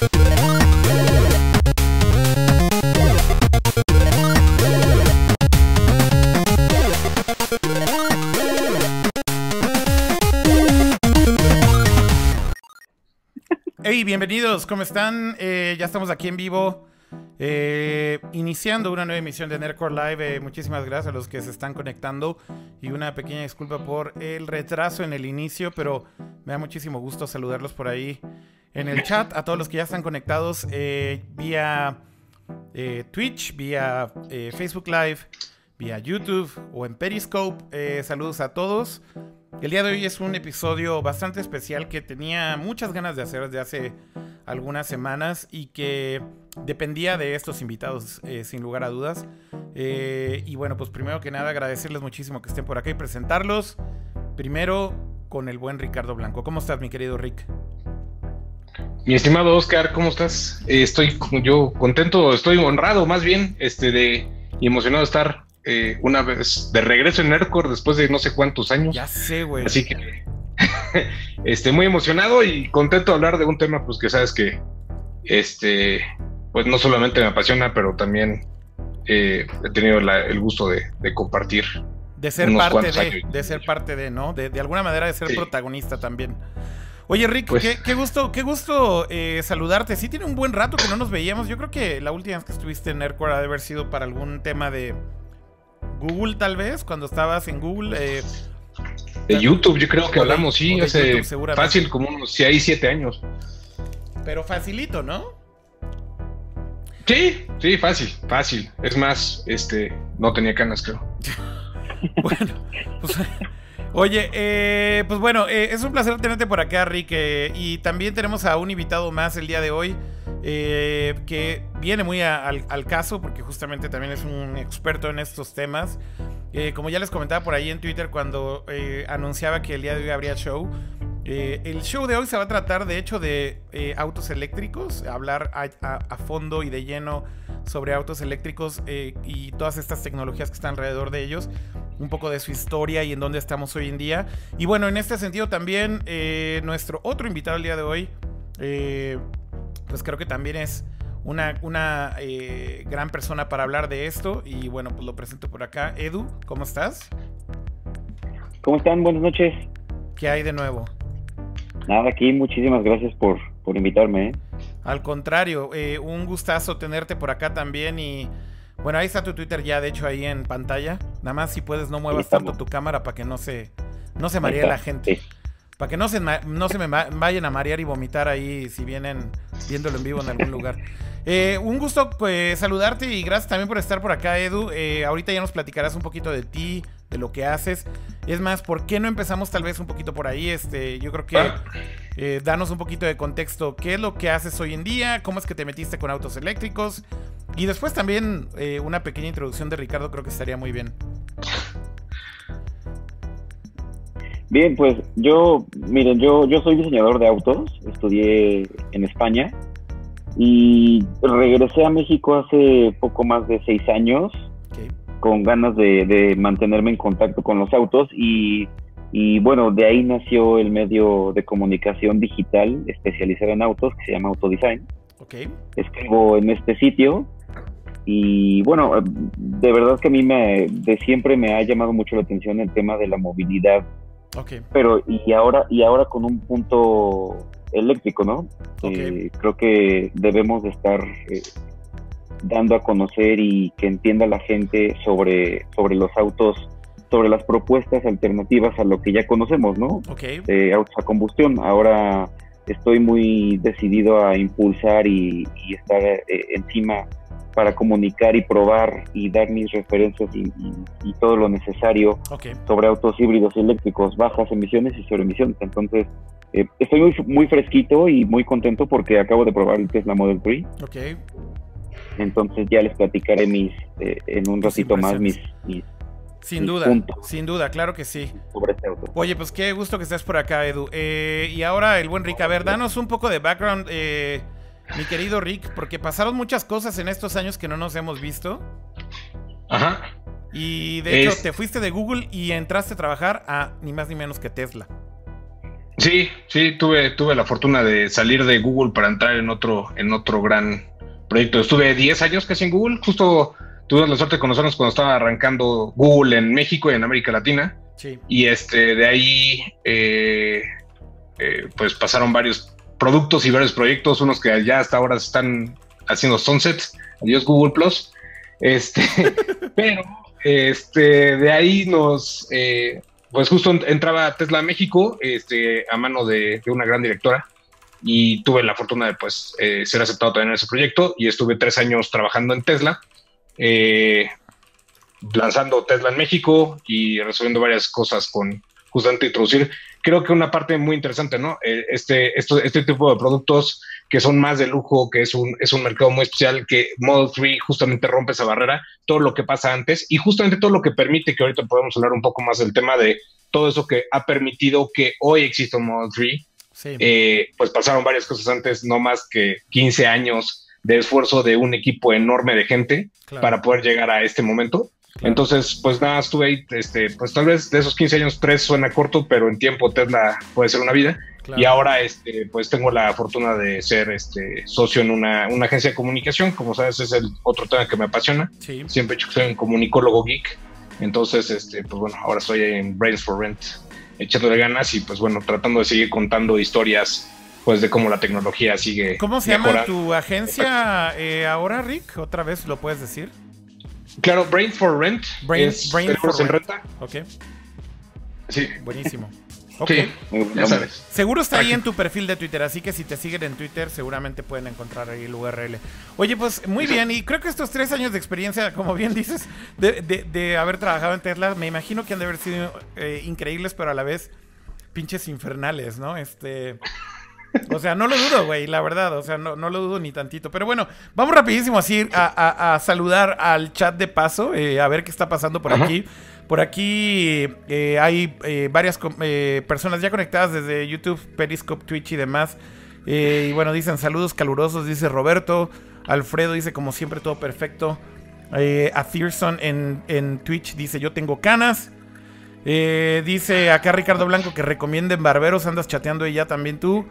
Hey, bienvenidos, ¿cómo están? Eh, ya estamos aquí en vivo, eh, iniciando una nueva emisión de Nerdcore Live. Eh, muchísimas gracias a los que se están conectando y una pequeña disculpa por el retraso en el inicio, pero me da muchísimo gusto saludarlos por ahí en el chat, a todos los que ya están conectados vía Twitch, vía Facebook Live, vía YouTube o en Periscope. saludos a todos. El día de hoy es un episodio bastante especial que tenía muchas ganas de hacer desde hace algunas semanas y que dependía de estos invitados, eh, sin lugar a dudas. Eh, y bueno, pues primero que nada agradecerles muchísimo que estén por acá y presentarlos. Primero con el buen Ricardo Blanco. ¿Cómo estás, mi querido Rick? Mi estimado Oscar, ¿cómo estás? Eh, estoy yo contento, estoy honrado más bien, este, de y emocionado de estar eh, una vez de regreso en Nerdcore después de no sé cuántos años. Ya sé, güey. Así que este, muy emocionado y contento de hablar de un tema, pues que sabes que este, pues no solamente me apasiona, pero también eh, he tenido el gusto de, compartir. De ser parte de, de ser parte de, ¿no? De, alguna manera de ser protagonista también. Oye, Rick, pues qué, gusto, qué gusto eh, saludarte. Sí tiene un buen rato que no nos veíamos. Yo creo que la última vez que estuviste en Nerdcore ha de haber sido para algún tema de, Google tal vez, cuando estabas en Google. Eh, de YouTube, yo creo que hablamos, sí, hace fácil, como unos 6, 7 años. Pero facilito, ¿no? Sí, sí, fácil, fácil. Es más, este, no tenía canas, creo. bueno, pues, oye, eh, pues bueno, eh, es un placer tenerte por acá, Rick. y también tenemos a un invitado más el día de hoy. Eh, que viene muy al, caso porque justamente también es un experto en estos temas. Eh, como ya les comentaba por ahí en Twitter cuando eh, anunciaba que el día de hoy habría show, el show de hoy se va a tratar de hecho de autos eléctricos, hablar a, fondo y de lleno sobre autos eléctricos y todas estas tecnologías que están alrededor de ellos, un poco de su historia y en dónde estamos hoy en día. Y bueno, en este sentido también nuestro otro invitado el día de hoy pues creo que también es una, una eh, gran persona para hablar de esto. Y bueno, pues lo presento por acá. Edu, ¿cómo estás? ¿Cómo están? Buenas noches. ¿Qué hay de nuevo? Nada, aquí muchísimas gracias por, por invitarme. ¿eh? Al contrario, eh, un gustazo tenerte por acá también y... Bueno, ahí está tu Twitter ya, de hecho, ahí en pantalla. Nada más si puedes no muevas tanto tu cámara para que no se, no se maree la gente. Para que no se, no se me vayan a marear y vomitar ahí si vienen viéndolo en vivo en algún lugar. Eh, un gusto pues saludarte y gracias también por estar por acá, Edu. Eh, ahorita ya nos platicarás un poquito de ti, de lo que haces. Es más, ¿por qué no empezamos tal vez un poquito por ahí? Este, yo creo que eh, danos un poquito de contexto. ¿Qué es lo que haces hoy en día? ¿Cómo es que te metiste con autos eléctricos? Y después también una pequeña introducción de Ricardo creo que estaría muy bien. Bien, pues yo, miren, yo, yo soy diseñador de autos, estudié en España y regresé a México hace poco más de seis años con ganas de, mantenerme en contacto con los autos y, bueno, de ahí nació el medio de comunicación digital especializado en autos que se llama Autodesign. Okay. Escribo en este sitio y bueno, de verdad que a mí me, de siempre me ha llamado mucho la atención el tema de la movilidad pero y ahora y ahora con un punto eléctrico, ¿no? Eh, creo que debemos de estar eh, dando a conocer y que entienda la gente sobre sobre los autos, sobre las propuestas alternativas a lo que ya conocemos, ¿no? De autos a combustión. Ahora estoy muy decidido a impulsar y, estar eh, encima para comunicar y probar y dar mis referencias y, todo lo necesario sobre autos híbridos eléctricos, bajas emisiones y sobre emisiones. Entonces, eh, estoy muy, muy, fresquito y muy contento porque acabo de probar el Tesla Model 3. Okay. Entonces ya les platicaré mis, eh, en un ratito más mis, sin duda, sin duda, claro que sí. Oye, pues qué gusto que estés por acá, Edu. Eh, y ahora el buen Rick, a ver, danos un poco de background. Eh, mi querido Rick, porque pasaron muchas cosas en estos años que no nos hemos visto. Ajá. Y de hecho, te fuiste de Google y entraste a trabajar a ni más ni menos que Tesla. Sí, sí, tuve, tuve la fortuna de salir de Google para entrar en otro, en otro gran proyecto. Estuve 10 años casi en Google, justo tuve la suerte de conocernos cuando estaba arrancando Google en México y en América Latina. Sí. Y este, de ahí, eh, eh, pues pasaron varios productos y varios proyectos, unos que ya hasta ahora están haciendo sunsets. Adiós Google Plus. Este, pero este, de ahí nos, eh, pues justo entraba Tesla a México, este, a mano de, una gran directora y tuve la fortuna de pues eh, ser aceptado también en ese proyecto y estuve tres años trabajando en Tesla, eh, lanzando Tesla en México y resolviendo varias cosas con justamente introducir creo que una parte muy interesante, ¿no? Eh, este, este tipo de productos que son más de lujo, que es un, es un mercado muy especial, que Model 3 justamente rompe esa barrera, todo lo que pasa antes y justamente todo lo que permite, que ahorita podemos hablar un poco más del tema de todo eso que ha permitido que hoy exista un Model 3. Eh, pues pasaron varias cosas antes, no más que 15 años de esfuerzo de un equipo enorme de gente para poder llegar a este momento. Entonces, pues nada, estuve ahí, este, pues tal vez de esos 15 años, tres suena corto, pero en tiempo Tesla puede ser una vida. Y ahora, este, pues tengo la fortuna de ser este, socio en una, agencia de comunicación. Como sabes, es el otro tema que me apasiona. Siempre he dicho que soy un comunicólogo geek. Entonces, este, pues bueno, ahora estoy en Brains for Rent, echándole ganas y pues bueno, tratando de seguir contando historias pues de cómo la tecnología sigue. ¿Cómo se llama tu agencia eh, ahora, Rick? ¿Otra vez lo puedes decir? Claro, Brain for Rent. Brain, for Rent. Ok. Sí. Buenísimo. Sí, ya sabes. Seguro está ahí en tu perfil de Twitter, así que si te siguen en Twitter, seguramente pueden encontrar ahí el URL. Oye, pues muy bien, y creo que estos tres años de experiencia, como bien dices, de, haber trabajado en Tesla, me imagino que han de haber sido eh, increíbles, pero a la vez pinches infernales, ¿no? Este. O sea, no lo dudo, güey, la verdad. O sea, no, no, lo dudo ni tantito. Pero bueno, vamos rapidísimo así a, a, saludar al chat de paso, eh, a ver qué está pasando por aquí. Por aquí eh, hay eh, varias personas ya conectadas desde YouTube, Periscope, Twitch y demás. y bueno, dicen saludos calurosos, dice Roberto. Alfredo dice como siempre todo perfecto. a Thierson en, en Twitch dice yo tengo canas. dice acá Ricardo Blanco que recomienden barberos. Andas chateando y ya también tú.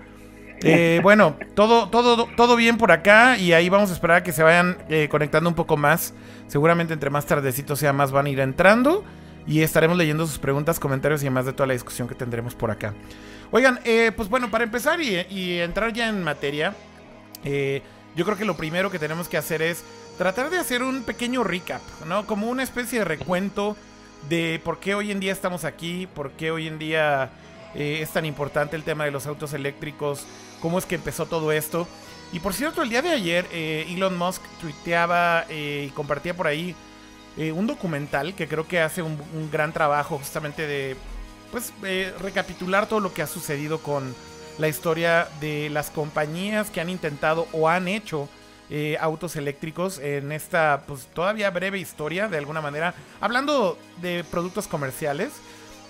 Eh, bueno, todo, todo, todo bien por acá y ahí vamos a esperar a que se vayan eh, conectando un poco más. Seguramente entre más tardecito sea más van a ir entrando y estaremos leyendo sus preguntas, comentarios y demás de toda la discusión que tendremos por acá. Oigan, eh, pues bueno, para empezar y, entrar ya en materia, yo creo que lo primero que tenemos que hacer es tratar de hacer un pequeño recap, ¿no? Como una especie de recuento de por qué hoy en día estamos aquí, por qué hoy en día es tan importante el tema de los autos eléctricos cómo es que empezó todo esto. Y por cierto, el día de ayer eh, Elon Musk tuiteaba eh, y compartía por ahí eh, un documental que creo que hace un, gran trabajo justamente de pues recapitular todo lo que ha sucedido con la historia de las compañías que han intentado o han hecho autos eléctricos en esta pues todavía breve historia de alguna manera. Hablando de productos comerciales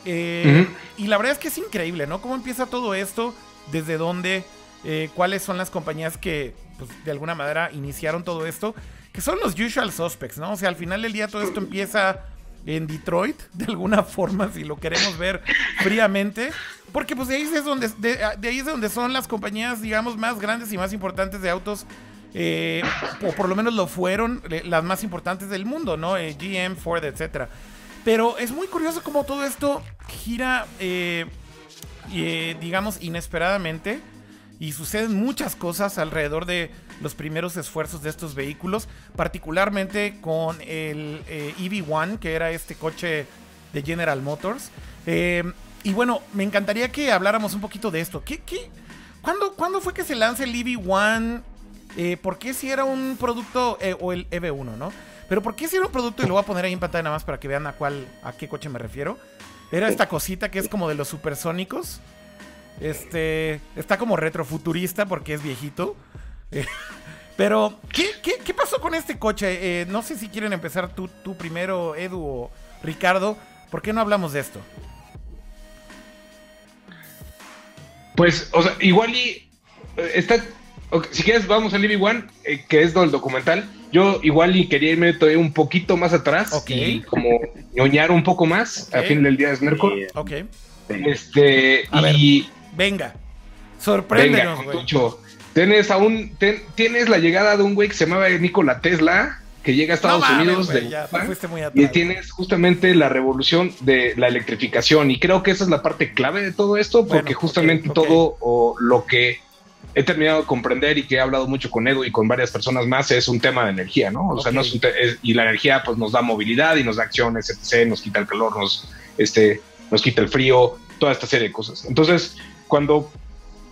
y la verdad es que es increíble no cómo empieza todo esto desde dónde eh, cuáles son las compañías que, pues, de alguna manera, iniciaron todo esto, son los usual suspects, ¿no? O sea, al final del día todo esto empieza en Detroit, de alguna forma, si lo queremos ver fríamente, porque pues de ahí es donde, de, ahí es donde son las compañías, digamos, más grandes y más importantes de autos, eh, o por lo menos lo fueron, las más importantes del mundo, ¿no? Eh, GM, Ford, etcétera. Pero es muy curioso cómo todo esto gira, digamos, inesperadamente y suceden muchas cosas alrededor de los primeros esfuerzos de estos vehículos, particularmente con el eh, EV1, que era este coche de General Motors. Eh, y bueno, me encantaría que habláramos un poquito de esto. ¿Qué, qué? ¿Cuándo, fue que se lanza el EV1? Eh, ¿Por qué si era un producto, o el EV1, ¿no? Pero ¿por qué si era un producto, y lo voy a poner ahí en pantalla nada más para que vean a cuál, a qué coche me refiero? Era esta cosita que es como de los supersónicos. Este está como retrofuturista porque es viejito. Eh, pero, ¿qué, pasó con este coche? Eh, no sé si quieren empezar tú, tú primero, Edu o Ricardo. ¿Por qué no hablamos de esto? Pues, o sea, igual y eh, está. si quieres, vamos al Libby One, que es el documental. Yo igual y quería irme todavía un poquito más atrás y como ñoñar un poco más. A fin del día es miércoles. Ok. Este, y Venga. Sorpréndenos, güey. Tienes, aún, tienes la llegada de un güey que se llamaba Nikola Tesla, que llega a Estados Unidos y tienes justamente la revolución de la electrificación y creo que esa es la parte clave de todo esto porque justamente todo o lo que he terminado de comprender y que he hablado mucho con Edu y con varias personas más es un tema de energía, ¿no? O sea, no y la energía pues nos da movilidad y nos da acciones, etc., nos quita el calor, nos, este, nos quita el frío, toda esta serie de cosas. Entonces, cuando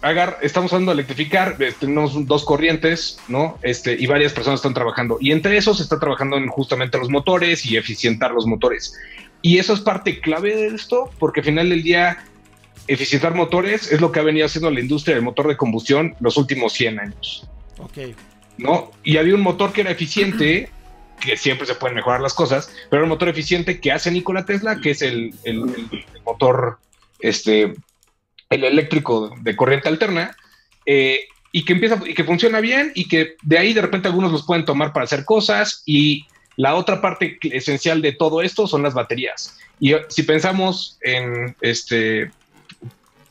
agar, estamos hablando de electrificar, eh, tenemos dos corrientes, ¿no? Este, y varias personas están trabajando. Y entre esos se está trabajando en justamente los motores y eficientar los motores. Y eso es parte clave de esto, porque al final del día, eficientar motores es lo que ha venido haciendo la industria del motor de combustión los últimos 100 años. Ok. ¿No? Y había un motor que era eficiente, que siempre se pueden mejorar las cosas, pero el motor eficiente que hace Nikola Tesla, que es el, el motor este, el eléctrico de corriente alterna, eh, y que empieza y que funciona bien y que de ahí de repente algunos los pueden tomar para hacer cosas y la otra parte esencial de todo esto son las baterías. Y eh, si pensamos en este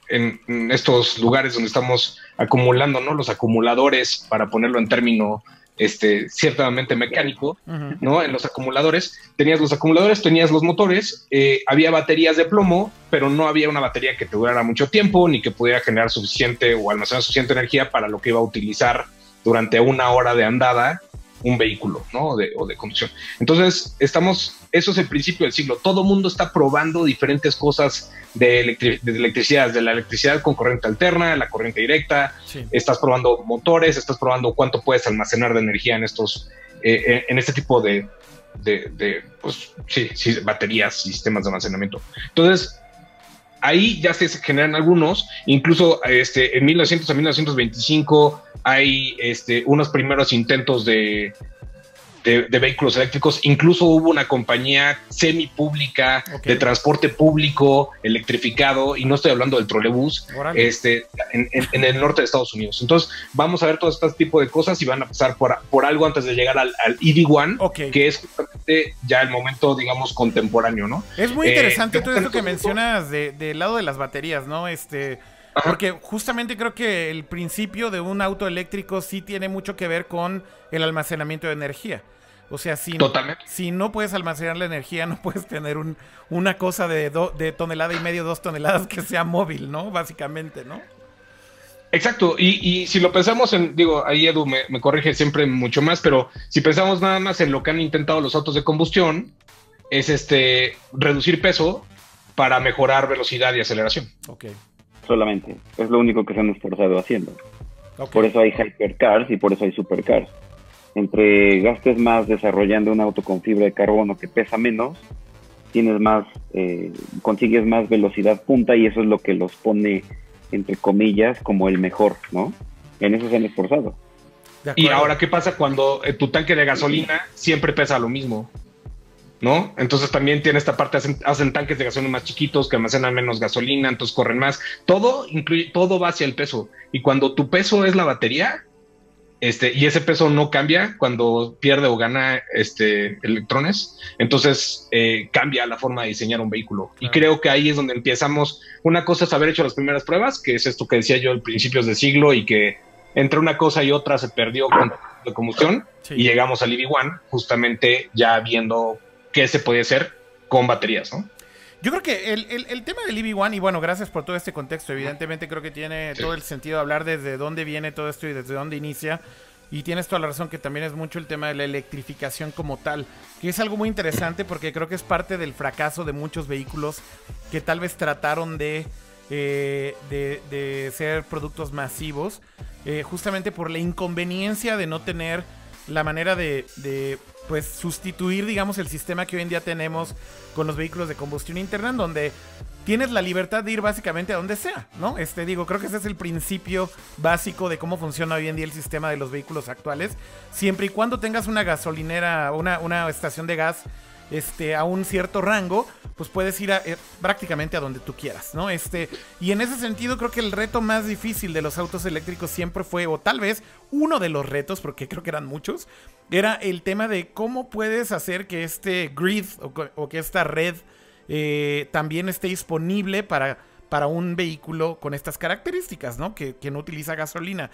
en, estos lugares donde estamos acumulando, ¿no? Los acumuladores, para ponerlo en término este, ciertamente mecánico, ¿no? En los acumuladores, tenías los acumuladores, tenías los motores, eh, había baterías de plomo, pero no había una batería que te durara mucho tiempo, ni que pudiera generar suficiente o almacenar suficiente energía para lo que iba a utilizar durante una hora de andada un vehículo, ¿no? o de conducción. Entonces, estamos, eso es el principio del siglo. Todo mundo está probando diferentes cosas de, electricidad, de la electricidad con corriente alterna, la corriente directa. Estás probando motores, estás probando cuánto puedes almacenar de energía en estos, eh, eh, en este tipo de, de, pues, sí, sí, baterías, sistemas de almacenamiento. Entonces, ahí ya se generan algunos, incluso este, en 1900 a 1925 hay este, unos primeros intentos de, de, vehículos eléctricos. Incluso hubo una compañía semipública de transporte público electrificado, y no estoy hablando del trolebús, este, en, el norte de Estados Unidos. Entonces, vamos a ver todo este tipo de cosas y van a pasar por, por algo antes de llegar al, al ED1, que es justamente ya el momento, digamos, contemporáneo, ¿no? Es muy interesante eh, todo esto que mencionas del lado de las baterías, ¿no? Este. Porque justamente creo que el principio de un auto eléctrico sí tiene mucho que ver con el almacenamiento de energía. O sea, si, si no puedes almacenar la energía, no puedes tener un, una cosa de, de tonelada y medio, dos toneladas que sea móvil, ¿no? Básicamente, ¿no? Exacto, y, si lo pensamos en, digo, ahí Edu me, me, corrige siempre mucho más, pero si pensamos nada más en lo que han intentado los autos de combustión, es este reducir peso para mejorar velocidad y aceleración. Ok. Solamente, es lo único que se han esforzado haciendo. Por eso hay hypercars y por eso hay supercars entre gastes más desarrollando un auto con fibra de carbono que pesa menos, tienes más, eh, consigues más velocidad punta y eso es lo que los pone, entre comillas, como el mejor, ¿no? En eso se han esforzado. Y ahora, ¿qué pasa cuando eh, tu tanque de gasolina siempre pesa lo mismo? ¿No? Entonces también tiene esta parte, hacen, hacen, tanques de gasolina más chiquitos que almacenan menos gasolina, entonces corren más. Todo incluye, todo va hacia el peso. Y cuando tu peso es la batería, este, y ese peso no cambia cuando pierde o gana este, electrones, entonces eh, cambia la forma de diseñar un vehículo. Y creo que ahí es donde empezamos. Una cosa es haber hecho las primeras pruebas, que es esto que decía yo al principios del siglo y que entre una cosa y otra se perdió con la combustión y llegamos al EV1 justamente ya viendo qué se puede hacer con baterías, ¿no? Yo creo que el, el, tema del EV1, y bueno, gracias por todo este contexto, evidentemente creo que tiene todo el sentido hablar desde dónde viene todo esto y desde dónde inicia. Y tienes toda la razón que también es mucho el tema de la electrificación como tal, que es algo muy interesante porque creo que es parte del fracaso de muchos vehículos que tal vez trataron de, eh, de, ser productos masivos, eh, justamente por la inconveniencia de no tener la manera de, de pues sustituir, digamos, el sistema que hoy en día tenemos con los vehículos de combustión interna, donde tienes la libertad de ir básicamente a donde sea, ¿no? Este, digo, creo que ese es el principio básico de cómo funciona hoy en día el sistema de los vehículos actuales. Siempre y cuando tengas una gasolinera, una, una estación de gas este, a un cierto rango, pues puedes ir eh, prácticamente a donde tú quieras, ¿no? Este, y en ese sentido creo que el reto más difícil de los autos eléctricos siempre fue, o tal vez uno de los retos, porque creo que eran muchos, era el tema de cómo puedes hacer que este grid o, que esta red eh, también esté disponible para para un vehículo con estas características, ¿no? Que, que no utiliza gasolina.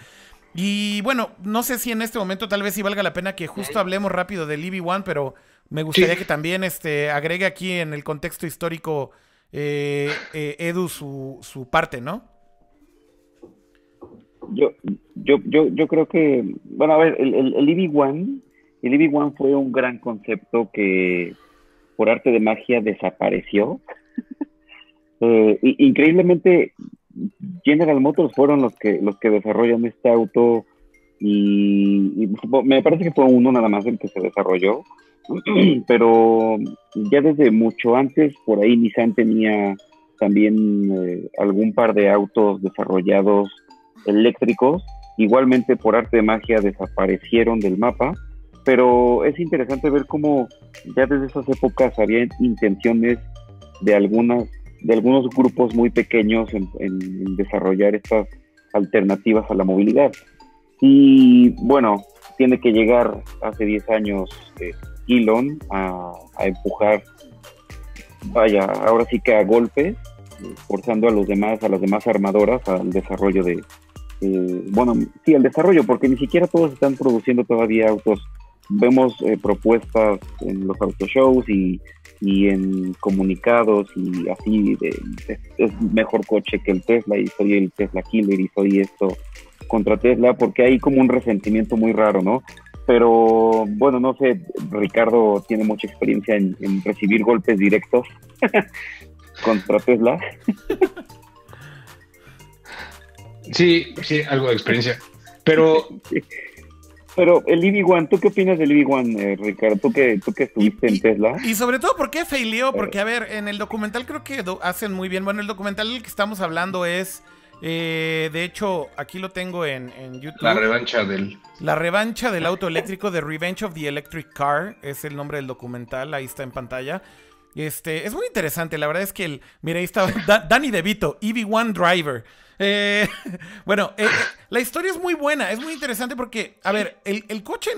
Y bueno, no sé si en este momento tal vez sí valga la pena que justo hablemos rápido del EV1, pero me gustaría que también este, agregue aquí en el contexto histórico eh, eh, Edu su, su parte, ¿no? Yo, yo, yo, yo creo que, bueno, a ver, el, el, el EV1, el EV1 fue un gran concepto que por arte de magia desapareció. eh, increíblemente, General Motors fueron los que, los que desarrollan este auto y, y, me parece que fue uno nada más el que se desarrolló, pero ya desde mucho antes, por ahí Nissan tenía también eh, algún par de autos desarrollados eléctricos, igualmente por arte de magia desaparecieron del mapa, pero es interesante ver cómo ya desde esas épocas había intenciones de algunas de algunos grupos muy pequeños en, desarrollar estas alternativas a la movilidad. Y bueno, tiene que llegar hace 10 años eh, Elon a, empujar, vaya, ahora sí que a golpes, forzando a los demás, a las demás armadoras al desarrollo de, bueno, sí, al desarrollo, porque ni siquiera todos están produciendo todavía autos. Vemos eh, propuestas en los autoshows y y en comunicados y así de, es, mejor coche que el Tesla y soy el Tesla killer y soy esto contra Tesla porque hay como un resentimiento muy raro, ¿no? Pero bueno, no sé, Ricardo tiene mucha experiencia en, en recibir golpes directos contra Tesla. sí, sí, algo de experiencia. Pero Pero el EV1, ¿tú qué opinas del EV1, eh, Ricardo? ¿Tú que, tú que estuviste y, en Tesla. Y sobre todo, ¿por qué faileó? Porque, a ver, en el documental creo que hacen muy bien. Bueno, el documental del que estamos hablando es, eh, de hecho, aquí lo tengo en, en, YouTube. La revancha del... La revancha del auto eléctrico, The Revenge of the Electric Car, es el nombre del documental, ahí está en pantalla. Este, es muy interesante, la verdad es que el, mira, ahí está da, Danny DeVito, EV1 Driver. Eh, bueno, eh, la historia es muy buena, es muy interesante porque, a ver, el, el, coche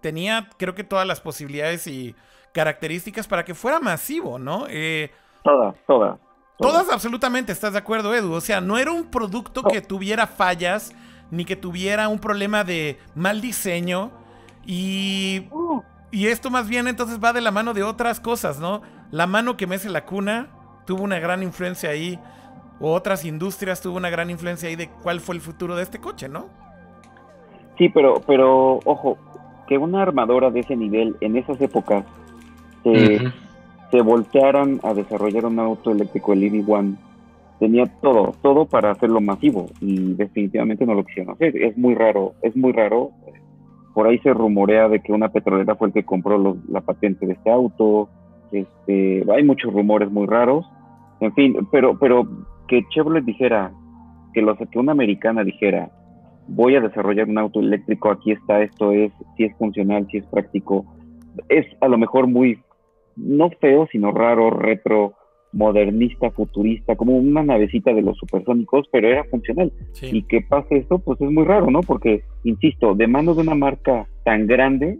tenía, creo que todas las posibilidades y características para que fuera masivo, ¿no? Eh, todas, todas. Todas absolutamente, ¿estás de acuerdo, Edu? O sea, no era un producto que tuviera fallas, ni que tuviera un problema de mal diseño. Y, y esto más bien entonces va de la mano de otras cosas, ¿no? La mano que mece la cuna tuvo una gran influencia ahí o otras industrias tuvo una gran influencia ahí de cuál fue el futuro de este coche, ¿no? Sí, pero, pero ojo, que una armadora de ese nivel en esas épocas se, uh -huh. Se voltearan a desarrollar un auto eléctrico, el EV1, tenía todo, todo para hacerlo masivo y definitivamente no lo quisieron. Es muy raro, es muy raro. Por ahí se rumorea de que una petrolera fue el que compró la patente de este auto. Este, hay muchos rumores muy raros. En fin, pero, pero que Chevrolet dijera, que, los, que una americana dijera, voy a desarrollar un auto eléctrico, aquí está, esto es, si es funcional, si es práctico, es a lo mejor muy, no feo, sino raro, retro, modernista, futurista, como una navecita de los supersónicos, pero era funcional. Sí. Y que pase esto, pues es muy raro, ¿no? Porque, insisto, de manos de una marca tan grande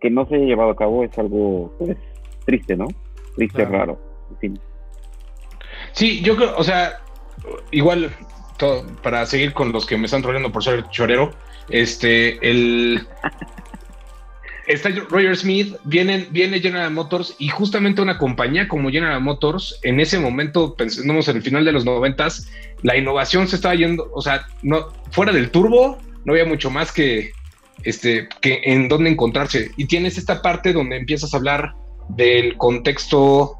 que no se haya llevado a cabo es algo, pues, triste, ¿no? Triste, claro. raro. En fin. Sí, yo creo, o sea, igual, todo, para seguir con los que me están troleando por ser chorero, este, el... Está Roger Smith, viene, viene General Motors y justamente una compañía como General Motors, en ese momento, pensemos en el final de los noventas, la innovación se estaba yendo, o sea, no, fuera del turbo, no había mucho más que, este, que en dónde encontrarse. Y tienes esta parte donde empiezas a hablar del contexto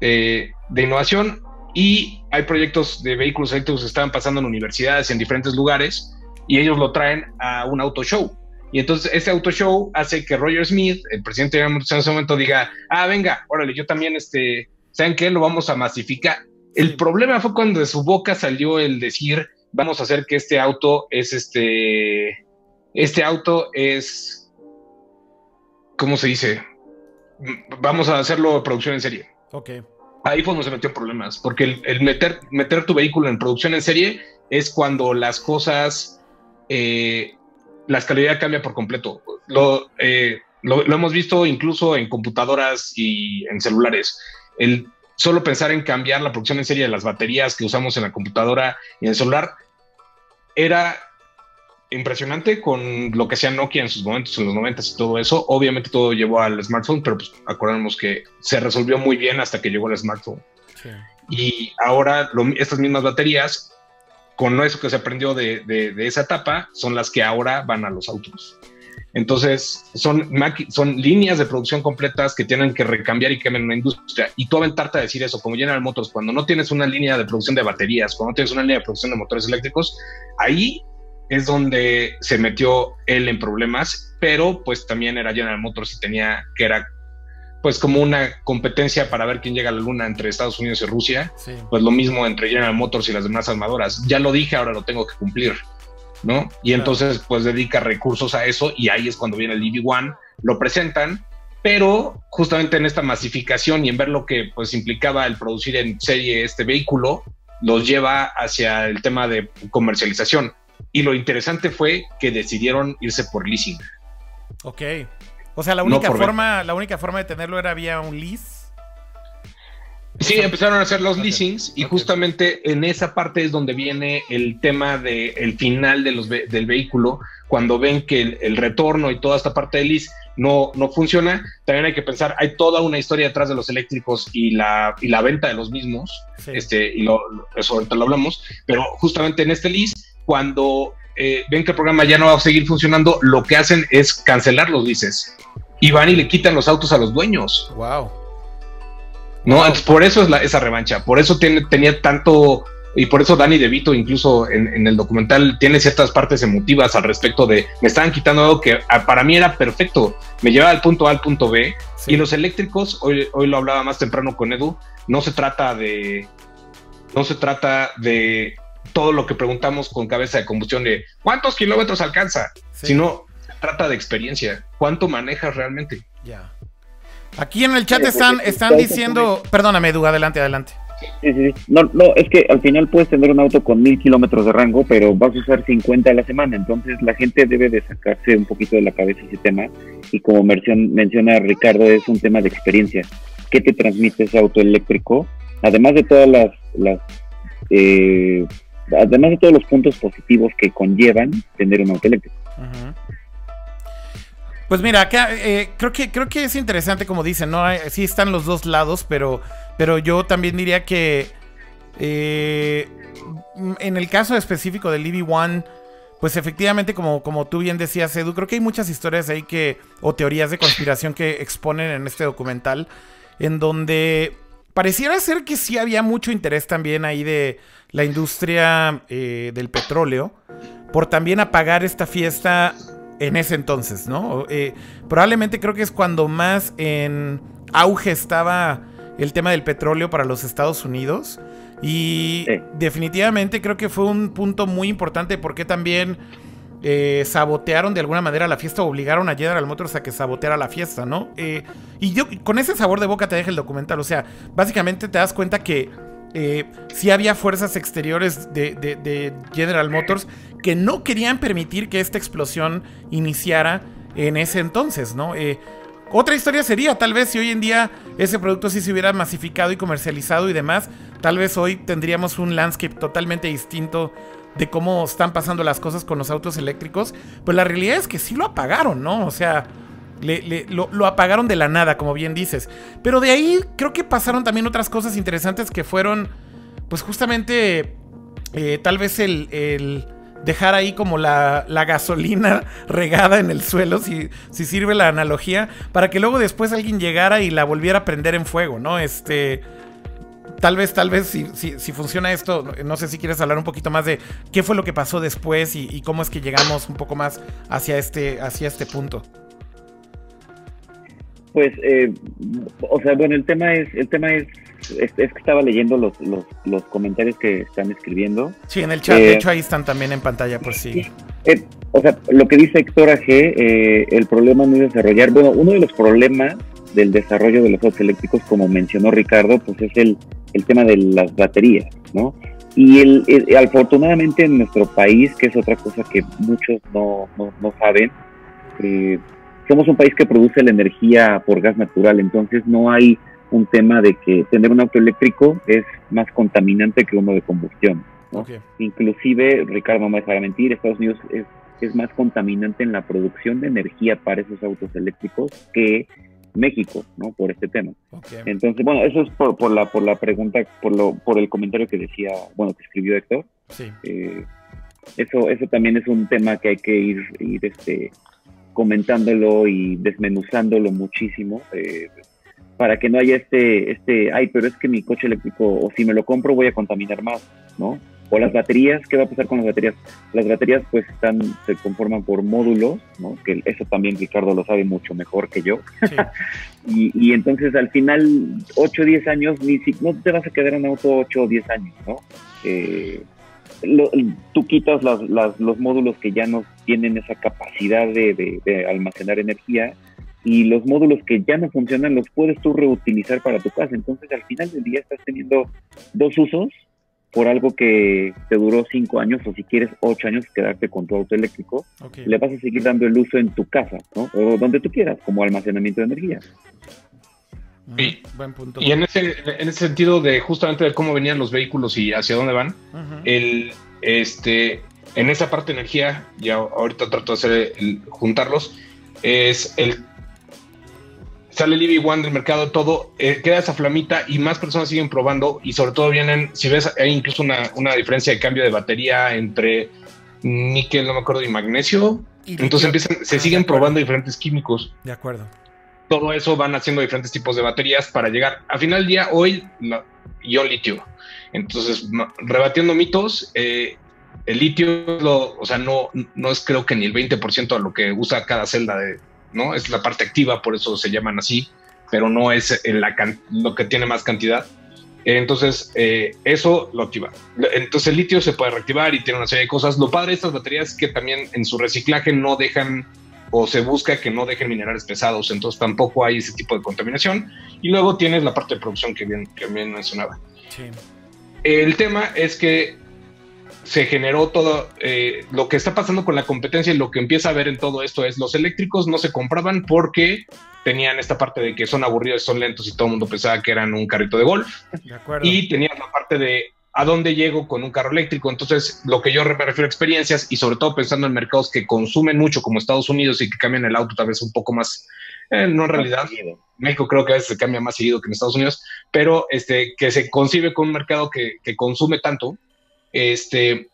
eh, de innovación y hay proyectos de vehículos eléctricos que estaban pasando en universidades en diferentes lugares y ellos lo traen a un auto show. Y entonces ese auto show hace que Roger Smith, el presidente de en ese momento, diga, ah, venga, órale, yo también, este, ¿saben qué? Lo vamos a masificar. El problema fue cuando de su boca salió el decir, vamos a hacer que este auto es este, este auto es, ¿cómo se dice? Vamos a hacerlo producción en serie. Ok. Ahí fue donde se metió problemas, porque el, el meter, meter tu vehículo en producción en serie es cuando las cosas... Eh, la escalabilidad cambia por completo. Lo, eh, lo, lo, hemos visto incluso en computadoras y en celulares. El, solo pensar en cambiar la producción en serie de las baterías que usamos en la computadora y en el celular era impresionante con lo que hacía Nokia en sus momentos, en los 90 y todo eso. Obviamente todo llevó al smartphone, pero pues acordamos que se resolvió muy bien hasta que llegó el smartphone. Y ahora estas mismas baterías, con eso que se aprendió de, de, esa etapa, son las que ahora van a los autos. Entonces, son, son líneas de producción completas que tienen que recambiar y cambiar en la industria. Y tú aventarte a decir eso, como General Motors, cuando no tienes una línea de producción de baterías, cuando no tienes una línea de producción de motores eléctricos, ahí es donde se metió él en problemas, pero pues también era General Motors y tenía que era pues como una competencia para ver quién llega a la luna entre Estados Unidos y Rusia, pues lo mismo entre General Motors y las demás armadoras. Ya lo dije, ahora lo tengo que cumplir, ¿no? Y entonces pues dedica recursos a eso y ahí es cuando viene el EV1, lo presentan, pero justamente en esta masificación y en ver lo que pues implicaba el producir en serie este vehículo, los lleva hacia el tema de comercialización. Y lo interesante fue que decidieron irse por leasing. Ok. O sea, la única forma, la única forma de tenerlo era vía un lease. Sí, empezaron a hacer los leasings y justamente en esa parte es donde viene el tema del final de los, del vehículo, cuando ven que el, retorno y toda esta parte del lease no, no funciona, también hay que pensar, hay toda una historia detrás de los eléctricos y la, y la venta de los mismos, este, y lo, eso ahorita lo hablamos, pero justamente en este lease cuando eh, ven que el programa ya no va a seguir funcionando, lo que hacen es cancelar los leases y van y le quitan los autos a los dueños. Wow. No, por eso es la, esa revancha, por eso tiene, tenía tanto y por eso Danny DeVito incluso en, el documental tiene ciertas partes emotivas al respecto de me estaban quitando algo que ah, para mí era perfecto, me llevaba al punto A al punto B y los eléctricos, hoy, hoy lo hablaba más temprano con Edu, no se trata de no se trata de todo lo que preguntamos con cabeza de combustión de cuántos kilómetros alcanza, sino trata de experiencia, cuánto manejas realmente. Ya. Aquí en el chat están, están diciendo, perdóname, Edu, adelante, adelante. Sí, sí, sí. No, no, es que al final puedes tener un auto con mil kilómetros de rango, pero vas a usar 50 a la semana. Entonces la gente debe de sacarse un poquito de la cabeza ese tema. Y como menciona Ricardo, es un tema de experiencia. ¿Qué te transmite ese auto eléctrico? Además de todas las, las eh, además de todos los puntos positivos que conllevan tener un auto. Pues mira, acá eh, creo que creo que es interesante como dicen, ¿no? Sí están los dos lados, pero, pero yo también diría que eh, en el caso específico del EV1, pues efectivamente, como, como tú bien decías, Edu, creo que hay muchas historias ahí que, o teorías de conspiración que exponen en este documental, en donde pareciera ser que sí había mucho interés también ahí de la industria eh, del petróleo por también apagar esta fiesta en ese entonces, ¿no? Eh, probablemente creo que es cuando más en auge estaba el tema del petróleo para los Estados Unidos. Y definitivamente creo que fue un punto muy importante porque también eh, sabotearon de alguna manera la fiesta, obligaron a General Motors a que saboteara la fiesta, ¿no? y yo con ese sabor de boca te deja el documental, o sea, básicamente te das cuenta que eh, si había fuerzas exteriores de, General Motors que no querían permitir que esta explosión iniciara en ese entonces, ¿no? Eh, otra historia sería, tal vez si hoy en día ese producto sí se hubiera masificado y comercializado y demás, tal vez hoy tendríamos un landscape totalmente distinto de cómo están pasando las cosas con los autos eléctricos. Pues la realidad es que sí lo apagaron, ¿no? O sea, lo, apagaron de la nada, como bien dices. Pero de ahí creo que pasaron también otras cosas interesantes que fueron, pues justamente, eh, tal vez el, dejar ahí como la, gasolina regada en el suelo, si, si sirve la analogía, para que luego después alguien llegara y la volviera a prender en fuego, ¿no? Este... Tal vez, tal vez, si, si, funciona esto, no sé si quieres hablar un poquito más de qué fue lo que pasó después y, y cómo es que llegamos un poco más hacia este, hacia este punto. Pues, eh, o sea, bueno, el tema es, el tema es, es, que estaba leyendo los, los, comentarios que están escribiendo. Sí, en el chat, de eh, hecho ahí están también en pantalla por si. Sí. Eh, o sea, lo que dice Héctor AG, el problema no es desarrollar, bueno, uno de los problemas del desarrollo de los autos eléctricos, como mencionó Ricardo, pues es el, el tema de las baterías, ¿no? Y el, afortunadamente en nuestro país, que es otra cosa que muchos no, no, no saben, eh, somos un país que produce la energía por gas natural, entonces no hay un tema de que tener un auto eléctrico es más contaminante que uno de combustión. Inclusive, Ricardo no me dejará mentir, Estados Unidos es, es más contaminante en la producción de energía para esos autos eléctricos que México, ¿no? Por este tema. Entonces, bueno, eso es por, por, la por la pregunta, por lo por el comentario que decía, bueno, que escribió Héctor. Sí. Eh, eso eso también es un tema que hay que ir ir este comentándolo y desmenuzándolo muchísimo eh, para que no haya este este, ay, pero es que mi coche eléctrico o si me lo compro voy a contaminar más, ¿no? O las baterías, ¿qué va a pasar con las baterías? Las baterías pues están, se conforman por módulos, ¿no? Que eso también Ricardo lo sabe mucho mejor que yo. y, y, entonces al final, 8 o 10 años, ni si, no te vas a quedar en auto 8 o 10 años, ¿no? Eh, tú quitas las, las, los módulos que ya no tienen esa capacidad de, de, almacenar energía y los módulos que ya no funcionan los puedes tú reutilizar para tu casa. Entonces al final del día estás teniendo dos usos por algo que te duró cinco años o si quieres ocho años quedarte con tu auto eléctrico, le vas a seguir dando el uso en tu casa, ¿no? O donde tú quieras, como almacenamiento de energía. Sí. Buen punto. Y en ese, en ese sentido de justamente de cómo venían los vehículos y hacia dónde van, el, este, en esa parte de energía, ya ahorita trato de hacer juntarlos, es el sale el EV1 del mercado, todo, eh, queda esa flamita y más personas siguen probando y sobre todo vienen, si ves, hay incluso una, una diferencia de cambio de batería entre níquel, no me acuerdo, y magnesio. Entonces empiezan, se ah, siguen probando diferentes químicos. De acuerdo. Todo eso van haciendo diferentes tipos de baterías para llegar. A final del día, hoy, yo litio. Entonces, rebatiendo mitos, eh, el litio, o sea, no, no es creo que ni el 20% de lo que usa cada celda de, ¿no? Es la parte activa, por eso se llaman así, pero no es lo que tiene más cantidad. Entonces, eh, eso lo activa. Entonces, el litio se puede reactivar y tiene una serie de cosas. Lo padre de estas baterías es que también en su reciclaje no dejan o se busca que no dejen minerales pesados, entonces tampoco hay ese tipo de contaminación. Y luego tienes la parte de producción que bien, que bien mencionaba. El tema es que se generó todo eh, lo que está pasando con la competencia y lo que empieza a ver en todo esto es los eléctricos no se compraban porque tenían esta parte de que son aburridos, son lentos y todo el mundo pensaba que eran un carrito de golf. y tenían la parte de a dónde llego con un carro eléctrico. Entonces, lo que yo me refiero a experiencias y sobre todo pensando en mercados que consumen mucho como Estados Unidos y que cambian el auto tal vez un poco más, eh, no en realidad. México creo que a veces se cambia más seguido que en Estados Unidos, pero este, que se concibe con un mercado que, que consume tanto, este,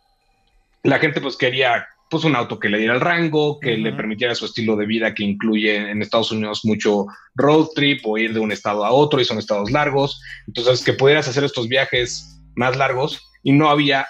la gente pues quería pues un auto que le diera el rango, que le permitiera su estilo de vida que incluye en Estados Unidos mucho road trip o ir de un estado a otro y son estados largos. Entonces, que pudieras hacer estos viajes más largos y no había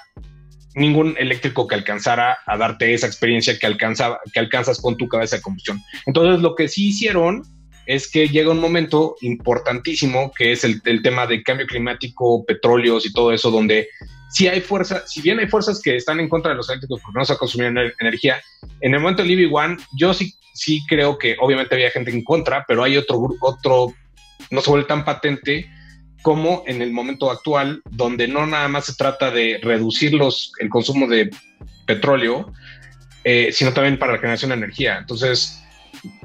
ningún eléctrico que alcanzara a darte esa experiencia que, alcanzaba, que alcanzas con tu cabeza de combustión. Entonces, lo que sí hicieron es que llega un momento importantísimo que es el, el tema de cambio climático, petróleos y todo eso, donde si hay fuerzas, si bien hay fuerzas que están en contra de los eléctricos porque no se consumir energía, en el momento del EV1, yo sí, sí creo que obviamente había gente en contra, pero hay otro otro, no se vuelve tan patente como en el momento actual, donde no nada más se trata de reducir los, el consumo de petróleo, eh, sino también para la generación de energía. Entonces,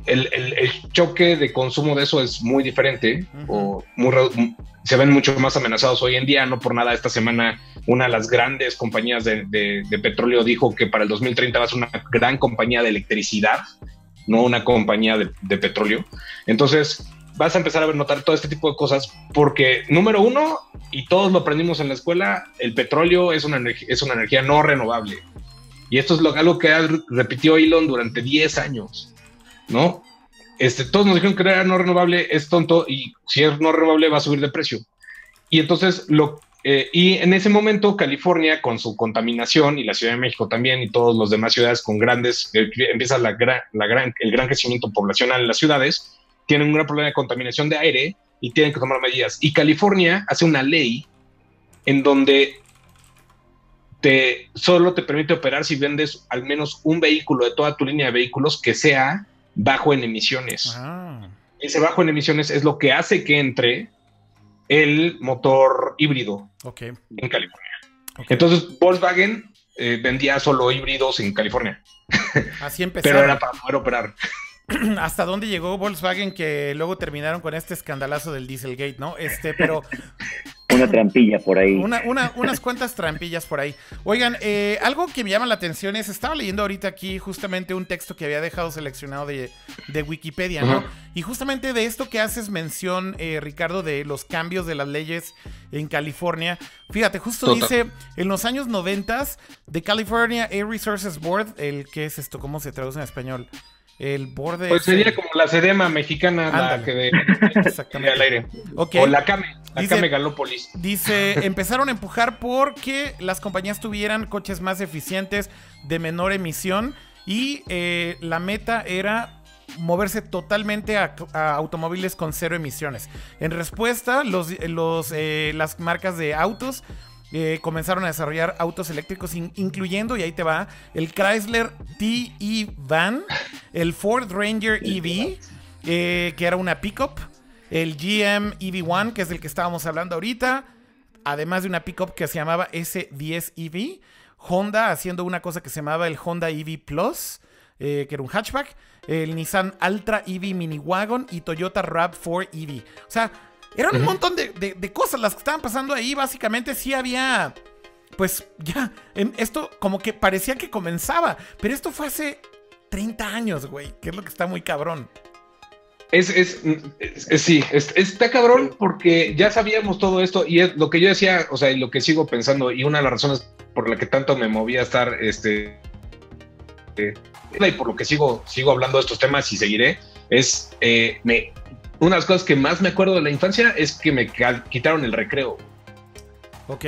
el, choque de consumo de eso es muy diferente o muy, se ven mucho más amenazados hoy en día. No por nada, esta semana una de las grandes compañías de, petróleo dijo que para el 2030 va a ser una gran compañía de electricidad, no una compañía de, petróleo. Entonces, vas a empezar a ver notar todo este tipo de cosas porque, número uno, y todos lo aprendimos en la escuela, el petróleo es una, es una energía no renovable. Y esto es lo, algo que repitió Elon durante 10 años. ¿No? Este, todos nos dijeron que era no renovable, es tonto y si es no renovable va a subir de precio. Y entonces lo eh, y en ese momento California con su contaminación y la Ciudad de México también y todos los demás ciudades con grandes eh, empieza la, la gran, el gran crecimiento poblacional en las ciudades tienen un gran problema de contaminación de aire y tienen que tomar medidas. Y California hace una ley en donde te solo te permite operar si vendes al menos un vehículo de toda tu línea de vehículos que sea bajo en emisiones. Ah. Ese bajo en emisiones es lo que hace que entre el motor híbrido en California. Entonces, Volkswagen eh, vendía solo híbridos en California. Así empezó. Pero era para poder operar. hasta dónde llegó Volkswagen que luego terminaron con este escandalazo del Dieselgate, ¿no? Este, pero una trampilla por ahí. unas cuantas trampillas por ahí. Oigan, eh, algo que me llama la atención es, estaba leyendo ahorita aquí justamente un texto que había dejado seleccionado de, Wikipedia, ¿no? Y justamente de esto que haces mención, eh, Ricardo, de los cambios de las leyes en California. Fíjate, justo dice, en los años 90, The California Air Resources Board, el que es esto, ¿cómo se traduce en español? el borde. Pues sería como la sedema mexicana, la que de, Exactamente. al aire. O la CAME, dice, CAME Galópolis. Dice, empezaron a empujar porque las compañías tuvieran coches más eficientes, de menor emisión, y eh, la meta era moverse totalmente a, automóviles con cero emisiones. En respuesta, los, los, eh, las marcas de autos eh, comenzaron a desarrollar autos eléctricos, incluyendo, y ahí te va, el Chrysler TE Van, el Ford Ranger EV, eh, que era una pickup, el GM EV1, que es el que estábamos hablando ahorita, además de una pickup que se llamaba S10 EV, Honda haciendo una cosa que se llamaba el Honda EV Plus, eh, que era un hatchback, el Nissan Altra EV Mini Wagon y Toyota RAV4 EV. O sea, eran un montón de, cosas las que estaban pasando ahí. Básicamente sí había, pues ya, esto como que parecía que comenzaba. Pero esto fue hace 30 años, güey, que es lo que está muy cabrón. Es, es, sí, está cabrón porque ya sabíamos todo esto y es lo que yo decía, o sea, y lo que sigo pensando y una de las razones por la que tanto me moví a estar, este, eh, y por lo que sigo, sigo hablando de estos temas y seguiré, es, eh, me, una de las cosas que más me acuerdo de la infancia es que me quitaron el recreo. Ok.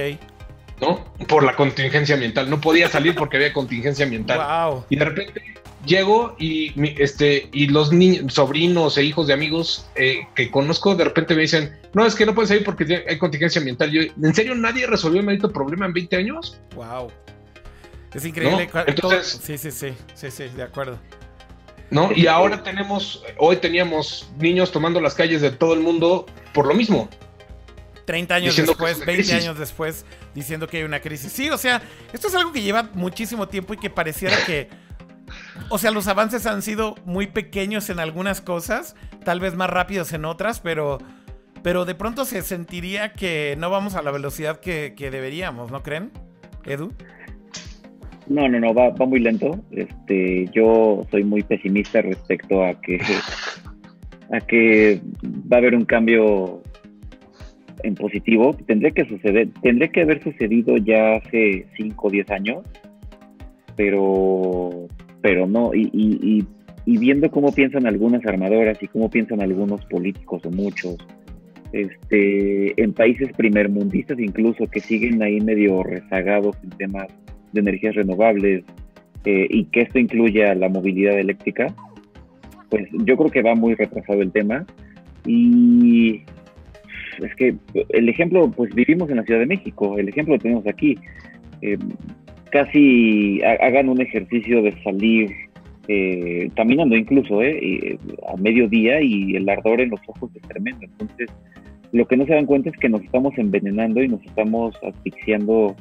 ¿No? Por la contingencia ambiental. No podía salir porque había contingencia ambiental. Wow. Y de repente llego y, este, y los niños, sobrinos e hijos de amigos eh, que conozco de repente me dicen, no, es que no puedes salir porque hay contingencia ambiental. Yo, ¿en serio nadie resolvió el maldito problema en 20 años? Wow. Es increíble. Entonces, sí, sí, sí, sí, sí, de acuerdo. ¿no? Y ahora tenemos, hoy teníamos niños tomando las calles de todo el mundo por lo mismo. 30 años después, 20 años después, diciendo que hay una crisis. Sí, o sea, esto es algo que lleva muchísimo tiempo y que pareciera que, o sea, los avances han sido muy pequeños en algunas cosas, tal vez más rápidos en otras, pero, pero de pronto se sentiría que no vamos a la velocidad que, que deberíamos, ¿no creen, Edu? No, no, no, va, muy lento. Este, yo soy muy pesimista respecto a que, a que va a haber un cambio en positivo. Tendría que suceder, tendría que haber sucedido ya hace 5 o 10 años, pero, pero no. Y, y, y, viendo cómo piensan algunas armadoras y cómo piensan algunos políticos o muchos, este, en países primermundistas incluso que siguen ahí medio rezagados en temas de energías renovables eh, y que esto incluya la movilidad eléctrica, pues yo creo que va muy retrasado el tema. Y es que el ejemplo, pues vivimos en la Ciudad de México, el ejemplo lo tenemos aquí. Eh, casi hagan un ejercicio de salir eh, caminando incluso eh, a mediodía y el ardor en los ojos es tremendo. Entonces, lo que no se dan cuenta es que nos estamos envenenando y nos estamos asfixiando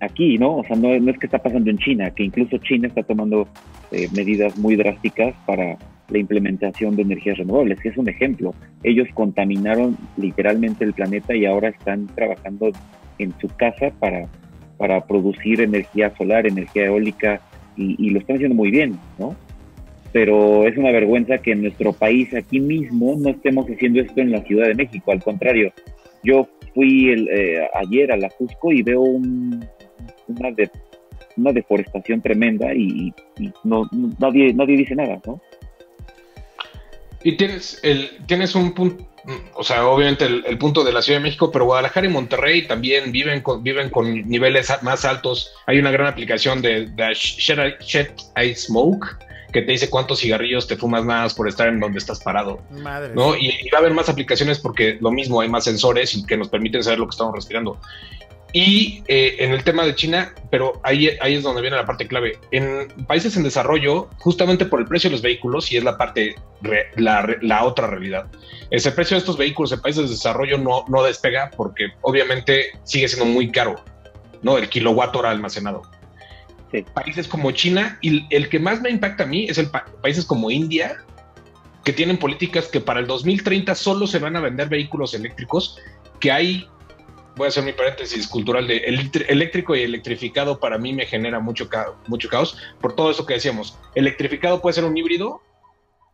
aquí, ¿no? O sea, no, es que está pasando en China, que incluso China está tomando eh, medidas muy drásticas para la implementación de energías renovables, que es un ejemplo. Ellos contaminaron literalmente el planeta y ahora están trabajando en su casa para, para producir energía solar, energía eólica, y, lo están haciendo muy bien, ¿no? Pero es una vergüenza que en nuestro país, aquí mismo, no estemos haciendo esto en la Ciudad de México. Al contrario, yo fui el, eh, ayer a la Cusco y veo un, una, de, una deforestación tremenda y, no, nadie, nadie dice nada, ¿no? Y tienes, el, tienes un punto, o sea, obviamente el, punto de la Ciudad de México, pero Guadalajara y Monterrey también viven con, viven con niveles más altos. Hay una gran aplicación de, de Shed, I Smoke que te dice cuántos cigarrillos te fumas nada más por estar en donde estás parado. Madre ¿no? Y, y, va a haber más aplicaciones porque lo mismo, hay más sensores y que nos permiten saber lo que estamos respirando. Y eh, en el tema de China, pero ahí, ahí es donde viene la parte clave. En países en desarrollo, justamente por el precio de los vehículos, y es la parte, la, la, otra realidad, ese precio de estos vehículos en países de desarrollo no, no despega porque obviamente sigue siendo muy caro, ¿no? El kilowatt hora almacenado. países como China y el que más me impacta a mí es el países como India, que tienen políticas que para el 2030 solo se van a vender vehículos eléctricos, que hay, voy a hacer mi paréntesis cultural, de eléctrico y electrificado para mí me genera mucho, mucho caos, por todo eso que decíamos. Electrificado puede ser un híbrido,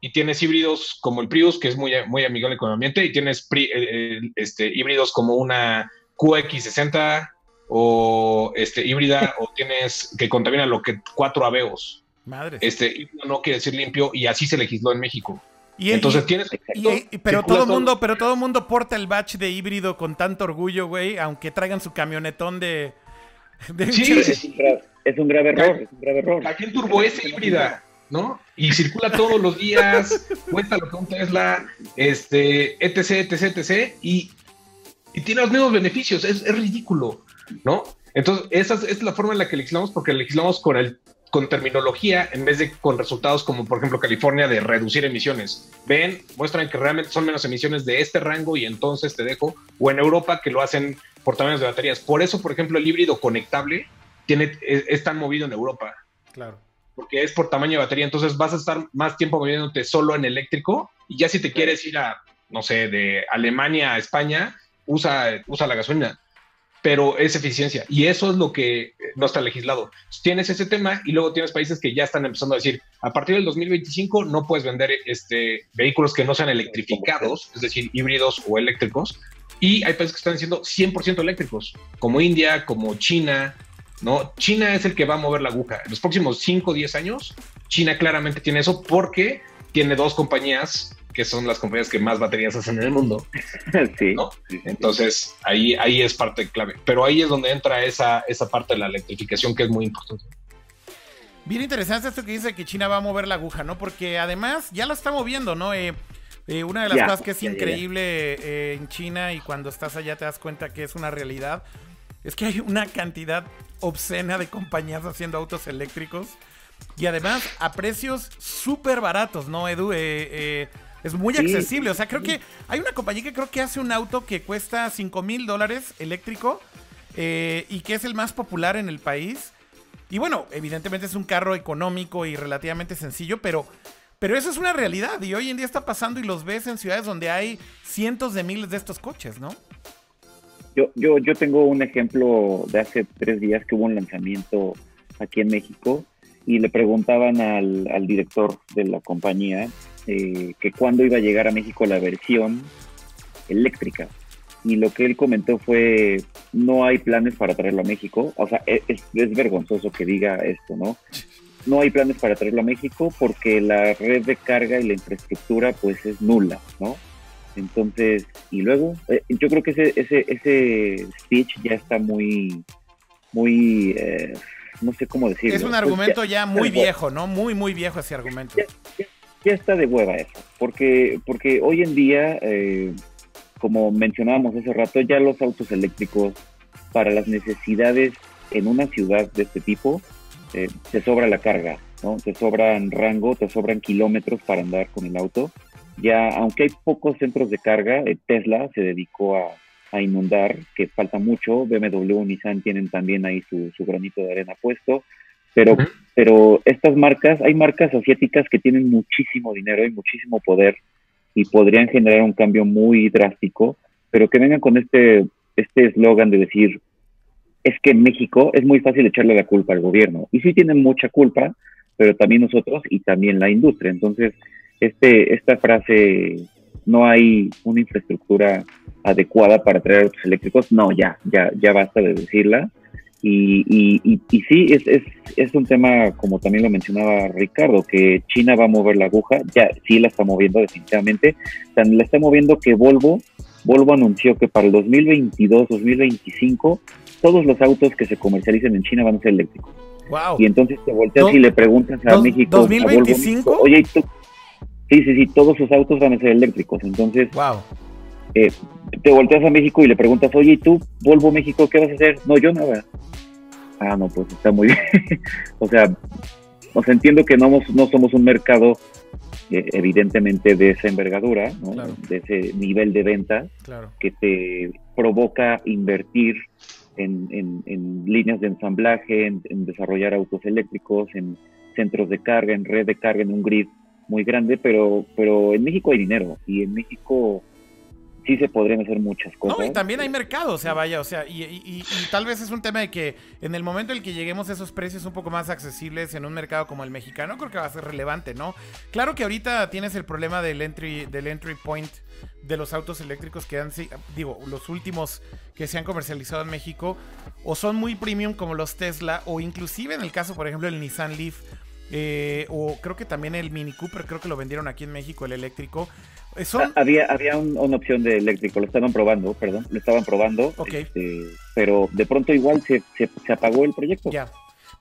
y tienes híbridos como el Prius, que es muy, muy amigable con el ambiente, y tienes eh, eh, este, híbridos como una QX60 o este, híbrida, o tienes que contamina lo que cuatro aveos. Madre. Este no quiere decir limpio, y así se legisló en México. Y, Entonces tienes. pero todo el mundo, pero todo mundo porta el batch de híbrido con tanto orgullo, güey, aunque traigan su camionetón de. sí, es, un grave, es un grave error, es un grave error. La Turbo S híbrida. ¿no? Y circula todos los días, cuenta lo que un Tesla, este, etc, etc, etc, y, tiene los mismos beneficios, es, ridículo, ¿no? Entonces, esa es, la forma en la que legislamos, porque legislamos con, el, con terminología en vez de con resultados como, por ejemplo, California de reducir emisiones. Ven, muestran que realmente son menos emisiones de este rango y entonces te dejo, o en Europa que lo hacen por tamaños de baterías. Por eso, por ejemplo, el híbrido conectable tiene, es tan movido en Europa. Claro porque es por tamaño de batería, entonces vas a estar más tiempo moviéndote solo en eléctrico y ya si te quieres ir a, no sé, de Alemania a España, usa, usa la gasolina, pero es eficiencia y eso es lo que no está legislado. Tienes ese tema y luego tienes países que ya están empezando a decir, a partir del 2025 no puedes vender este, vehículos que no sean electrificados, es decir, híbridos o eléctricos, y hay países que están diciendo 100% eléctricos, como India, como China, ¿no? China es el que va a mover la aguja. En los próximos 5 o 10 años, China claramente tiene eso porque tiene dos compañías que son las compañías que más baterías hacen en el mundo. Sí. Entonces, ahí, ahí es parte clave. Pero ahí es donde entra esa, esa parte de la electrificación que es muy importante. Bien interesante esto que dice que China va a mover la aguja, ¿no? Porque además ya la está moviendo, ¿no? Eh, eh, una de las cosas que es increíble eh, en China y cuando estás allá te das cuenta que es una realidad, es que hay una cantidad obscena de compañías haciendo autos eléctricos. Y además a precios súper baratos, ¿no, Edu? Eh, eh, es muy accesible. O sea, creo que hay una compañía que creo que hace un auto que cuesta 5 mil dólares eléctrico eh, y que es el más popular en el país. Y bueno, evidentemente es un carro económico y relativamente sencillo, pero, pero eso es una realidad. Y hoy en día está pasando y los ves en ciudades donde hay cientos de miles de estos coches, ¿no? Yo, yo, yo tengo un ejemplo de hace tres días que hubo un lanzamiento aquí en México y le preguntaban al, al director de la compañía eh, que cuándo iba a llegar a México la versión eléctrica. Y lo que él comentó fue, no hay planes para traerlo a México. O sea, es, es vergonzoso que diga esto, ¿no? No hay planes para traerlo a México porque la red de carga y la infraestructura pues es nula, ¿no? Entonces, y luego, eh, yo creo que ese, ese, ese speech ya está muy, muy, eh, no sé cómo decirlo. Es un pues argumento ya, muy viejo, ¿no? Muy, muy viejo ese argumento. Ya, está de hueva eso, porque, porque hoy en día, eh, como mencionábamos hace rato, ya los autos eléctricos para las necesidades en una ciudad de este tipo, te sobra la carga, ¿no? Te sobran rango, te sobran kilómetros para andar con el auto. Ya, aunque hay pocos centros de carga, eh, Tesla se dedicó a, inundar, que falta mucho, BMW, Nissan tienen también ahí su, granito de arena puesto, pero, pero estas marcas, hay marcas asiáticas que tienen muchísimo dinero y muchísimo poder y podrían generar un cambio muy drástico, pero que vengan con este este eslogan de decir, es que en México es muy fácil echarle la culpa al gobierno, y sí tienen mucha culpa, pero también nosotros y también la industria, entonces este, esta frase, no hay una infraestructura adecuada para traer autos eléctricos, no, ya, ya, ya basta de decirla. Y, y, y, sí, es, es, es, un tema, como también lo mencionaba Ricardo, que China va a mover la aguja, ya sí la está moviendo definitivamente, la está moviendo que Volvo, Volvo anunció que para el 2022, 2025, todos los autos que se comercialicen en China van a ser eléctricos. Wow. Y entonces te volteas y le preguntas a México, ¿2025? oye, ¿tú, Sí, sí, sí, todos sus autos van a ser eléctricos. Entonces, wow. Eh, te volteas a México y le preguntas, oye, ¿y tú, Volvo México, qué vas a hacer? No, yo nada. Ah, no, pues está muy bien. o sea, o entiendo que no, no somos un mercado eh, evidentemente de esa envergadura, de ese nivel de venta que te provoca invertir en, en, líneas de ensamblaje, en, desarrollar autos eléctricos, en centros de carga, en red de carga, en un grid muy grande, pero, pero en México hay dinero y en México sí se podrían hacer muchas cosas. No, y también hay mercado, o sea, vaya, o sea, y, tal vez es un tema de que en el momento en que lleguemos a esos precios un poco más accesibles en un mercado como el mexicano, creo que va a ser relevante, ¿no? Claro que ahorita tienes el problema del entry, del entry point de los autos eléctricos que han, digo, los últimos que se han comercializado en México, o son muy premium como los Tesla, o inclusive en el caso, por ejemplo, el Nissan Leaf, eh, o creo que también el Mini Cooper, creo que lo vendieron aquí en México, el eléctrico. Eh, ah, había había una opción de eléctrico, lo estaban probando, perdón, lo estaban probando, este, pero de pronto igual se, se, apagó el proyecto. Ya.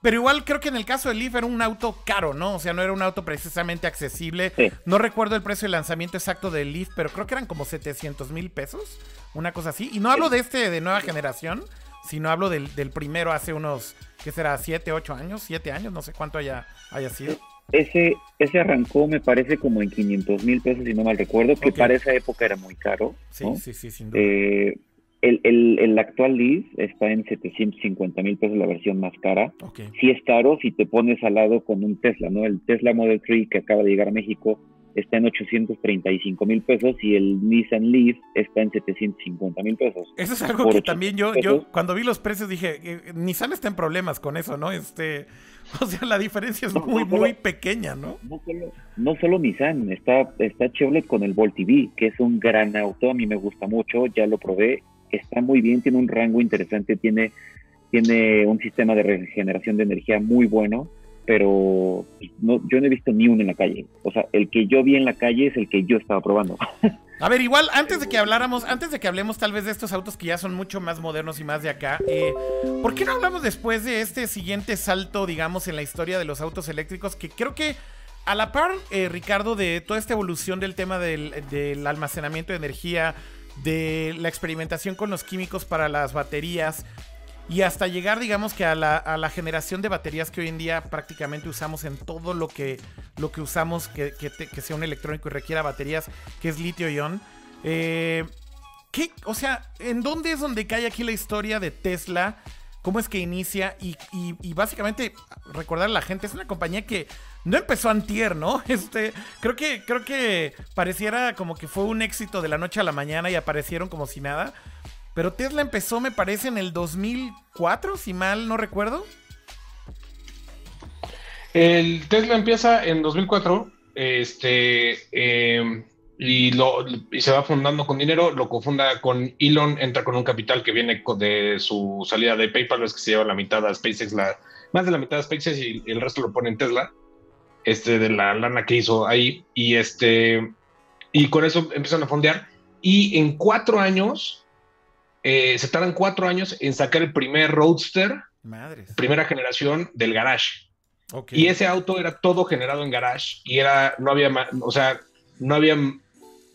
Pero igual creo que en el caso del Leaf era un auto caro, ¿no? O sea, no era un auto precisamente accesible. No recuerdo el precio de lanzamiento exacto del Leaf, pero creo que eran como 700 mil pesos, una cosa así. Y no hablo de este de nueva generación, sino hablo del, del primero hace unos, ¿qué será? ¿7, 8 años? ¿7 años? No sé cuánto haya, haya sido. Ese, ese arrancó, me parece, como en 500 mil pesos, si no mal recuerdo, que para esa época era muy caro. Sí, sí, sí, sin duda. Eh, el, el, el, actual Leaf está en 750 mil pesos, la versión más cara. Sí es caro si te pones al lado con un Tesla, ¿no? El Tesla Model 3 que acaba de llegar a México está en 835 mil pesos y el Nissan Leaf está en 750 mil pesos. Eso es algo que también yo, yo cuando vi los precios dije, eh, Nissan está en problemas con eso, ¿no? Este, o sea, la diferencia es muy, muy pequeña, ¿no? No solo, Nissan, está, está Chevrolet con el Volt TV, que es un gran auto, a mí me gusta mucho, ya lo probé, está muy bien, tiene un rango interesante, tiene, tiene un sistema de regeneración de energía muy bueno pero no, yo no he visto ni uno en la calle. O sea, el que yo vi en la calle es el que yo estaba probando. A ver, igual, antes de que habláramos, antes de que hablemos tal vez de estos autos que ya son mucho más modernos y más de acá, eh, ¿por qué no hablamos después de este siguiente salto, digamos, en la historia de los autos eléctricos? Que creo que a la par, eh, Ricardo, de toda esta evolución del tema del, del almacenamiento de energía, de la experimentación con los químicos para las baterías, y hasta llegar, digamos que a la, a la, generación de baterías que hoy en día prácticamente usamos en todo lo que, lo que usamos que, que, sea un electrónico y requiera baterías, que es litio-ion. Eh, ¿qué, o sea, ¿en dónde es donde cae aquí la historia de Tesla? ¿Cómo es que inicia? Y, y, básicamente, recordar a la gente, es una compañía que no empezó antier, ¿no? Este, creo que, creo que pareciera como que fue un éxito de la noche a la mañana y aparecieron como si nada. Pero Tesla empezó, me parece, en el 2004, si mal no recuerdo. El Tesla empieza en 2004, este, em, y, lo, se va fundando con dinero, lo confunda con Elon, entra con un capital que viene de su salida de PayPal, es que se lleva la mitad a SpaceX, la, más de la mitad a SpaceX y, el resto lo pone en Tesla, este, de la lana que hizo ahí, y este, y con eso empiezan a fondear, y en cuatro años eh, se tardan cuatro años en sacar el primer Roadster, primera generación del garage. Y ese auto era todo generado en garage y era, no había, o sea, no había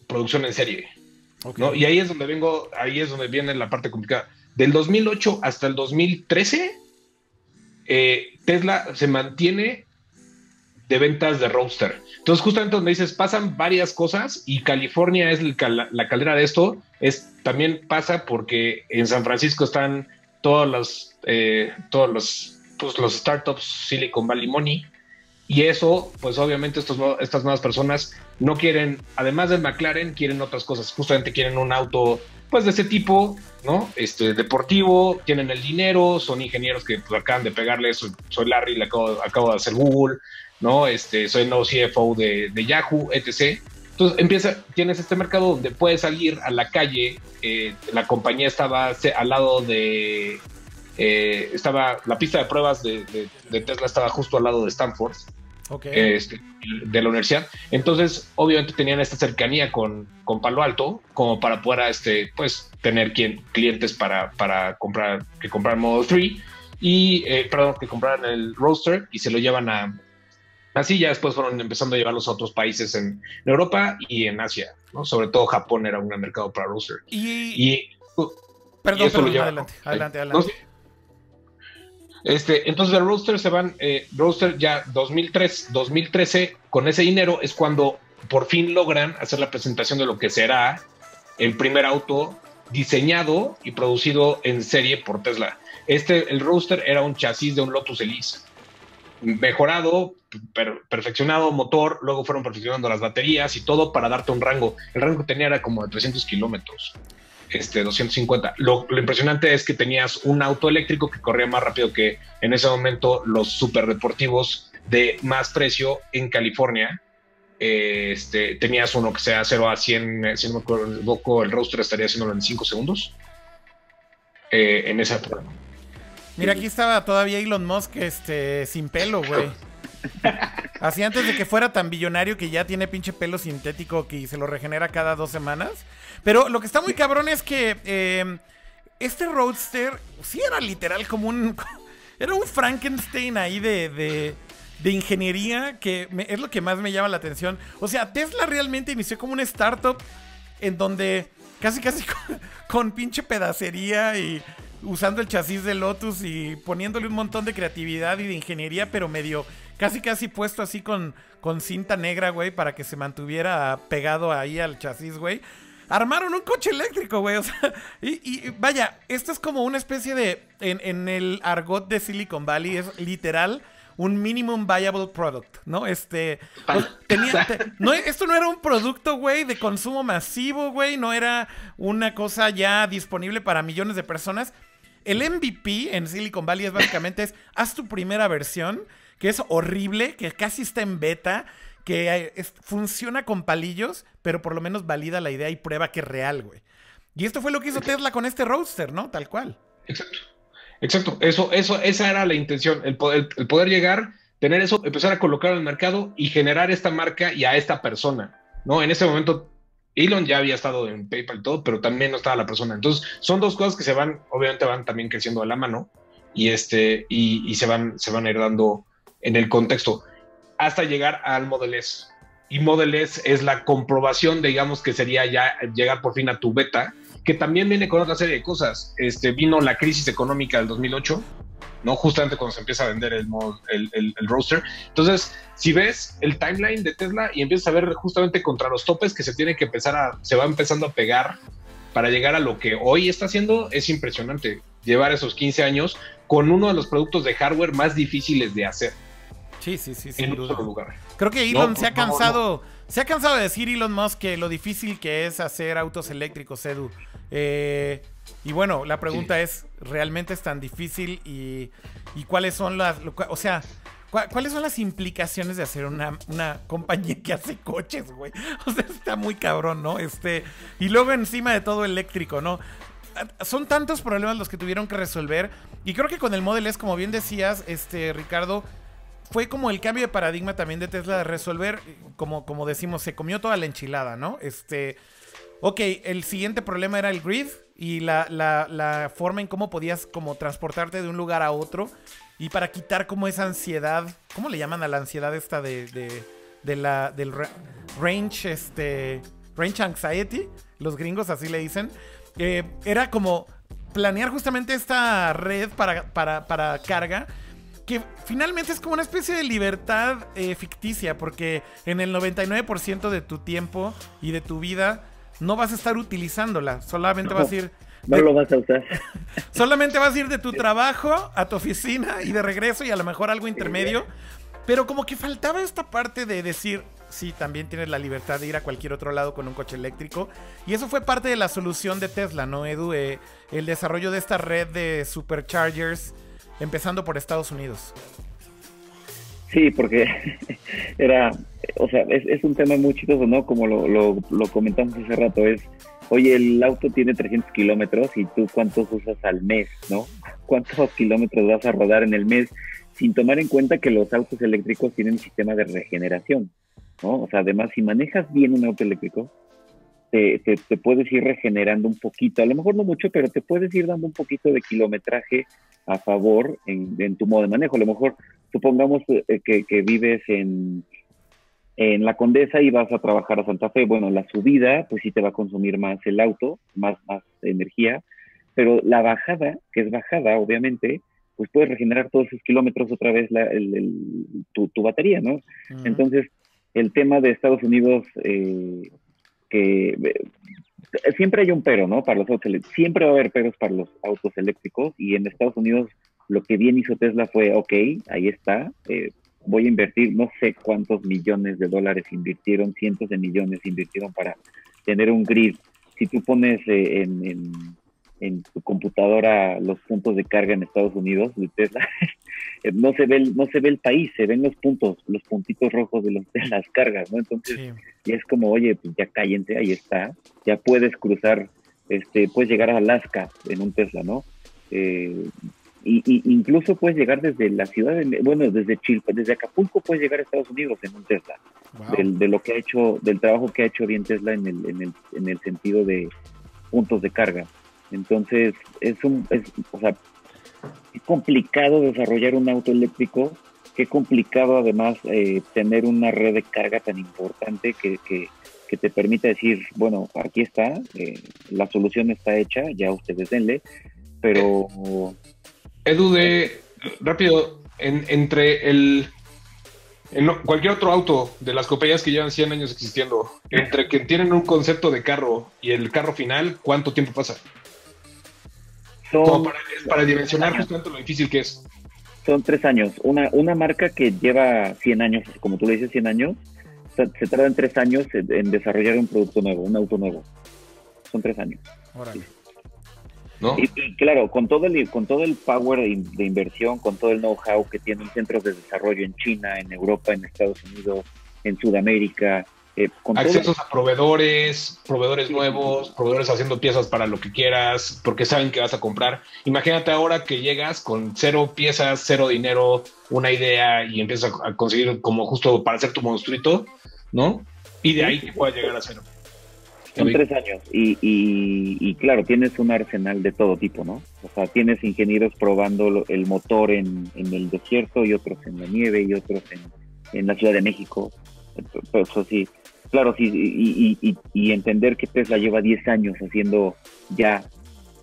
producción en serie. Y ahí es donde vengo, ahí es donde viene la parte complicada. Del 2008 hasta el 2013, eh, Tesla se mantiene de ventas de Roadster. Entonces, justamente donde dices, pasan varias cosas y California es la caldera de esto, es, también pasa porque en San Francisco están todos los, eh, todos los, pues, los startups Silicon Valley Money. Y eso, pues obviamente estas nuevas personas no quieren, además del McLaren, quieren otras cosas. Justamente quieren un auto, pues de ese tipo, ¿no? Este, deportivo, tienen el dinero, son ingenieros que pues, acaban de pegarle, soy, soy Larry, le acabo, de hacer Google, ¿no? Este, soy el nuevo CFO de, de Yahoo, etc. Entonces empieza, tienes este mercado donde puedes salir a la calle. Eh, la compañía estaba al lado de, eh, estaba la pista de pruebas de, Tesla estaba justo al lado de Stanford, este, de la universidad. Entonces, obviamente tenían esta cercanía con, con Palo Alto como para poder, este, pues, tener quien, clientes para, para comprar que comprar Model 3 y, eh, perdón, que compraran el Roadster y se lo llevan a Así ya después fueron empezando a llevarlos a otros países en, Europa y en Asia, ¿no? Sobre todo Japón era un mercado para Roadster. Y... Uh, perdón, perdón adelante, adelante, adelante. Este, entonces de Roadster se van, eh, Roadster ya 2003, 2013, con ese dinero es cuando por fin logran hacer la presentación de lo que será el primer auto diseñado y producido en serie por Tesla. Este, el Roadster era un chasis de un Lotus Elise, mejorado, perfeccionado motor, luego fueron perfeccionando las baterías y todo para darte un rango. El rango que tenía era como de 300 kilómetros, este, 250. Lo, impresionante es que tenías un auto eléctrico que corría más rápido que en ese momento los super deportivos de más precio en California este, tenías uno que sea 0 a 100, si no me equivoco, el roster estaría haciéndolo en 5 segundos. Eh, en esa prueba. Mira, aquí estaba todavía Elon Musk este, sin pelo, güey. Así antes de que fuera tan billonario que ya tiene pinche pelo sintético que se lo regenera cada dos semanas. Pero lo que está muy cabrón es que eh, este Roadster sí era literal como un... Era un Frankenstein ahí de, de ingeniería que es lo que más me llama la atención. O sea, Tesla realmente inició como una startup en donde casi casi con, pinche pedacería y usando el chasis de Lotus y poniéndole un montón de creatividad y de ingeniería, pero medio casi casi puesto así con, con cinta negra, güey, para que se mantuviera pegado ahí al chasis, güey. Armaron un coche eléctrico, güey. O sea, y, vaya, esto es como una especie de. En, en el argot de Silicon Valley, es literal un minimum viable product, ¿no? Este, pues, no, esto no era un producto, güey, de consumo masivo, güey, no era una cosa ya disponible para millones de personas. El MVP en Silicon Valley es básicamente es, haz tu primera versión, que es horrible, que casi está en beta, que funciona con palillos, pero por lo menos valida la idea y prueba que es real, güey. Y esto fue lo que hizo Tesla con este roadster, ¿no? Tal cual. Exacto. Exacto, eso, eso, esa era la intención, el poder, el poder llegar, tener eso, empezar a colocar al mercado y generar esta marca y a esta persona, ¿no? En ese momento Elon ya había estado en PayPal y todo, pero también no estaba la persona. Entonces, son dos cosas que se van, obviamente van también creciendo a la mano y este, y, se van, se van a en el contexto hasta llegar al Model S. Y Model S es la comprobación, digamos, que sería ya llegar por fin a tu beta, que también viene con otra serie de cosas. Este, vino la crisis económica del 2008, ¿no? Justamente cuando se empieza a vender el, el, el, roster. Entonces, si ves el timeline de Tesla y empiezas a ver justamente contra los topes que se tiene que empezar a, se va empezando a pegar para llegar a lo que hoy está haciendo, es impresionante llevar esos 15 años con uno de los productos de hardware más difíciles de hacer. Sí, sí, sí, sin duda. Lugar. Creo que Elon se ha cansado, se ha cansado de decir Elon Musk que lo difícil que es hacer autos eléctricos, Edu. Eh, y bueno, la pregunta es, ¿realmente es tan difícil? Y, cuáles son las... O sea, ¿cuáles son las implicaciones de hacer una, compañía que hace coches, güey? O sea, está muy cabrón, ¿no? Este, y luego encima de todo eléctrico, ¿no? Son tantos problemas los que tuvieron que resolver. Y creo que con el Model S, como bien decías, este, Ricardo, fue como el cambio de paradigma también de Tesla de resolver, como, como decimos, se comió toda la enchilada, ¿no? Este, ok, el siguiente problema era el grid y la, forma en cómo podías como transportarte de un lugar a otro y para quitar como esa ansiedad, ¿cómo le llaman a la ansiedad esta de, de, la, del range, este, range anxiety? Los gringos así le dicen. Eh, era como planear justamente esta red para, para, carga que finalmente es como una especie de libertad eh, ficticia, porque en el 99% de tu tiempo y de tu vida no vas a estar utilizándola, solamente vas a ir... No lo vas a usar. solamente vas a ir de tu trabajo a tu oficina y de regreso y a lo mejor algo intermedio. Pero como que faltaba esta parte de decir, sí, también tienes la libertad de ir a cualquier otro lado con un coche eléctrico. Y eso fue parte de la solución de Tesla, ¿no, Edu? Eh, el desarrollo de esta red de superchargers, empezando por Estados Unidos. Sí, porque era, o sea, es, un tema muy chistoso, ¿no? Como lo, lo, comentamos hace rato, es, oye, el auto tiene 300 kilómetros y tú cuántos usas al mes, ¿no? ¿Cuántos kilómetros vas a rodar en el mes? Sin tomar en cuenta que los autos eléctricos tienen un sistema de regeneración, ¿no? O sea, además, si manejas bien un auto eléctrico, te, te, puedes ir regenerando un poquito, a lo mejor no mucho, pero te puedes ir dando un poquito de kilometraje a favor en, en tu modo de manejo. A lo mejor supongamos eh, que, vives en, en la Condesa y vas a trabajar a Santa Fe, bueno, la subida, pues sí te va a consumir más el auto, más, más energía, pero la bajada, que es bajada, obviamente, pues puedes regenerar todos esos kilómetros otra vez la, tu, batería, ¿no? Entonces, el tema de Estados Unidos, eh, que siempre hay un pero, ¿no? Para los autos eléctricos. Siempre va a haber peros para los autos eléctricos y en Estados Unidos lo que bien hizo Tesla fue, ok, ahí está, eh, voy a invertir, no sé cuántos millones de dólares invirtieron, cientos de millones invirtieron para tener un grid. Si tú pones eh, en, tu computadora los puntos de carga en Estados Unidos, Tesla, no se ve el, no se ve el país, se ven los puntos, los puntitos rojos de, los, de las cargas, ¿no? Entonces, y es como, oye, pues ya cállense, ahí está, ya puedes cruzar, este, puedes llegar a Alaska en un Tesla, ¿no? Eh, y, incluso puedes llegar desde la ciudad, de, bueno, desde Chilpa, desde Acapulco puedes llegar a Estados Unidos en un Tesla, del, de lo que ha hecho, del trabajo que ha hecho bien Tesla en el, en el, en el sentido de puntos de carga. Entonces, es un, es, o sea, es complicado desarrollar un auto eléctrico, qué complicado además eh, tener una red de carga tan importante que, que, que te permita decir, bueno, aquí está, eh, la solución está hecha, ya ustedes denle, pero... Edu, de rápido, entre el. En cualquier otro auto de las compañías que llevan 100 años existiendo, entre que tienen un concepto de carro y el carro final, ¿cuánto tiempo pasa? Son, para, dimensionar justamente lo difícil que es. Son tres años. Una, una marca que lleva 100 años, como tú le dices, 100 años, se, tarda en tres años en, desarrollar un producto nuevo, un auto nuevo. Son tres años. Órale. Y, claro, con todo el con todo el power de, inversión, con todo el know-how que tienen centros de desarrollo en China, en Europa, en Estados Unidos, en Sudamérica, eh, accesos a proveedores, proveedores nuevos, proveedores haciendo piezas para lo que quieras, porque saben que vas a comprar. Imagínate ahora que llegas con cero piezas, cero dinero, una idea y empiezas a, conseguir como justo para hacer tu monstruito, ¿no? Y de ahí que puedas llegar a cero. Son tres años y, y, claro, tienes un arsenal de todo tipo, ¿no? O sea, tienes ingenieros probando el motor en, en el desierto y otros en la nieve y otros en, en la Ciudad de México. Eso sí, claro, sí, y, y, entender que Tesla lleva 10 años haciendo ya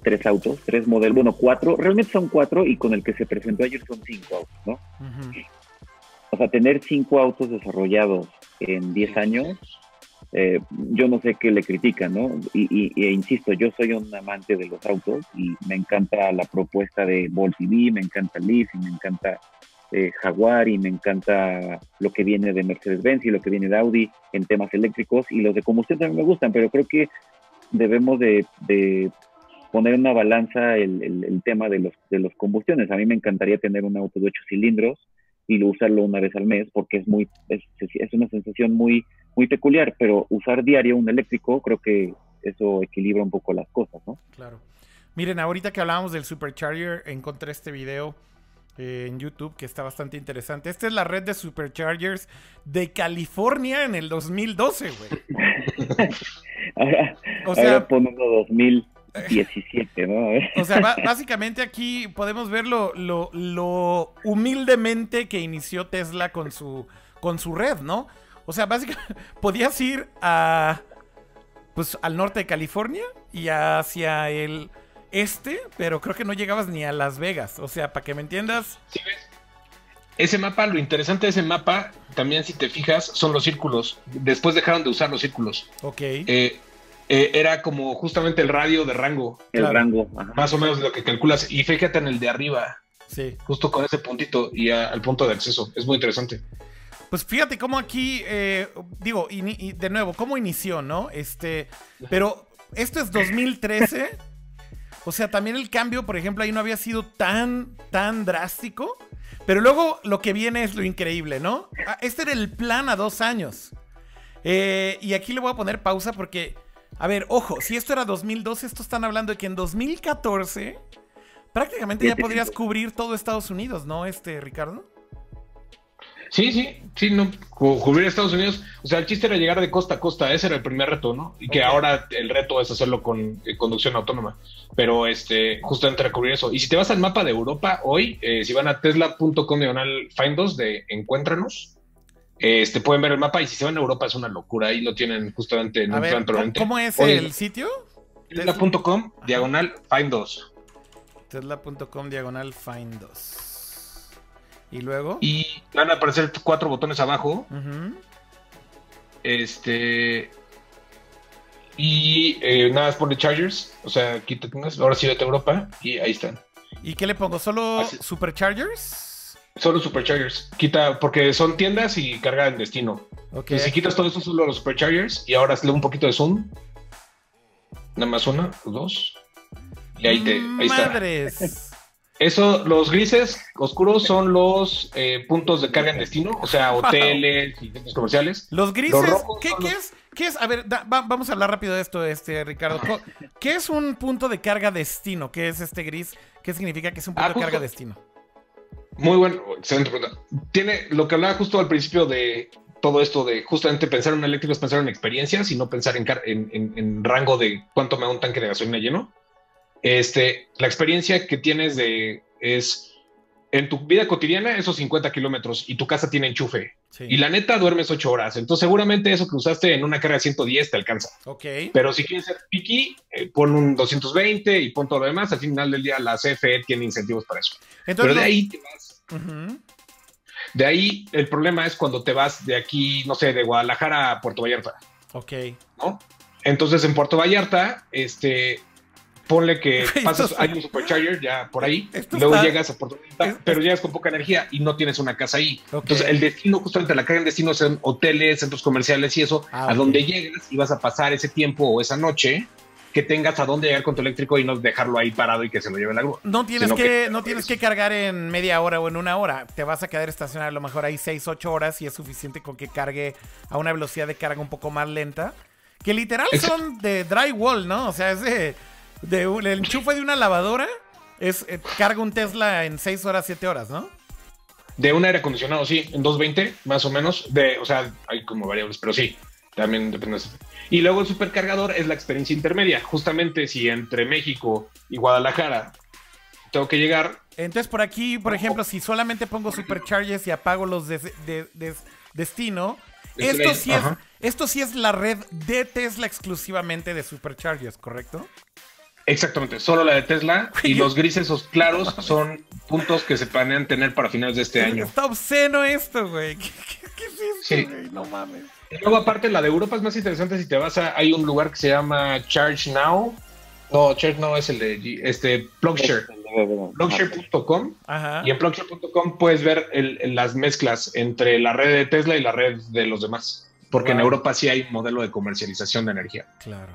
tres autos, tres modelos, bueno, cuatro, realmente son cuatro y con el que se presentó ayer son cinco autos, ¿no? O sea, tener cinco autos desarrollados en 10 años eh, yo no sé qué le critican, ¿no? Y, e insisto, yo soy un amante de los autos y me encanta la propuesta de Volt EV, me encanta Leaf y me encanta eh, Jaguar y me encanta lo que viene de Mercedes-Benz y lo que viene de Audi en temas eléctricos y los de combustión también me gustan, pero creo que debemos de, poner en una balanza el, tema de los, de los combustiones. A mí me encantaría tener un auto de ocho cilindros y usarlo una vez al mes porque es muy es, una sensación muy muy peculiar, pero usar diario un eléctrico creo que eso equilibra un poco las cosas, ¿no? Claro. Miren, ahorita que hablábamos del Supercharger, encontré este video en YouTube que está bastante interesante. Esta es la red de Superchargers de California en el 2012, güey. ahora, o sea, 2017, ¿no? o sea, básicamente aquí podemos ver lo, lo, lo, humildemente que inició Tesla con su, con su red, ¿no? O sea, básicamente podías ir a pues al norte de California y hacia el este, pero creo que no llegabas ni a Las Vegas. O sea, para que me entiendas. Sí, ves. Ese mapa, lo interesante de ese mapa, también si te fijas, son los círculos. Después dejaron de usar los círculos. Ok. Eh, eh, era como justamente el radio de rango. El rango. Más o menos lo que calculas. Y fíjate en el de arriba. Sí. Justo con ese puntito y al punto de acceso. Es muy interesante. Pues fíjate cómo aquí, eh, digo, y, de nuevo, cómo inició, ¿no? Este, pero esto es 2013. O sea, también el cambio, por ejemplo, ahí no había sido tan, tan drástico. Pero luego lo que viene es lo increíble, ¿no? Ah, este era el plan a dos años. Eh, y aquí le voy a poner pausa porque, a ver, ojo, si esto era 2012, esto están hablando de que en 2014 prácticamente ya podrías cubrir todo Estados Unidos, ¿no, este Ricardo? Sí, sí, sí, no, cubrir Estados Unidos. O sea, el chiste era llegar de costa a costa, ese era el primer reto, ¿no? Y que ahora el reto es hacerlo con eh, conducción autónoma. Pero este, justamente era cubrir eso. Y si te vas al mapa de Europa hoy, eh, si van a tesla.com diagonal findos de encuéntranos, este, pueden ver el mapa. Y si se van a Europa es una locura. Ahí lo tienen justamente en un plan ¿Cómo es el sitio? Tesla.com diagonal findos. Tesla.com diagonal findos. Y luego. Y van a aparecer cuatro botones abajo. Este. y eh, nada más pone chargers, o sea, quítate unas, ahora sí vete a Europa y ahí están. ¿Y qué le pongo? ¿Solo superchargers? Solo superchargers. Quita, porque son tiendas y carga en destino. Ok. Y si quitas todo eso, solo los superchargers y ahora hazle un poquito de zoom. Nada más una, dos. Y ahí te, ahí está. Eso, los grises oscuros son los eh, puntos de carga en destino, o sea, hoteles y centros comerciales. Los grises, Los ¿qué, qué los- es? ¿Qué es? A ver, da- va- vamos a hablar rápido de esto, este, Ricardo. ¿Qué es un punto de carga destino? ¿Qué es este gris? ¿Qué significa que es un punto Ah, de carga destino? Muy bueno, excelente pregunta. Tiene lo que hablaba justo al principio de todo esto de justamente pensar en eléctrico es pensar en experiencias y no pensar en, car- en, en- en rango de cuánto me da un tanque de gasolina lleno. Este, la experiencia que tienes de es en tu vida cotidiana esos 50 kilómetros y tu casa tiene enchufe Sí. y la neta duermes 8 horas. Entonces seguramente eso que usaste en una carga de 110 te alcanza. Ok. Pero si quieres ser picky, eh, pon un 220 y pon todo lo demás. Al final del día la CFE tiene incentivos para eso. Entonces, Pero de ahí te vas de ahí el problema es cuando te vas de aquí, no sé, de Guadalajara a Puerto Vallarta, Ok. ¿no? Entonces en Puerto Vallarta, este, ponle que pasas, hay un supercharger ya por ahí, luego está- llegas a Puerto Vallarta, es- pero llegas con poca energía y no tienes una casa ahí. Entonces el destino, justamente la carga en destino son hoteles, centros comerciales y eso, Ah, a donde llegas y vas a pasar ese tiempo o esa noche que tengas a dónde llegar con tu eléctrico y no dejarlo ahí parado y que se lo lleve la grúa. No tienes que- no tienes que cargar en media hora o en una hora. Te vas a quedar estacionado a lo mejor ahí 6, 8 horas y es suficiente con que cargue a una velocidad de carga un poco más lenta. Que literal Exacto. son de drywall, ¿no? O sea, es de, de un- el enchufe de una lavadora. Es, eh, carga un Tesla en 6 horas, 7 horas, ¿no? De un aire acondicionado, sí, en 220 más o menos. De, o sea, hay como variables, pero sí, también depende. de eso. Y luego el supercargador es la experiencia intermedia. Justamente si entre México y Guadalajara tengo que llegar, Entonces, por aquí, por ejemplo, si solamente pongo superchargers y apago los de, de- de- destino, Es esto sí, es, esto sí es la red de Tesla exclusivamente de superchargers, ¿correcto? Exactamente, solo la de Tesla y los grises o claros son puntos que se planean tener para finales de este año. Está obsceno esto, güey. ¿Qué, qué- qué es esto, Sí. güey? No mames. Y luego aparte la de Europa es más interesante si te vas a, hay un lugar que se llama Charge Now. No, Charge Now es el de G- este Plugshare. Plugshare.com Ajá. Y en Plugshare.com puedes ver el- el- las mezclas entre la red de Tesla y la red de los demás. Porque en. Europa sí hay un modelo de comercialización de energía Claro,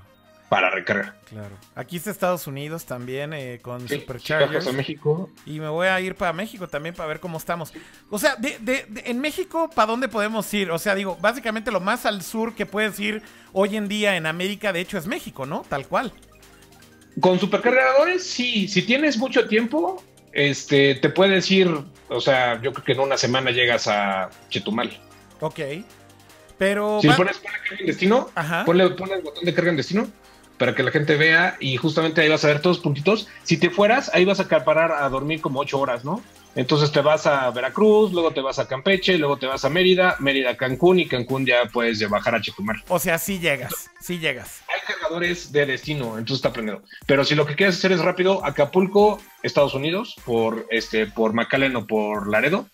para recarga. claro. Aquí está Estados Unidos también eh, con Sí, superchargers. a México, Y me voy a ir para México también para ver cómo estamos. O sea, de, de- de- en México, ¿para dónde podemos ir? O sea, digo, básicamente lo más al sur que puedes ir hoy en día en América, de hecho, es México, ¿no? Tal cual. con supercargadores, sí, si tienes mucho tiempo, este, te puedes ir, o sea, yo creo que en una semana llegas a Chetumal. Ok. Pero. Si va- le pones, ponle carga en destino, Ajá. ponle, ponle el botón de carga en destino para que la gente vea y justamente ahí vas a ver todos los puntitos. Si te fueras, ahí vas a acaparar a dormir como ocho horas, ¿no? Entonces te vas a Veracruz, luego te vas a Campeche, luego te vas a Mérida, Mérida a Cancún y Cancún ya puedes bajar a Chetumal. O sea, sí llegas. Sí llegas. Hay cargadores de destino, entonces está aprendiendo. Pero si lo que quieres hacer es rápido, Acapulco, Estados Unidos, por este, por McAllen o por Laredo,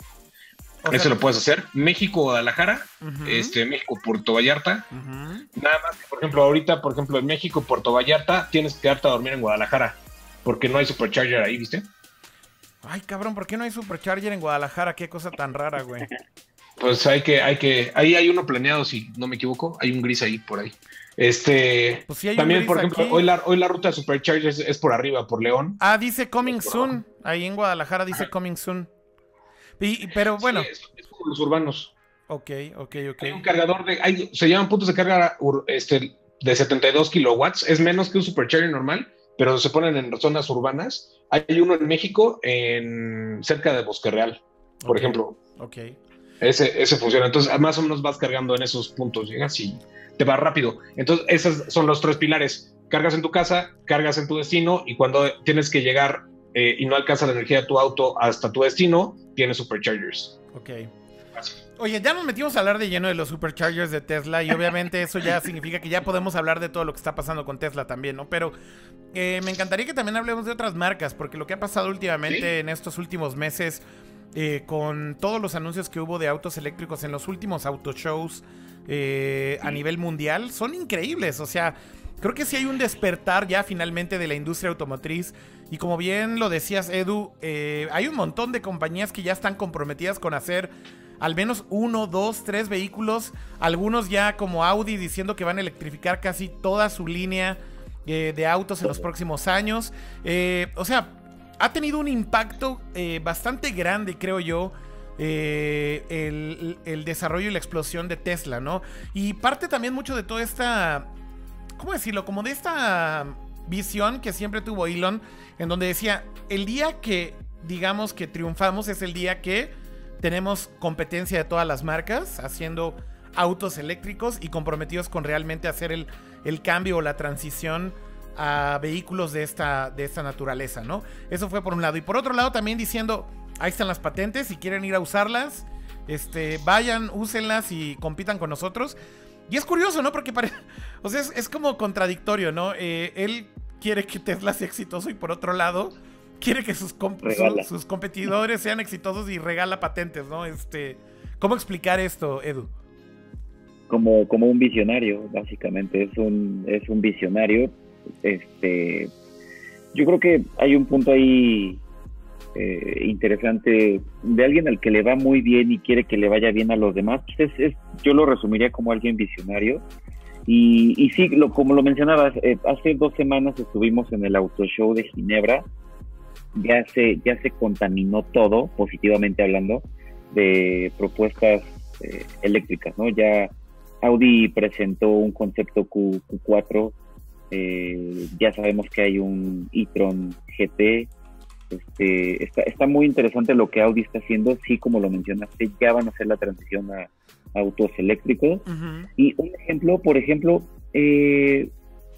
O eso sea, lo puedes hacer. México, Guadalajara, este, México, Puerto Vallarta. Nada más que, por ejemplo, ahorita, por ejemplo, en México, Puerto Vallarta, tienes que quedarte a dormir en Guadalajara, porque no hay supercharger ahí, ¿viste? Ay, cabrón, ¿por qué no hay supercharger en Guadalajara? Qué cosa tan rara, güey. Pues hay que, hay que, ahí hay uno planeado, si no me equivoco, hay un gris ahí por ahí. Este, Pues sí hay un también, por ejemplo, aquí. hoy la, hoy la ruta de supercharger es, es por arriba, por León. Ah, dice Coming Soon. Ahí en Guadalajara dice Coming Soon. Y- pero bueno, Sí, es, es como los urbanos. ok, ok, ok. Hay un cargador de, hay, se llaman puntos de carga este, de 72 kilowatts, es menos que un supercharger normal, pero se ponen en zonas urbanas. Hay uno en México, en cerca de Bosque Real, por ejemplo. Ok. Ese, ese funciona. Entonces, más o menos vas cargando en esos puntos, llegas y te va rápido. Entonces, esos son los tres pilares. Cargas en tu casa, cargas en tu destino y cuando tienes que llegar eh, y no alcanza la energía de tu auto hasta tu destino, tienes superchargers. Ok. Oye, ya nos metimos a hablar de lleno de los superchargers de Tesla y obviamente eso ya significa que ya podemos hablar de todo lo que está pasando con Tesla también, ¿no? Pero eh, me encantaría que también hablemos de otras marcas, porque lo que ha pasado últimamente Sí. en estos últimos meses eh, con todos los anuncios que hubo de autos eléctricos en los últimos autoshows eh, a nivel mundial son increíbles. O sea, creo que sí hay un despertar ya finalmente de la industria automotriz. Y como bien lo decías, Edu, eh, hay un montón de compañías que ya están comprometidas con hacer al menos uno, dos, tres vehículos. Algunos ya como Audi diciendo que van a electrificar casi toda su línea eh, de autos en los próximos años. Eh, o sea, ha tenido un impacto bastante grande, creo yo. el, el, desarrollo y la explosión de Tesla, ¿no? Y parte también mucho de toda esta ¿cómo decirlo? Como de esta visión que siempre tuvo Elon, en donde decía, el día que digamos que triunfamos es el día que tenemos competencia de todas las marcas haciendo autos eléctricos y comprometidos con realmente hacer el, el cambio o la transición a vehículos de esta, de esta naturaleza, ¿no? Eso fue por un lado. Y por otro lado también diciendo, ahí están las patentes, si quieren ir a usarlas, este, vayan, úsenlas y compitan con nosotros. Y es curioso, ¿no? Porque parece. O sea, es, como contradictorio, ¿no? Eh, él quiere que Tesla sea exitoso y por otro lado quiere que sus, sus, competidores sean exitosos y regala patentes, ¿no? Este, ¿Cómo explicar esto, Edu? Como, como un visionario, básicamente. Es un, es un visionario. Este, yo creo que hay un punto ahí eh, interesante de alguien al que le va muy bien y quiere que le vaya bien a los demás, pues es, yo lo resumiría como alguien visionario. Y, y sí, lo, como lo mencionabas, eh, hace dos semanas estuvimos en el Auto Show de Ginebra, ya se, ya se contaminó todo, positivamente hablando, de propuestas eh, eléctricas, ¿no? Ya Audi presentó un concepto Q, 4 ya sabemos que hay un e-tron GT, este, está, está muy interesante lo que Audi está haciendo, sí, como lo mencionaste, ya van a hacer la transición a, autos eléctricos. Y un ejemplo, por ejemplo, eh,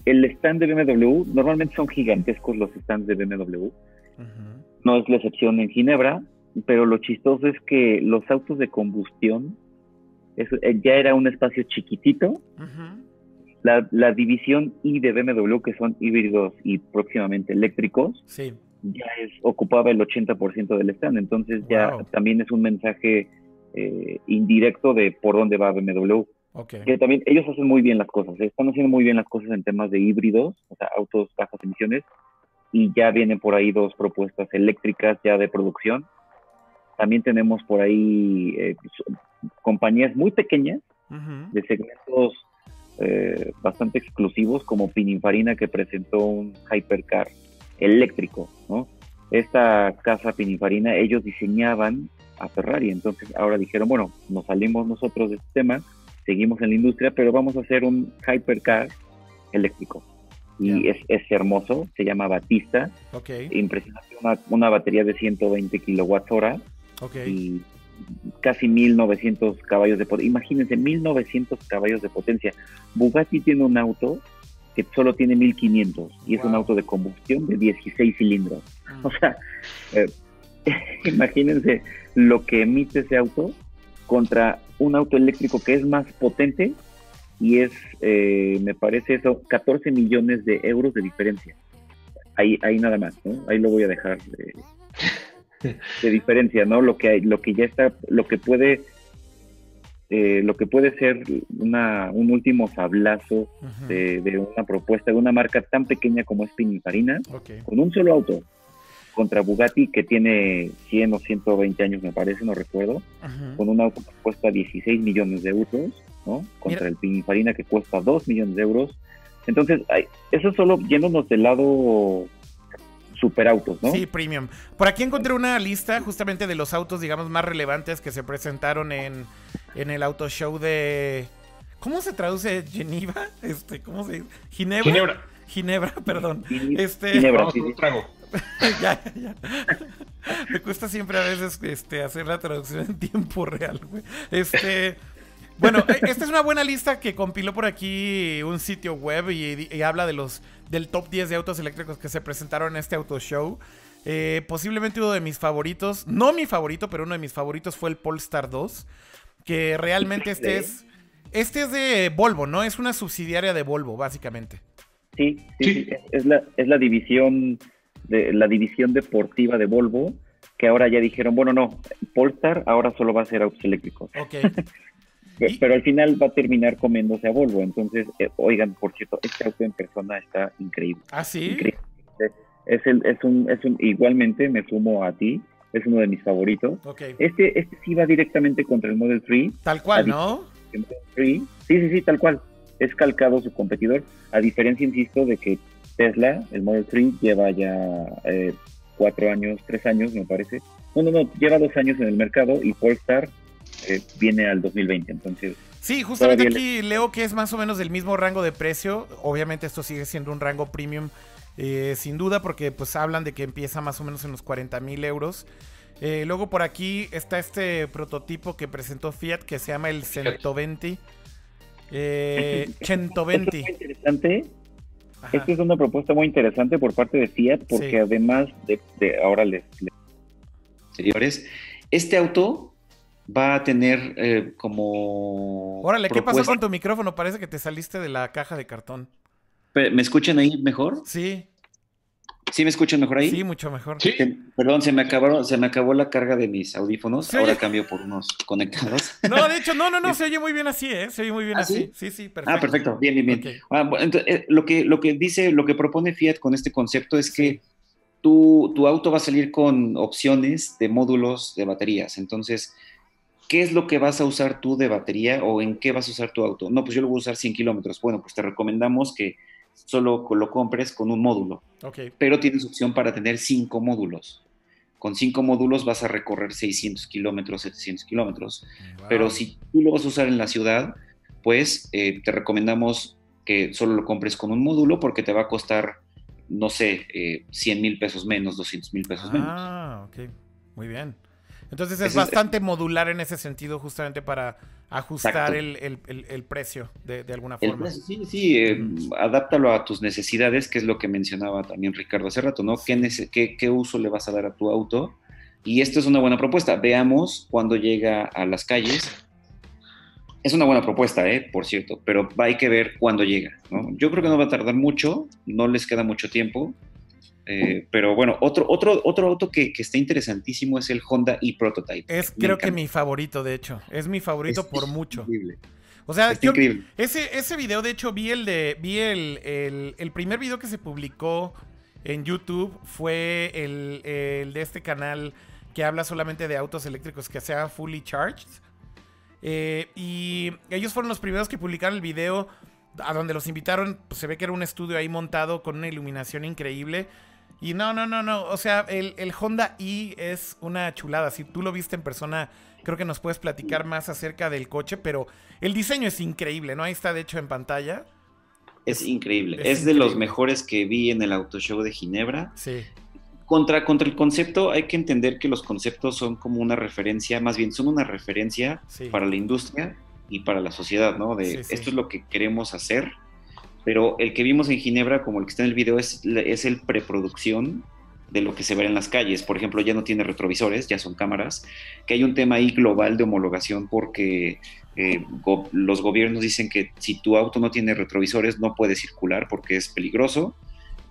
el stand de BMW, normalmente son gigantescos los stands de BMW, no es la excepción en Ginebra, pero lo chistoso es que los autos de combustión, eh, ya era un espacio chiquitito, la, la, división I de BMW, que son híbridos y próximamente eléctricos, sí ya es, ocupaba el 80% del stand. Entonces ya también es un mensaje eh, indirecto de por dónde va BMW. Que también ellos hacen muy bien las cosas, ¿eh? están haciendo muy bien las cosas en temas de híbridos, o sea, autos bajas emisiones, y ya vienen por ahí dos propuestas eléctricas ya de producción. También tenemos por ahí eh, compañías muy pequeñas, de segmentos bastante exclusivos, como Pininfarina, que presentó un Hypercar eléctrico, ¿no? Esta casa Pininfarina, ellos diseñaban a Ferrari, entonces ahora dijeron, bueno, nos salimos nosotros de este tema, seguimos en la industria, pero vamos a hacer un hypercar eléctrico. Y es, es, hermoso, se llama Batista. Okay. Impresionante, una, una, batería de 120 kilowatts hora. Y casi 1900 caballos de potencia. Imagínense, 1900 caballos de potencia. Bugatti tiene un auto que solo tiene 1500 y es un auto de combustión de 16 cilindros. Mm. O sea, eh, imagínense lo que emite ese auto contra un auto eléctrico que es más potente y es, eh, me parece eso, 14 millones de euros de diferencia. Ahí, ahí nada más, ¿no? Ahí lo voy a dejar de, de diferencia, ¿no? Lo que, hay, lo que ya está, lo que puede eh, lo que puede ser una, un último sablazo de, una propuesta de una marca tan pequeña como es Pininfarina, con un solo auto, contra Bugatti que tiene 100 o 120 años me parece, no recuerdo, con un auto que cuesta 16 millones de euros, ¿no? Contra el Pininfarina que cuesta 2 millones de euros. Entonces, eso solo yéndonos del lado superautos, ¿no? Sí, premium. Por aquí encontré una lista justamente de los autos, digamos, más relevantes que se presentaron en, en el auto show de. ¿Cómo se traduce Geneva? Este, ¿cómo se dice? Ginebra. Ginebra. Ginebra, perdón. Este. Ginebra, trago. ya, ya. Me cuesta siempre a veces este, hacer la traducción en tiempo real, güey. Este. Bueno, e, esta es una buena lista que compiló por aquí un sitio web y, habla de los del top 10 de autos eléctricos que se presentaron en este auto show. Eh, posiblemente uno de mis favoritos, no mi favorito, pero uno de mis favoritos fue el Polestar 2, que realmente este es este es de Volvo, ¿no? Es una subsidiaria de Volvo, básicamente. Sí, sí, Es, la, es la división de la división deportiva de Volvo que ahora ya dijeron, bueno, no, Polestar ahora solo va a ser autos eléctricos. Ok. Pero al final va a terminar comiéndose a Volvo. Entonces, eh, oigan, por cierto, este auto en persona está increíble. ¿Ah, sí? Increíble. Es, el, es, un, es un, igualmente me sumo a ti, es uno de mis favoritos. Okay. Este, este sí va directamente contra el Model 3. Tal cual, ¿no? Sí, sí, sí, tal cual. Es calcado su competidor, a diferencia, insisto, de que Tesla, el Model 3, lleva ya eh, cuatro años, tres años, me parece. No, no, no, lleva dos años en el mercado y Polestar eh, viene al 2020, entonces... Sí, justamente aquí leo que es más o menos del mismo rango de precio. Obviamente esto sigue siendo un rango premium, eh, sin duda, porque pues hablan de que empieza más o menos en los 40 mil euros. Eh, luego por aquí está este prototipo que presentó Fiat que se llama el 120. Eh, 120. Es interesante. Esta es una propuesta muy interesante por parte de Fiat porque además de, ahora les, Señores, este auto va a tener eh, como... Órale, ¿qué pasó con tu micrófono? Parece que te saliste de la caja de cartón. ¿Me escuchan ahí mejor? Sí. ¿Sí me escuchan mejor ahí? Sí, mucho mejor. ¿Sí? Perdón, se me acabaron, se me acabó la carga de mis audífonos. Ahora cambio por unos conectados. No, de hecho, no, no, no, se oye muy bien así, ¿eh? Se oye muy bien ¿Ah, así. Sí, sí, perfecto. Ah, perfecto, bien, bien, bien. Ah, entonces, eh, lo, que, lo que dice, lo que propone Fiat con este concepto es que tu, tu auto va a salir con opciones de módulos de baterías. Entonces, ¿qué es lo que vas a usar tú de batería o en qué vas a usar tu auto? No, pues yo lo voy a usar 100 kilómetros. Bueno, pues te recomendamos que solo lo compres con un módulo. Pero tienes opción para tener cinco módulos. Con cinco módulos vas a recorrer 600 kilómetros, 700 kilómetros. Pero si tú lo vas a usar en la ciudad, pues eh, te recomendamos que solo lo compres con un módulo porque te va a costar, no sé, 100 eh, mil pesos menos, 200 mil pesos menos. Ah, ok. Muy bien. Entonces es, bastante modular en ese sentido, justamente para ajustar el, precio de, alguna forma. sí, sí, eh, adáptalo a tus necesidades, que es lo que mencionaba también Ricardo hace rato, ¿no? ¿Qué, qué, uso le vas a dar a tu auto? Y esto es una buena propuesta. Veamos cuando llega a las calles. Es una buena propuesta, ¿eh? por cierto, pero hay que ver cuándo llega. ¿no? Yo creo que no va a tardar mucho, no les queda mucho tiempo. Eh, pero bueno, otro, otro, otro auto que, está interesantísimo es el Honda e-Prototype. Es creo que mi favorito, de hecho. Es mi favorito por mucho. Increíble. O sea, ese, ese video, de hecho, vi el de. Vi el, el, primer video que se publicó en YouTube. Fue el, de este canal que habla solamente de autos eléctricos que sean fully charged. Eh, y ellos fueron los primeros que publicaron el video a donde los invitaron. Pues, se ve que era un estudio ahí montado con una iluminación increíble. Y no, no, no, no. O sea, el, Honda i es una chulada. Si tú lo viste en persona, creo que nos puedes platicar más acerca del coche, pero el diseño es increíble, ¿no? Ahí está, de hecho, en pantalla. Es, increíble. Es, de los mejores que vi en el Auto Show de Ginebra. Sí. Contra, contra el concepto, hay que entender que los conceptos son como una referencia, más bien son una referencia para la industria y para la sociedad, ¿no? De esto es lo que queremos hacer pero el que vimos en Ginebra, como el que está en el video, es, el preproducción de lo que se ve en las calles. Por ejemplo, ya no tiene retrovisores, ya son cámaras, que hay un tema ahí global de homologación porque eh, los gobiernos dicen que si tu auto no tiene retrovisores no puede circular porque es peligroso.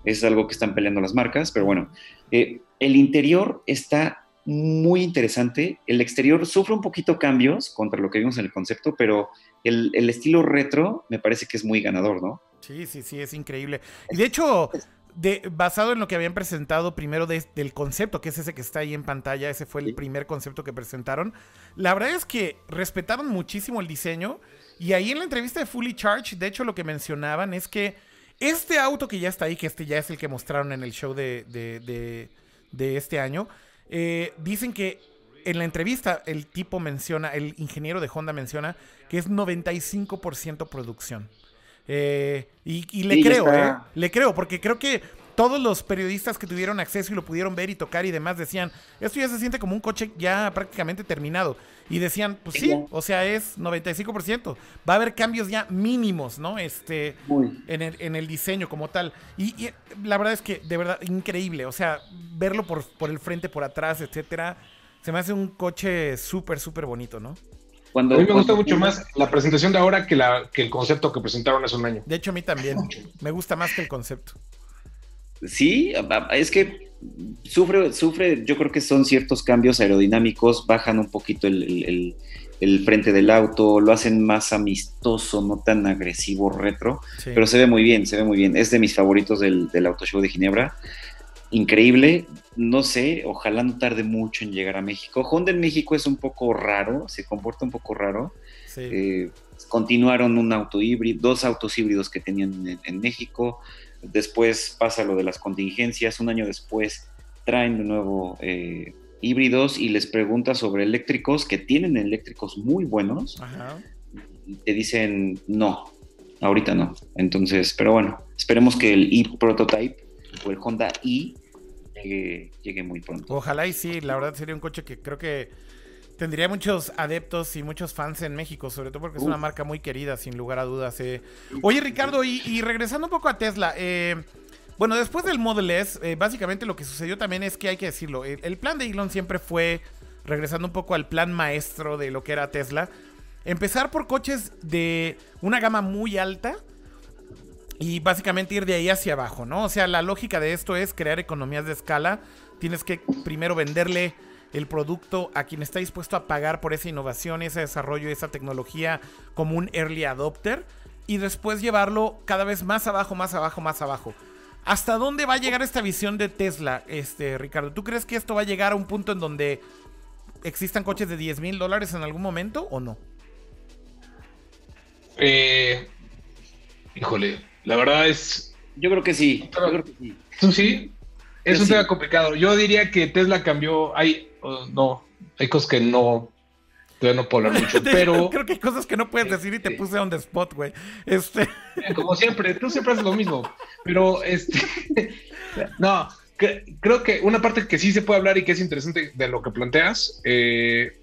Es algo que están peleando las marcas, pero bueno, eh, el interior está muy interesante. El exterior sufre un poquito cambios contra lo que vimos en el concepto, pero el estilo retro me parece que es muy ganador, ¿no? Sí, sí, sí, es increíble. Y de hecho, de, basado en lo que habían presentado primero del concepto, que es ese que está ahí en pantalla, ese fue el primer concepto que presentaron, la verdad es que respetaron muchísimo el diseño. Y ahí en la entrevista de Fully Charge, de hecho lo que mencionaban es que este auto que ya está ahí, que este ya es el que mostraron en el show de, de, este año, eh, dicen que en la entrevista el tipo menciona, el ingeniero de Honda menciona que es 95% producción. Eh, y, le creo, ¿eh? Le creo, porque creo que todos los periodistas que tuvieron acceso y lo pudieron ver y tocar y demás decían, esto ya se siente como un coche ya prácticamente terminado. Y decían, pues sí, o sea, es 95%. Va a haber cambios ya mínimos, ¿no? Este, en el, en el, diseño como tal. Y, la verdad es que, de verdad, increíble. O sea, verlo por, por el frente, por atrás, etcétera, se me hace un coche súper, súper bonito, ¿no? A mí me gusta mucho más la presentación de ahora que, la, que el concepto que presentaron hace un año. De hecho, a mí también. Me gusta más que el concepto. Sí, es que sufre, sufre, yo creo que son ciertos cambios aerodinámicos, bajan un poquito el, el frente del auto, lo hacen más amistoso, no tan agresivo, retro, pero se ve muy bien, se ve muy bien. Es de mis favoritos del, del Auto Show de Ginebra. Increíble, no sé, ojalá no tarde mucho en llegar a México. Honda en México es un poco raro, se comporta un poco raro. Eh, continuaron un auto híbrido, dos autos híbridos que tenían en, México. Después pasa lo de las contingencias. Un año después traen de nuevo eh, híbridos y les pregunta sobre eléctricos que tienen eléctricos muy buenos y te dicen no, ahorita no. Entonces, pero bueno, esperemos que el e-prototype o el Honda i llegue, muy pronto. Ojalá y sí, la verdad sería un coche que creo que tendría muchos adeptos y muchos fans en México, sobre todo porque es una marca muy querida, sin lugar a dudas. Eh. Oye, Ricardo, y, regresando un poco a Tesla, eh, bueno, después del Model S, eh, básicamente lo que sucedió también es que hay que decirlo, el, plan de Elon siempre fue, regresando un poco al plan maestro de lo que era Tesla, empezar por coches de una gama muy alta y básicamente ir de ahí hacia abajo, ¿no? O sea, la lógica de esto es crear economías de escala. Tienes que primero venderle el producto a quien está dispuesto a pagar por esa innovación, ese desarrollo, esa tecnología como un early adopter y después llevarlo cada vez más abajo, más abajo, más abajo. ¿Hasta dónde va a llegar esta visión de Tesla, este, Ricardo? ¿Tú crees que esto va a llegar a un punto en donde existan coches de 10 mil dólares en algún momento o no? Eh, híjole, la verdad es. Yo creo que sí. Yo creo que sí. ¿Tú sí? Es un tema complicado. Yo diría que Tesla cambió. Hay, no, hay cosas que no. Todavía no puedo hablar mucho, pero. Creo que hay cosas que no puedes decir y te puse on the spot, güey. Este. Como siempre, tú siempre haces lo mismo. Pero, este. no, creo que una parte que sí se puede hablar y que es interesante de lo que planteas eh,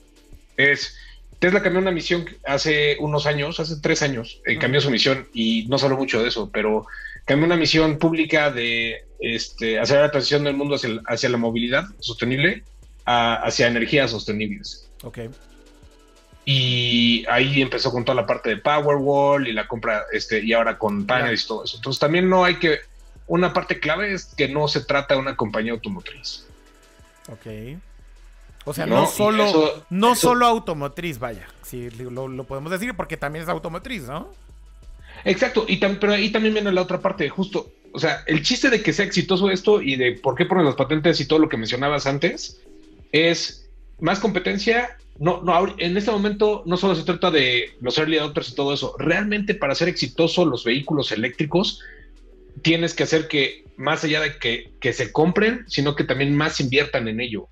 es Tesla cambió una misión hace unos años, hace tres años, eh, cambió su misión y no solo mucho de eso, pero cambió una misión pública de este, hacer la transición del mundo hacia, la movilidad sostenible hacia energías sostenibles. Ok. Y ahí empezó con toda la parte de Powerwall y la compra, este, y ahora con paneles y todo eso. Entonces también no hay que, una parte clave es que no se trata de una compañía automotriz. Ok. O sea, no, solo, no solo automotriz, vaya, si lo, podemos decir, porque también es automotriz, ¿no? Exacto, y pero ahí también viene la otra parte, justo, o sea, el chiste de que sea exitoso esto y de por qué ponen las patentes y todo lo que mencionabas antes, es más competencia. No, no, en este momento no solo se trata de los early adopters y todo eso. Realmente para ser exitoso los vehículos eléctricos, tienes que hacer que más allá de que, que se compren, sino que también más inviertan en ello.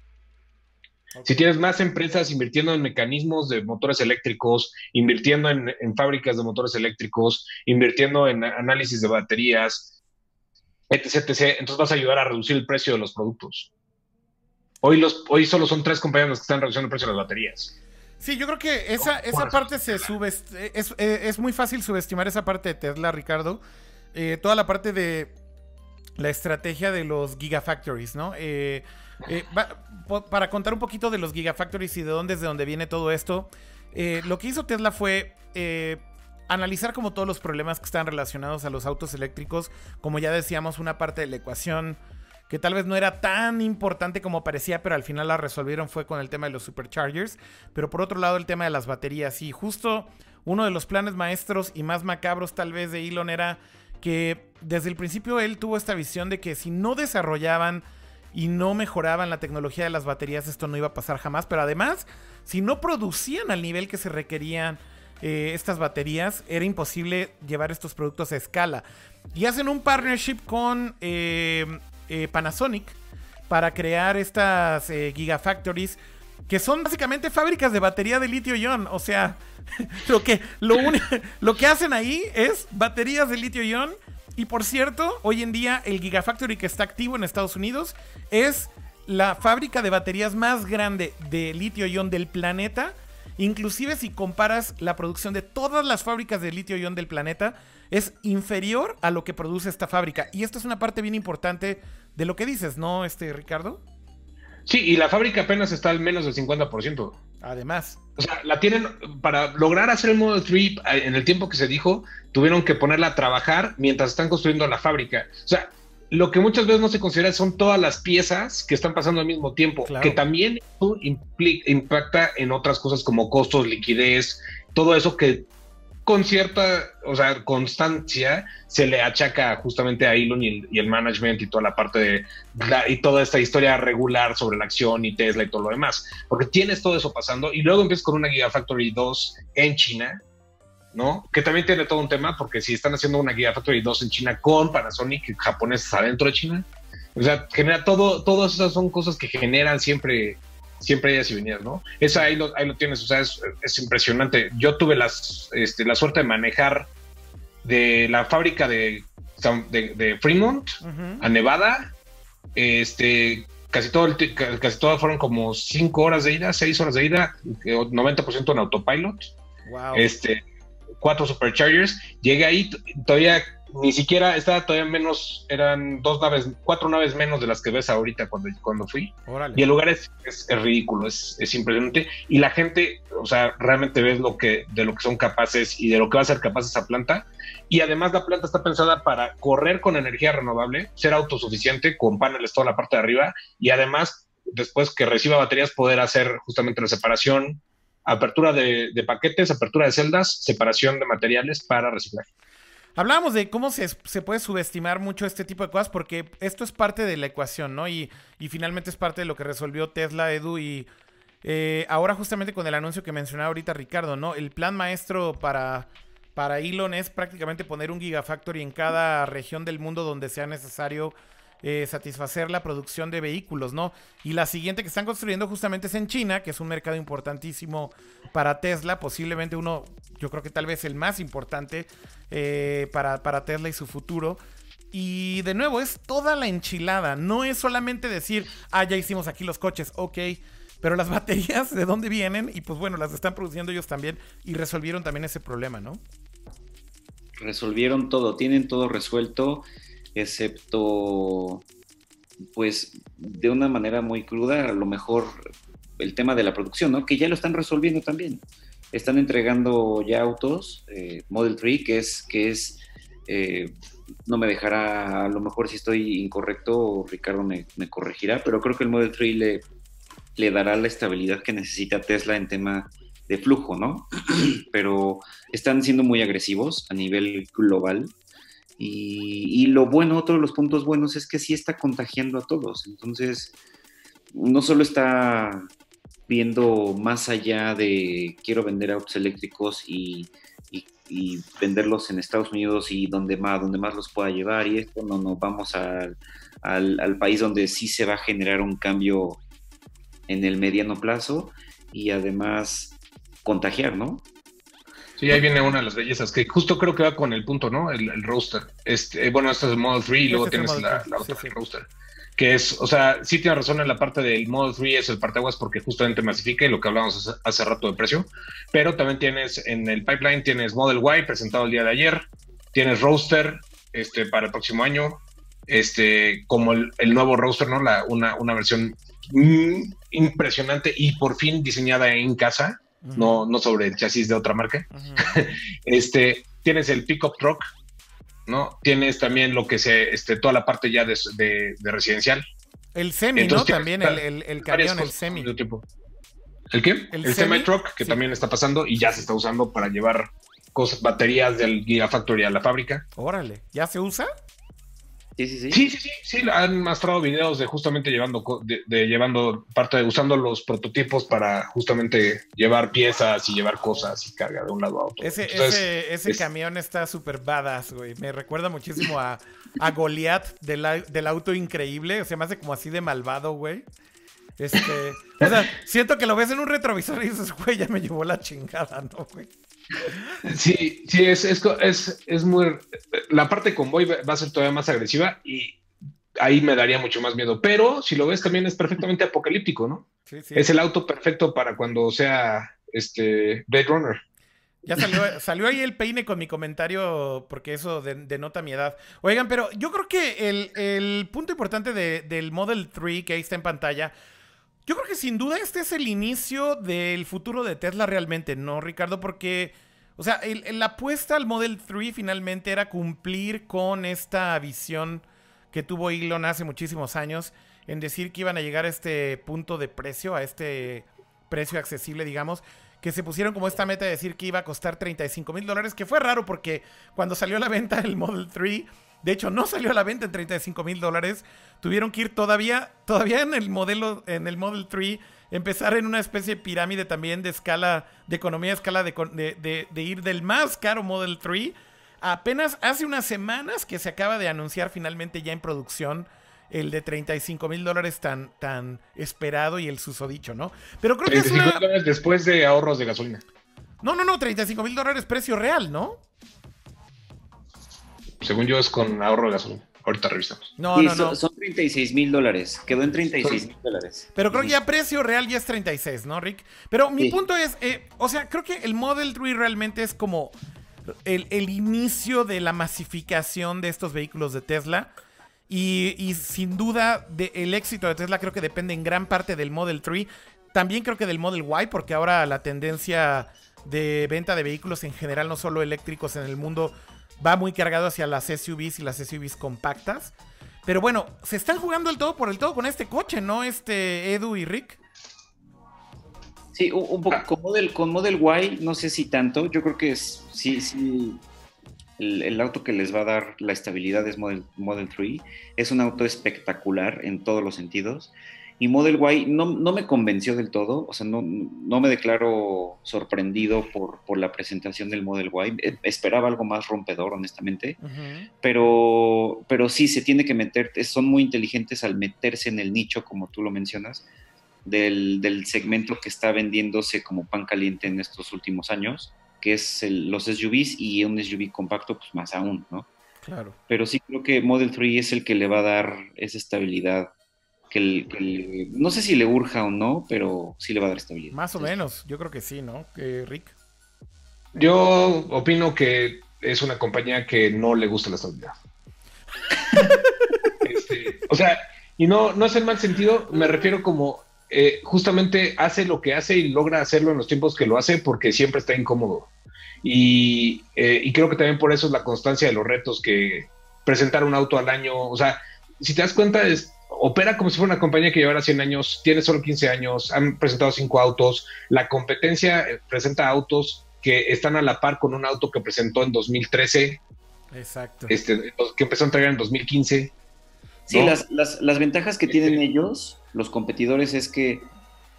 Si tienes más empresas invirtiendo en mecanismos de motores eléctricos, invirtiendo en, fábricas de motores eléctricos, invirtiendo en análisis de baterías, etc, etc, entonces vas a ayudar a reducir el precio de los productos. Hoy, los, hoy solo son tres compañías las que están reduciendo el precio de las baterías. Sí, yo creo que esa, esa parte se sube. Es, es, muy fácil subestimar esa parte de Tesla, Ricardo. Eh, toda la parte de la estrategia de los Gigafactories, ¿no? Eh, eh, para contar un poquito de los Gigafactories y de dónde viene todo esto, eh, lo que hizo Tesla fue eh, analizar como todos los problemas que están relacionados a los autos eléctricos, como ya decíamos, una parte de la ecuación que tal vez no era tan importante como parecía, pero al final la resolvieron fue con el tema de los superchargers, pero por otro lado el tema de las baterías. Y justo uno de los planes maestros y más macabros tal vez de Elon era que desde el principio él tuvo esta visión de que si no desarrollaban y no mejoraban la tecnología de las baterías, esto no iba a pasar jamás. Pero además, si no producían al nivel que se requerían eh, estas baterías, era imposible llevar estos productos a escala. Y hacen un partnership con eh, eh, Panasonic para crear estas Gigafactories que son básicamente fábricas de batería de litio-ion. O sea, lo que, lo, lo que hacen ahí es baterías de litio-ion y por cierto, hoy en día el Gigafactory que está activo en Estados Unidos es la fábrica de baterías más grande de litio-ion del planeta. Inclusive si comparas la producción de todas las fábricas de litio-ion del planeta, es inferior a lo que produce esta fábrica. Y esta es una parte bien importante de lo que dices, ¿no, este Ricardo? Sí, y la fábrica apenas está al menos del 50%. Además. O sea, la tienen, para lograr hacer el Model 3 en el tiempo que se dijo, tuvieron que ponerla a trabajar mientras están construyendo la fábrica. O sea, lo que muchas veces no se considera son todas las piezas que están pasando al mismo tiempo, que también impacta en otras cosas como costos, liquidez, todo eso que con cierta, o sea, constancia se le achaca justamente a Elon y el, management y toda la parte de y toda esta historia regular sobre la acción y Tesla y todo lo demás, porque tienes todo eso pasando y luego empiezas con una Gigafactory 2 en China, ¿no? Que también tiene todo un tema porque si están haciendo una Gigafactory 2 en China con Panasonic japoneses adentro de China, o sea, genera todo, todas esas son cosas que generan siempre siempre hay y venidas, ¿no? Esa ahí lo, ahí lo tienes, o sea, es, impresionante. Yo tuve las, este, la suerte de manejar de la fábrica de, de, Fremont a Nevada, este, casi todo, el, casi todo fueron como cinco horas de ida, seis horas de ida, 90% en autopilot. Wow. Este, cuatro superchargers. Llegué ahí, todavía ni siquiera estaba todavía menos, eran dos naves, cuatro naves menos de las que ves ahorita cuando, cuando fui. Y el lugar es, es, ridículo, es, es, impresionante. Y la gente, o sea, realmente ves lo que, de lo que son capaces y de lo que va a ser capaz esa planta. Y además la planta está pensada para correr con energía renovable, ser autosuficiente con paneles toda la parte de arriba y además después que reciba baterías poder hacer justamente la separación, apertura de, paquetes, apertura de celdas, separación de materiales para reciclaje. Hablábamos de cómo se, puede subestimar mucho este tipo de cosas porque esto es parte de la ecuación, ¿no? Y, finalmente es parte de lo que resolvió Tesla, Edu, y eh, ahora justamente con el anuncio que mencionaba ahorita Ricardo, ¿no? El plan maestro para, para Elon es prácticamente poner un Gigafactory en cada región del mundo donde sea necesario eh, satisfacer la producción de vehículos, ¿no? Y la siguiente que están construyendo justamente es en China, que es un mercado importantísimo para Tesla, posiblemente uno, yo creo que tal vez el más importante eh, para, para Tesla y su futuro. Y de nuevo, es toda la enchilada, no es solamente decir, ah, ya hicimos aquí los coches, ok. Pero las baterías, ¿de dónde vienen? Y pues bueno, las están produciendo ellos también y resolvieron también ese problema, ¿no? Resolvieron todo, tienen todo resuelto excepto pues de una manera muy cruda, a lo mejor el tema de la producción, ¿no? Que ya lo están resolviendo también. Están entregando ya autos, eh, Model 3, que es, que es eh, no me dejará, a lo mejor si estoy incorrecto, Ricardo me, corregirá, pero creo que el Model 3 le, le dará la estabilidad que necesita Tesla en tema de flujo, ¿no? pero están siendo muy agresivos a nivel global y, lo bueno, otro de los puntos buenos es que sí está contagiando a todos. Entonces, no solo está viendo más allá de quiero vender autos eléctricos y, venderlos en Estados Unidos y donde más, donde más los pueda llevar y esto, no, no, vamos al, país donde sí se va a generar un cambio en el mediano plazo y además contagiar, ¿no? Sí, ahí viene una de las bellezas, que justo creo que va con el punto, ¿no? El, el roster. Este, eh, bueno, este es el Model 3 y luego este tienes la, otra, roster. Que es, o sea, sí tiene razón en la parte del Model 3 es el parteaguas porque justamente masifica y lo que hablábamos hace, rato de precio. Pero también tienes en el pipeline, tienes Model Y presentado el día de ayer, tienes roster este, para el próximo año, este, como el, nuevo roster, ¿no? La, una, una versión mm, impresionante y por fin diseñada en casa no, no sobre el chasis de otra marca. este, tienes el pickup truck, ¿no? Tienes también lo que se, este, toda la parte ya de, residencial. El semi, ¿no? También el, el, camión, el semi. ¿El qué? El, semi truck, que también está pasando y ya se está usando para llevar cosas, baterías del Gigafactory a la fábrica. Órale, ¿ya se usa? Sí, sí, sí. Sí, sí, sí, han mostrado videos de justamente llevando, de, llevando parte de usando los prototipos para justamente llevar piezas y llevar cosas y carga de un lado a otro. Ese, ese, ese camión está súper badass, güey. Me recuerda muchísimo a, a Goliath del, del auto increíble. O sea, me hace como así de malvado, güey. Este, o sea, siento que lo ves en un retrovisor y dices, güey, ya me llevó la chingada, ¿no, güey? Sí, sí, es, es, es, muy. La parte convoy va a ser todavía más agresiva y ahí me daría mucho más miedo. Pero si lo ves, también es perfectamente apocalíptico, ¿no? Es el auto perfecto para cuando sea este Blade Runner. Ya salió, ahí el peine con mi comentario porque eso denota mi edad. Oigan, pero yo creo que el, punto importante del Model 3 que ahí está en pantalla yo creo que sin duda este es el inicio del futuro de Tesla realmente, ¿no, Ricardo? Porque, o sea, la apuesta al Model 3 finalmente era cumplir con esta visión que tuvo Elon hace muchísimos años en decir que iban a llegar a este punto de precio, a este precio accesible, digamos, que se pusieron como esta meta de decir que iba a costar 35 mil dólares, que fue raro porque cuando salió a la venta el Model 3, de hecho no salió a la venta en 35 mil dólares, tuvieron que ir todavía, todavía en el modelo, en el Model 3, empezar en una especie de pirámide también de escala, de economía de escala, de, de ir del más caro Model 3. Apenas hace unas semanas que se acaba de anunciar finalmente ya en producción el de 35 mil dólares tan, tan esperado y el susodicho, ¿no? Pero creo que es una... dólares después de ahorros de gasolina. No, no, no, 35 mil dólares precio real, ¿no? Según yo es con ahorro de gasolina. Ahorita revisamos. No, no, no. Son 36 mil dólares. Quedó en 36 mil dólares. Pero creo que ya precio real ya es 36, ¿no, Rick? Pero mi punto es, eh, o sea, creo que el Model 3 realmente es como el, el inicio de la masificación de estos vehículos de Tesla. Y, sin duda, el éxito de Tesla creo que depende en gran parte del Model 3. También creo que del Model Y, porque ahora la tendencia de venta de vehículos en general, no solo eléctricos en el mundo, va muy cargado hacia las SUVs y las SUVs compactas. Pero bueno, se están jugando el todo por el todo con este coche, ¿no? Este Edu y Rick. Sí, un, poco con Model, Y, no sé si tanto. Yo creo que sí, sí el, auto que les va a dar la estabilidad es Model, Model 3. Es un auto espectacular en todos los sentidos. Y Model Y no, no me convenció del todo, o sea, no, no me declaro sorprendido por, por, la presentación del Model Y. Eh, esperaba algo más rompedor, honestamente, pero, pero sí se tiene que meter, son muy inteligentes al meterse en el nicho, como tú lo mencionas, del, del segmento que está vendiéndose como pan caliente en estos últimos años que es los SUVs y un SUV compacto, pues más aún, ¿no? Claro. Pero sí creo que Model 3 es el que le va a dar esa estabilidad que, no sé si le urja o no, pero sí le va a dar estabilidad. Más o menos, yo creo que sí, ¿no? Rick. Yo opino que es una compañía que no le gusta la estabilidad. Este, o sea, y no, no es en mal sentido, me refiero como eh, justamente hace lo que hace y logra hacerlo en los tiempos que lo hace porque siempre está incómodo. Y, eh, y, creo que también por eso es la constancia de los retos que presentar un auto al año, o sea, si te das cuenta, es, opera como si fuera una compañía que llevara 100 años, tiene solo 15 años, han presentado 5 autos, la competencia eh, presenta autos que están a la par con un auto que presentó en 2013. Exacto. Este, que empezó a entregar en 2015. Sí, las, las, las, ventajas que tienen este ellos, los competidores, es que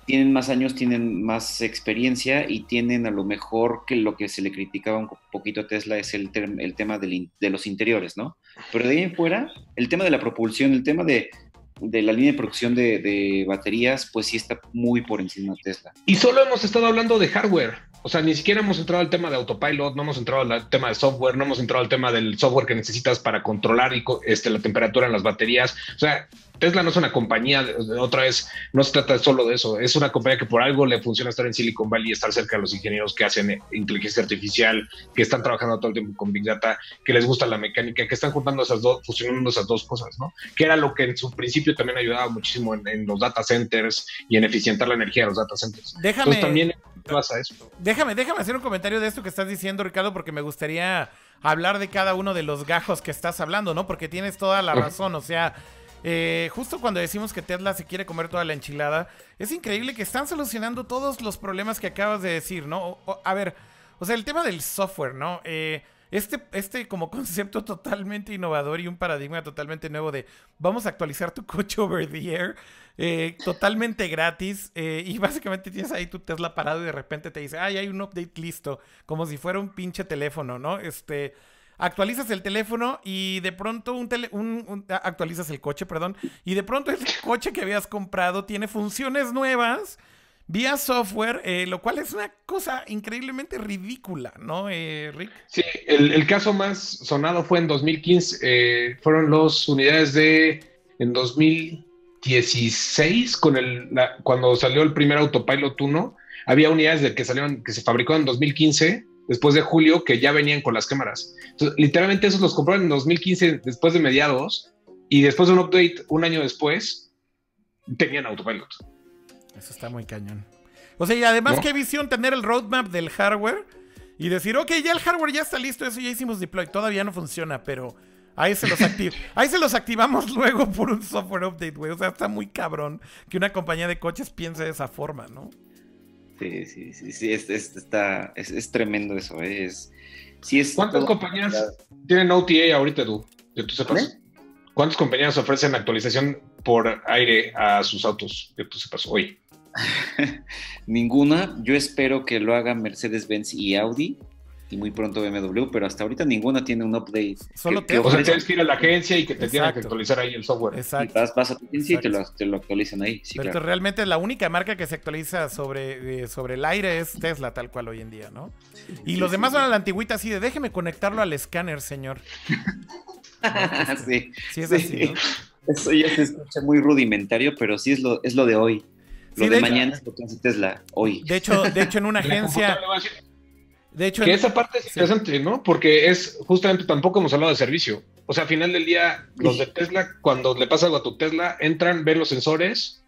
tienen más años, tienen más experiencia y tienen a lo mejor que lo que se le criticaba un poquito a Tesla es el, el tema de los interiores, ¿no? Pero de ahí en fuera, el tema de la propulsión, el tema de, de la línea de producción de, de, baterías, pues sí está muy por encima de Tesla. Y solo hemos estado hablando de hardware. O sea, ni siquiera hemos entrado al tema de autopilot, no hemos entrado al tema de software, no hemos entrado al tema del software que necesitas para controlar y, este, la temperatura en las baterías. O sea, Tesla no es una compañía, otra vez, no se trata solo de eso, es una compañía que por algo le funciona estar en Silicon Valley, estar cerca de los ingenieros que hacen eh, inteligencia artificial, que están trabajando todo el tiempo con Big Data, que les gusta la mecánica, que están juntando esas dos, fusionando esas dos cosas, ¿no? Que era lo que en su principio también ayudaba muchísimo en, los data centers y en eficientar la energía de los data centers. Déjame, Entonces también eso. Déjame, déjame hacer un comentario de esto que estás diciendo, Ricardo, porque me gustaría hablar de cada uno de los gajos que estás hablando, ¿no? Porque tienes toda la razón, o sea... Eh, justo cuando decimos que Tesla se quiere comer toda la enchilada, es increíble que están solucionando todos los problemas que acabas de decir, ¿no? a ver, o sea, el tema del software, ¿no? Eh, este, este como concepto totalmente innovador y un paradigma totalmente nuevo de vamos a actualizar tu coche over the air, eh, totalmente gratis, y básicamente tienes ahí tu Tesla parado y de repente te dice, ay, hay un update listo, como si fuera un pinche teléfono, ¿no? Este actualizas el teléfono y de pronto un, tele, un, actualizas el coche, perdón, y de pronto el coche que habías comprado tiene funciones nuevas vía software, eh, lo cual es una cosa increíblemente ridícula, ¿no, eh, Rick? Sí, el, caso más sonado fue en 2015, eh, fueron las unidades de, en 2016, con el, cuando salió el primer Autopilot 1, había unidades de que salieron, que se fabricó en 2015 después de julio que ya venían con las cámaras. literalmente esos los compraron en 2015 después de mediados y después de un update un año después tenían autopilot. Eso está muy cañón. O sea, y además qué visión tener el roadmap del hardware y decir, ok, ya el hardware ya está listo, eso ya hicimos deploy, todavía no funciona, pero Ahí se, los ahí se los activamos luego por un software update, güey. O sea, está muy cabrón que una compañía de coches piense de esa forma, ¿no? Sí, sí, sí, sí, es, está, es, tremendo eso, ¿eh? es, sí es ¿Cuántas compañías tienen OTA ahorita, tú? Que tú sepas. ¿Cuántas compañías ofrecen actualización por aire a sus autos? Que tú sepas hoy. Ninguna. Yo espero que lo hagan Mercedes-Benz y Audi y muy pronto BMW, pero hasta ahorita ninguna tiene un update. Solo que, o sea, tienes que ir a la agencia y que te tengan que actualizar ahí el software. Exacto. vas, a tu agencia y te lo, actualizan ahí. pero realmente la única marca que se actualiza sobre, eh, sobre el aire es Tesla, tal cual hoy en día, ¿no? y los demás van a la antigüita así de déjeme conectarlo al escáner, señor. sí. Sí, es así, Eso ya se escucha muy rudimentario, pero sí es lo, es lo de hoy. Lo de, mañana es lo que hace Tesla hoy. De hecho, de hecho en una agencia... De hecho, que esa parte es interesante, ¿no? Porque es justamente tampoco hemos hablado de servicio. O sea, al final del día, los de Tesla, cuando le pasa algo a tu Tesla, entran, ven los sensores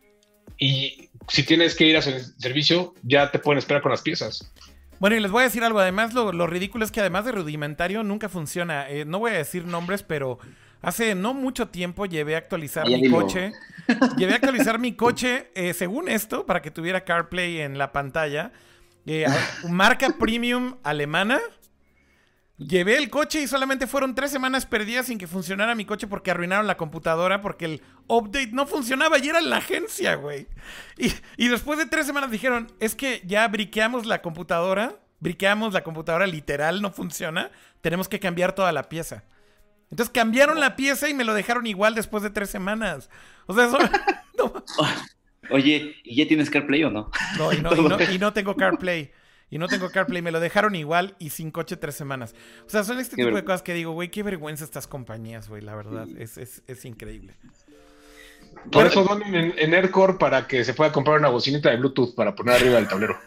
y si tienes que ir a servicio, ya te pueden esperar con las piezas. Bueno, y les voy a decir algo. Además, lo, ridículo es que además de rudimentario, nunca funciona. Eh, no voy a decir nombres, pero hace no mucho tiempo llevé a actualizar mi coche. llevé a actualizar mi coche, eh, según esto, para que tuviera CarPlay en la pantalla. Eh, marca premium alemana. Llevé el coche y solamente fueron tres semanas perdidas sin que funcionara mi coche porque arruinaron la computadora porque el update no funcionaba y era en la agencia, güey. Y, después de tres semanas dijeron, es que ya briqueamos la computadora, briqueamos la computadora literal, no funciona, tenemos que cambiar toda la pieza. Entonces cambiaron la pieza y me lo dejaron igual después de tres semanas. O sea, eso... Oye, ¿y ya tienes CarPlay o no? No, y no, y no, tengo CarPlay. Y no tengo CarPlay, me lo dejaron igual y sin coche tres semanas. O sea, son este tipo de cosas que digo, güey, qué vergüenza estas compañías, güey, la verdad. Es, es, es increíble. Por eso donen en, en, Aircore para que se pueda comprar una bocinita de Bluetooth para poner arriba del tablero.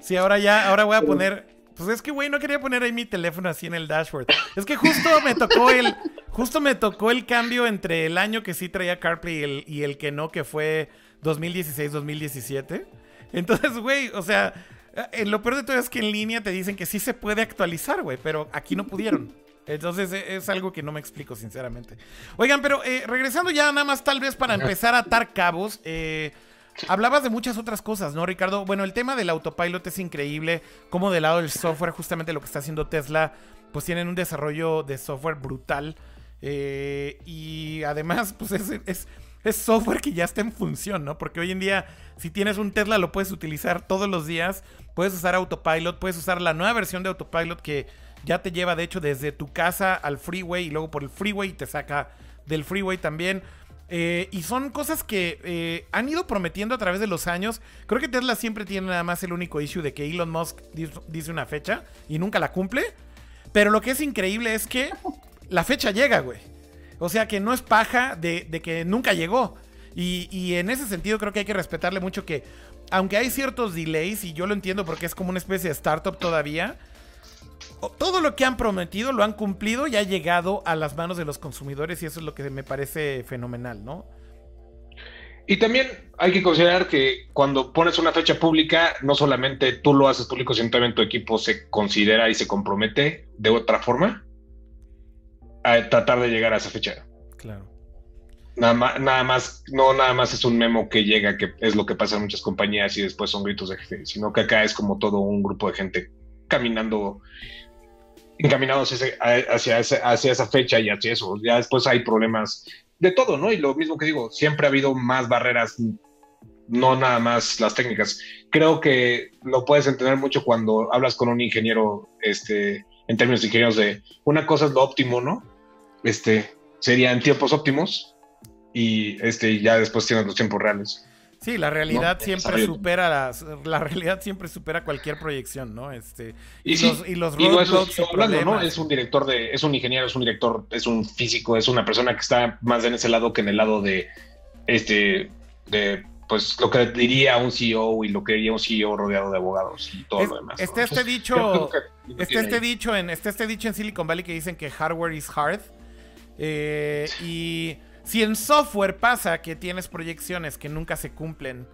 Sí, ahora ya, ahora voy a poner. Pues es que, güey, no quería poner ahí mi teléfono así en el dashboard. Es que justo me tocó el. Justo me tocó el cambio entre el año que sí traía CarPlay y el, y el que no, que fue 2016-2017. Entonces, güey, o sea, eh, lo peor de todo es que en línea te dicen que sí se puede actualizar, güey, pero aquí no pudieron. Entonces e, es algo que no me explico, sinceramente. Oigan, pero eh, regresando ya nada más tal vez para empezar a atar cabos, eh, hablabas de muchas otras cosas, ¿no, Ricardo? Bueno, el tema del autopilot es increíble, como del lado del software, justamente lo que está haciendo Tesla, pues tienen un desarrollo de software brutal. y además, pues es es software que ya está en función, ¿no? Porque hoy en día, si tienes un Tesla, lo puedes utilizar todos los días. Puedes usar Autopilot, puedes usar la nueva versión de Autopilot que ya te lleva, de hecho, desde tu casa al freeway y luego por el freeway y te saca del freeway también. Eh, y son cosas que eh, han ido prometiendo a través de los años. Creo que Tesla siempre tiene nada más el único issue de que Elon Musk dice una fecha y nunca la cumple. Pero lo que es increíble es que la fecha llega, güey. O sea que no es paja de, que nunca llegó. Y, en ese sentido creo que hay que respetarle mucho que, aunque hay ciertos delays, y yo lo entiendo porque es como una especie de startup todavía, todo lo que han prometido lo han cumplido y ha llegado a las manos de los consumidores y eso es lo que me parece fenomenal, ¿no? Y también hay que considerar que cuando pones una fecha pública, no solamente tú lo haces público, sino también tu equipo se considera y se compromete de otra forma a tratar de llegar a esa fecha. Claro. Nada más, nada más, no nada más es un memo que llega, que es lo que pasa en muchas compañías y después son gritos de jefe, sino que acá es como todo un grupo de gente caminando, encaminados hacia, esa fecha y hacia eso. Ya después hay problemas de todo, ¿no? Y lo mismo que digo, siempre ha habido más barreras, no nada más las técnicas. Creo que lo puedes entender mucho cuando hablas con un ingeniero, este, en términos de ingenieros de una cosa es lo óptimo, ¿no? este, serían tiempos óptimos y este, ya después tienen los tiempos reales. Sí, la realidad siempre supera las, la realidad siempre supera cualquier proyección, ¿no? Este y, los y los ¿no? Es un director de es un ingeniero, es un director, es un físico, es una persona que está más en ese lado que en el lado de este de pues lo que diría un CEO y lo que diría un CEO rodeado de abogados y todo lo demás. Está este dicho, está este dicho en está este dicho en Silicon Valley que dicen que hardware is hard eh, y si en software pasa que tienes proyecciones que nunca se cumplen,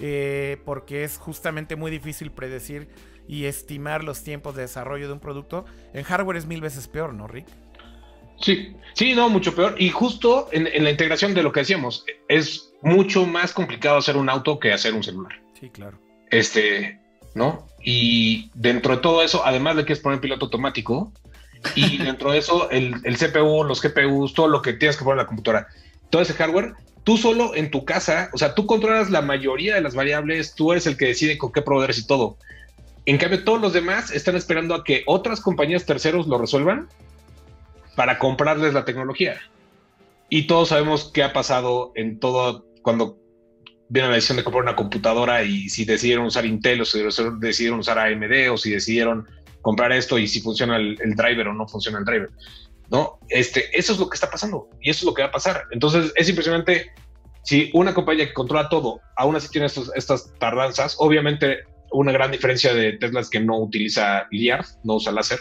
eh, porque es justamente muy difícil predecir y estimar los tiempos de desarrollo de un producto, en hardware es mil veces peor, ¿no, Rick? Sí, sí, no, mucho peor. Y justo en, la integración de lo que decíamos, es mucho más complicado hacer un auto que hacer un celular. Sí, claro. Este, ¿no? Y dentro de todo eso, además de que es poner piloto automático, y dentro de eso, el, el, CPU, los GPUs, todo lo que tienes que poner en la computadora, todo ese hardware, tú solo en tu casa, o sea, tú controlas la mayoría de las variables, tú eres el que decide con qué proveedores y todo. En cambio, todos los demás están esperando a que otras compañías terceros lo resuelvan para comprarles la tecnología. Y todos sabemos qué ha pasado en todo cuando viene la decisión de comprar una computadora y si decidieron usar Intel o si decidieron usar AMD o si decidieron comprar esto y si funciona el, driver o no funciona el driver. ¿no? Este, eso es lo que está pasando y eso es lo que va a pasar. Entonces es impresionante si una compañía que controla todo aún así tiene estas tardanzas, obviamente una gran diferencia de Tesla es que no utiliza LIAR, no usa láser,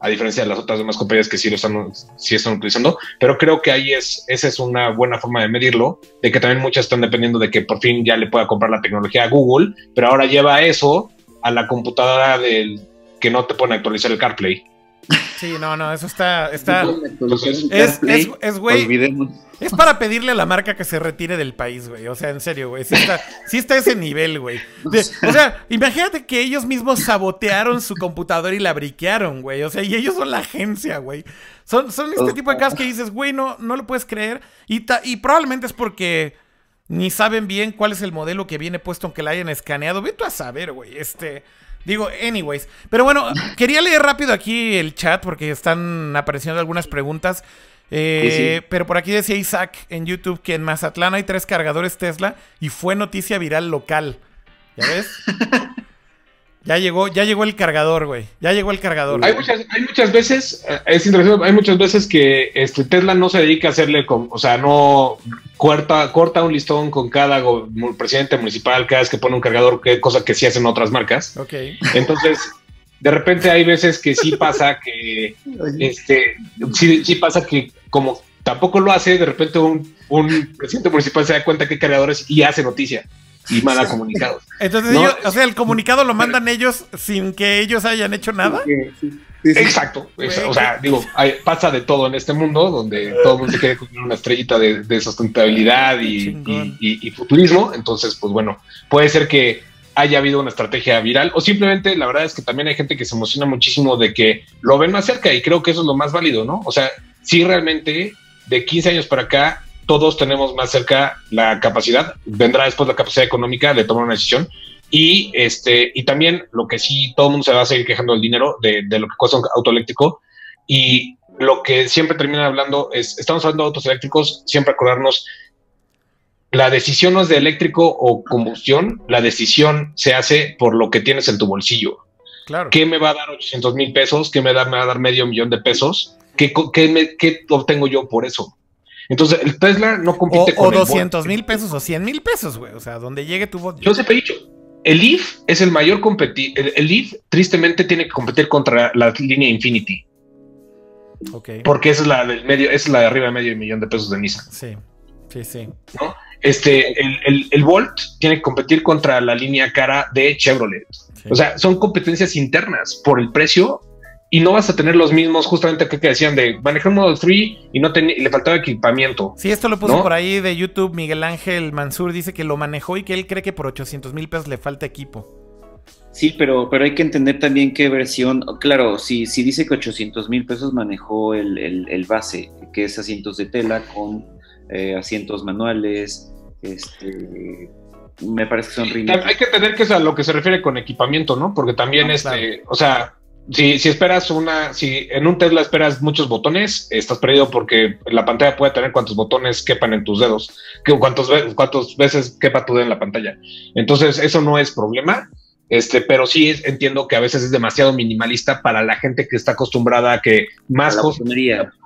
a diferencia de las otras demás compañías que sí lo están, están utilizando, pero creo que ahí es, esa es una buena forma de medirlo, de que también muchas están dependiendo de que por fin ya le pueda comprar la tecnología a Google, pero ahora lleva eso a la computadora del que no te pone a actualizar el CarPlay. Sí, no, no, eso está. está es, es, es, güey. Es para pedirle a la marca que se retire del país, güey. O sea, en serio, güey. Sí está, sí está ese nivel, güey. o sea, imagínate que ellos mismos sabotearon su computadora y la briquearon, güey. O sea, y ellos son la agencia, güey. Son, son este tipo de casos que dices, güey, no, no lo puedes creer. Y, y probablemente es porque ni saben bien cuál es el modelo que viene puesto aunque la hayan escaneado. Vete a saber, güey. Este. Digo, anyways. Pero bueno, quería leer rápido aquí el chat porque están apareciendo algunas preguntas. Eh, pero por aquí decía Isaac en YouTube que en Mazatlán hay tres cargadores Tesla y fue noticia viral local. ¿Ya ves? ya llegó, ya llegó el cargador, güey. Ya llegó el cargador. Hay muchas, hay muchas, veces, eh, es interesante, hay muchas veces que este, Tesla no se dedica a hacerle, con, o sea, no corta, corta un listón con cada presidente municipal cada vez que pone un cargador, que cosa que sí hacen otras marcas. Ok. Entonces, de repente hay veces que sí pasa que, este, sí, sí pasa que como tampoco lo hace, de repente un, un presidente municipal se da cuenta que hay cargadores y hace noticia y manda comunicados. Entonces, ellos, o sea, el comunicado lo mandan ellos sin que ellos hayan hecho nada. Exacto. o sea, digo, pasa de todo en este mundo donde todo el mundo se quiere cumplir una estrellita de, sustentabilidad y, futurismo. Entonces, pues bueno, puede ser que haya habido una estrategia viral o simplemente la verdad es que también hay gente que se emociona muchísimo de que lo ven más cerca y creo que eso es lo más válido, ¿no? O sea, si realmente de 15 años para acá todos tenemos más cerca la capacidad, vendrá después la capacidad económica de tomar una decisión. Y, este, y también lo que sí todo el mundo se va a seguir quejando del dinero, de, lo que cuesta un auto eléctrico. Y lo que siempre termina hablando es, estamos hablando de autos eléctricos, siempre acordarnos, la decisión no es de eléctrico o combustión, la decisión se hace por lo que tienes en tu bolsillo. Claro. ¿Qué me va a dar 800 mil pesos? ¿Qué me, da, me va a dar medio millón de pesos? ¿Qué, qué, ¿Qué obtengo yo por eso? Entonces, el Tesla no compite con. O 200 mil pesos o 100 mil pesos, güey. O sea, donde llegue tu voz. Yo siempre he dicho, el Leaf es el mayor competir. El, Leaf, tristemente, tiene que competir contra la línea Infinity. Ok. Porque esa es la del medio, es la de arriba de medio millón de pesos de Nissan. Sí, sí, sí. ¿No? Este, el, el, Volt tiene que competir contra la línea cara de Chevrolet. O sea, son competencias internas por el precio y no vas a tener los mismos, justamente que, decían de manejar un Model 3 y no le faltaba equipamiento. Sí, esto lo puso por ahí de YouTube. Miguel Ángel Mansur dice que lo manejó y que él cree que por 800 mil pesos le falta equipo. Sí, pero, pero hay que entender también qué versión. Claro, si, si dice que 800 mil pesos manejó el, base, que es asientos de tela con eh, asientos manuales, este, me parece que son Hay que tener que es a lo que se refiere con equipamiento, ¿no? Porque también, este, o sea, si, si esperas una, si en un Tesla esperas muchos botones, estás perdido porque la pantalla puede tener cuantos botones quepan en tus dedos, que cuántos, cuántas veces quepa tu dedo en la pantalla. Entonces, eso no es problema. Este, pero sí entiendo que a veces es demasiado minimalista para la gente que está acostumbrada a que más cosas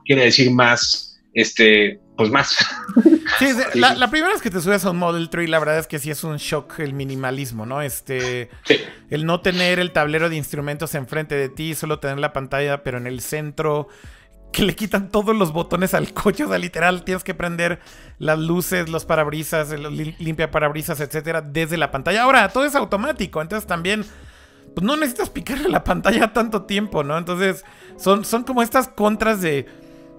quiere decir más, este, pues más. Sí, la, primera vez que te subes a un Model 3, la verdad es que sí es un shock el minimalismo, ¿no? Este, el no tener el tablero de instrumentos enfrente de ti, solo tener la pantalla, pero en el centro, que le quitan todos los botones al coche, o sea, literal, tienes que prender las luces, los parabrisas, el limpia parabrisas, etcétera, desde la pantalla. Ahora, todo es automático, entonces también, pues no necesitas picarle la pantalla tanto tiempo, ¿no? Entonces, son, son como estas contras de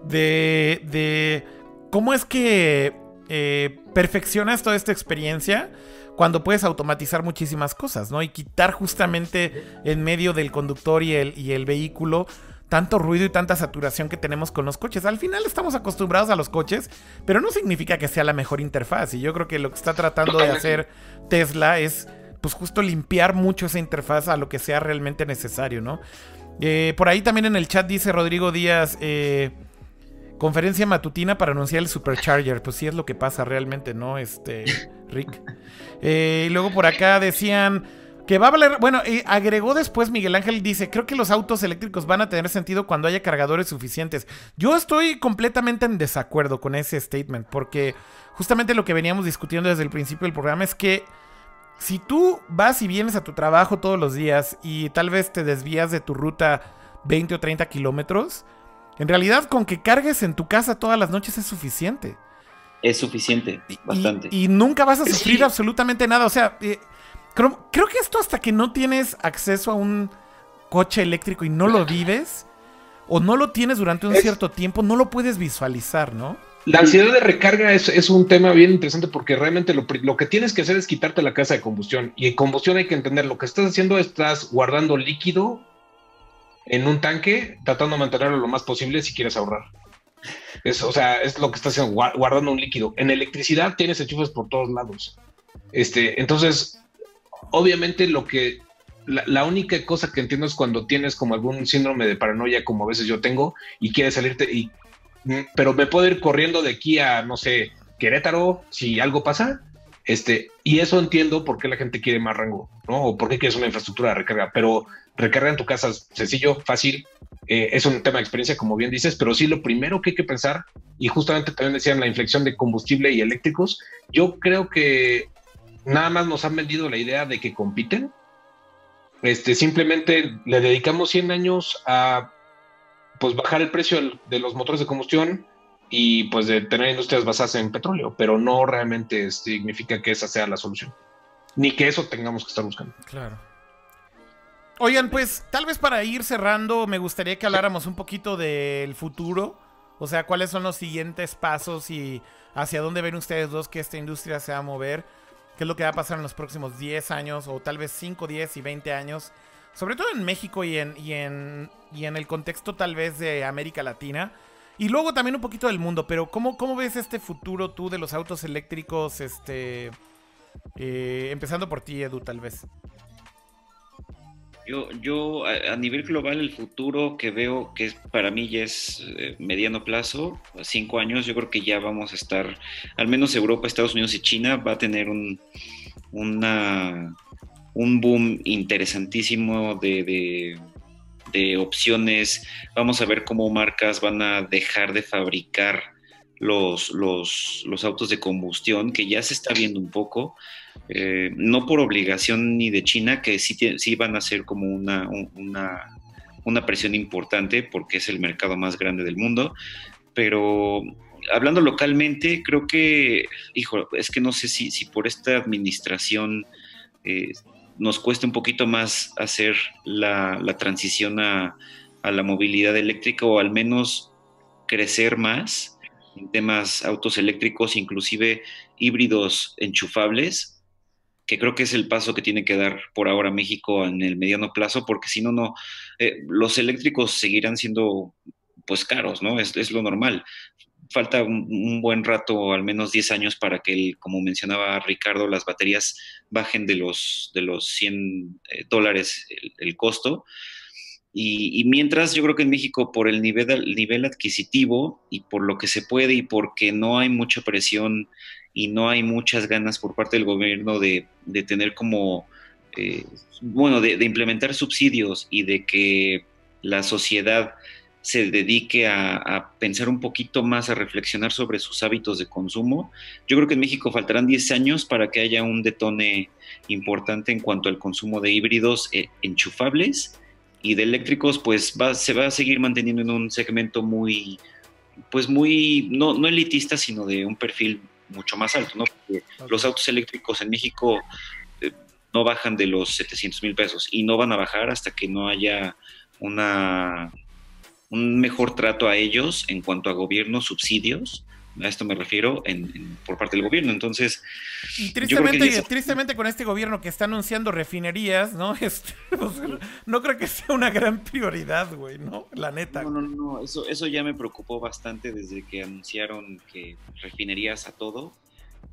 de, de cómo es que eh, perfeccionas toda esta experiencia cuando puedes automatizar muchísimas cosas, ¿no? Y quitar justamente en medio del conductor y el, y el vehículo tanto ruido y tanta saturación que tenemos con los coches. Al final estamos acostumbrados a los coches, pero no significa que sea la mejor interfaz. Y yo creo que lo que está tratando de hacer Tesla es, pues justo limpiar mucho esa interfaz a lo que sea realmente necesario, ¿no? Eh, por ahí también en el chat dice Rodrigo Díaz, eh, conferencia matutina para anunciar el Supercharger. Pues sí es lo que pasa realmente, ¿no? Este, Rick. Eh, y luego por acá decían... Que va a valer, bueno, y agregó después Miguel Ángel, dice, creo que los autos eléctricos van a tener sentido cuando haya cargadores suficientes. Yo estoy completamente en desacuerdo con ese statement, porque justamente lo que veníamos discutiendo desde el principio del programa es que si tú vas y vienes a tu trabajo todos los días y tal vez te desvías de tu ruta 20 o 30 kilómetros, en realidad con que cargues en tu casa todas las noches es suficiente. Es suficiente, bastante. Y, nunca vas a sufrir absolutamente nada. O sea, eh, Creo, que esto hasta que no tienes acceso a un coche eléctrico y no lo vives, o no lo tienes durante un cierto tiempo, no lo puedes visualizar, ¿no? La ansiedad de recarga es, un tema bien interesante porque realmente lo, lo, que tienes que hacer es quitarte la casa de combustión. Y en combustión hay que entender, lo que estás haciendo, estás guardando líquido en un tanque, tratando de mantenerlo lo más posible si quieres ahorrar. Es, o sea, es lo que estás haciendo, guardando un líquido. En electricidad tienes enchufes por todos lados. Este, entonces, obviamente lo que la, única cosa que entiendo es cuando tienes como algún síndrome de paranoia, como a veces yo tengo, y quieres salirte, y, mm, pero me puedo ir corriendo de aquí a, no sé, Querétaro, si algo pasa, este, y eso entiendo por qué la gente quiere más rango, ¿no? O por qué quieres una infraestructura de recarga, pero recarga en tu casa sencillo, fácil, eh, es un tema de experiencia, como bien dices, pero sí lo primero que hay que pensar, y justamente también decían la inflexión de combustible y eléctricos, yo creo que nada más nos han vendido la idea de que compiten. Este, simplemente le dedicamos 100 años a pues bajar el precio de los motores de combustión y pues de tener industrias basadas en petróleo, pero no realmente significa que esa sea la solución. Ni que eso tengamos que estar buscando. Claro. Oigan, pues tal vez para ir cerrando, me gustaría que habláramos un poquito del futuro. O sea, cuáles son los siguientes pasos y hacia dónde ven ustedes dos que esta industria se va a mover qué es lo que va a pasar en los próximos 10 años o tal vez 5, 10 y 20 años, sobre todo en México y en, y en, y en el contexto tal vez de América Latina. Y luego también un poquito del mundo, pero ¿cómo, cómo ves este futuro tú de los autos eléctricos? Este, eh, empezando por ti, Edu, tal vez. Yo, yo a, nivel global, el futuro que veo, que para mí ya es eh, mediano plazo, cinco años, yo creo que ya vamos a estar, al menos Europa, Estados Unidos y China, va a tener un, una, un boom interesantísimo de, de opciones. Vamos a ver cómo marcas van a dejar de fabricar los, los, los autos de combustión, que ya se está viendo un poco. Eh, no por obligación ni de China, que sí, sí van a ser como una, una, presión importante porque es el mercado más grande del mundo, pero hablando localmente, creo que, hijo, es que no sé si, si por esta administración eh, nos cuesta un poquito más hacer la, transición a, a, la movilidad eléctrica o al menos crecer más en temas autos eléctricos, inclusive híbridos enchufables, que creo que es el paso que tiene que dar por ahora México en el mediano plazo, porque si no, no, eh, los eléctricos seguirán siendo pues caros, ¿no? Es, lo normal. Falta un, buen rato, al menos 10 años, para que, como mencionaba Ricardo, las baterías bajen de los, de los 100 eh, dólares el, costo. Y, mientras yo creo que en México, por el nivel, el nivel adquisitivo y por lo que se puede y porque no hay mucha presión y no hay muchas ganas por parte del gobierno de, tener como, eh, bueno, de, implementar subsidios y de que la sociedad se dedique a, pensar un poquito más, a reflexionar sobre sus hábitos de consumo. Yo creo que en México faltarán 10 años para que haya un detone importante en cuanto al consumo de híbridos eh, enchufables y de eléctricos, pues se va a seguir manteniendo en un segmento muy, pues muy, no, no elitista, sino de un perfil mucho más alto, ¿no? Porque los autos eléctricos en México eh, no bajan de los 700 mil pesos y no van a bajar hasta que no haya una, un mejor trato a ellos en cuanto a gobierno, subsidios, a esto me refiero en, por parte del gobierno. Entonces, y tristemente, tristemente con este gobierno que está anunciando refinerías, ¿no? Este, no creo que sea una gran prioridad, güey, ¿no? La neta. No, no, no, eso, eso ya me preocupó bastante desde que anunciaron que refinerías a todo.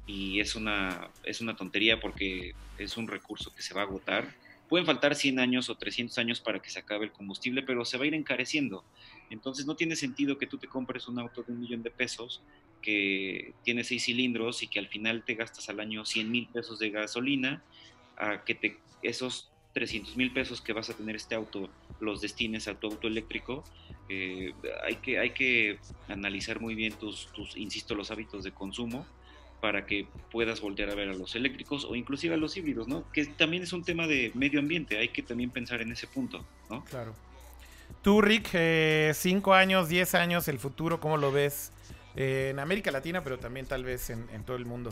Y es una, es una tontería porque es un recurso que se va a agotar. Pueden faltar 100 años o 300 años para que se acabe el combustible, pero se va a ir encareciendo. Entonces no tiene sentido que tú te compres un auto de un millón de pesos que tiene seis cilindros y que al final te gastas al año 100 mil pesos de gasolina, a que te, esos 300 mil pesos que vas a tener este auto los destines a tu auto eléctrico, eh, hay, que, hay que analizar muy bien tus, tus, insisto, los hábitos de consumo para que puedas voltear a ver a los eléctricos o inclusive a los híbridos, ¿no? Que también es un tema de medio ambiente, hay que también pensar en ese punto, ¿no? Claro. Tú, Rick, eh, cinco años, diez años, el futuro, ¿cómo lo ves? Eh, en América Latina, pero también tal vez en, todo el mundo.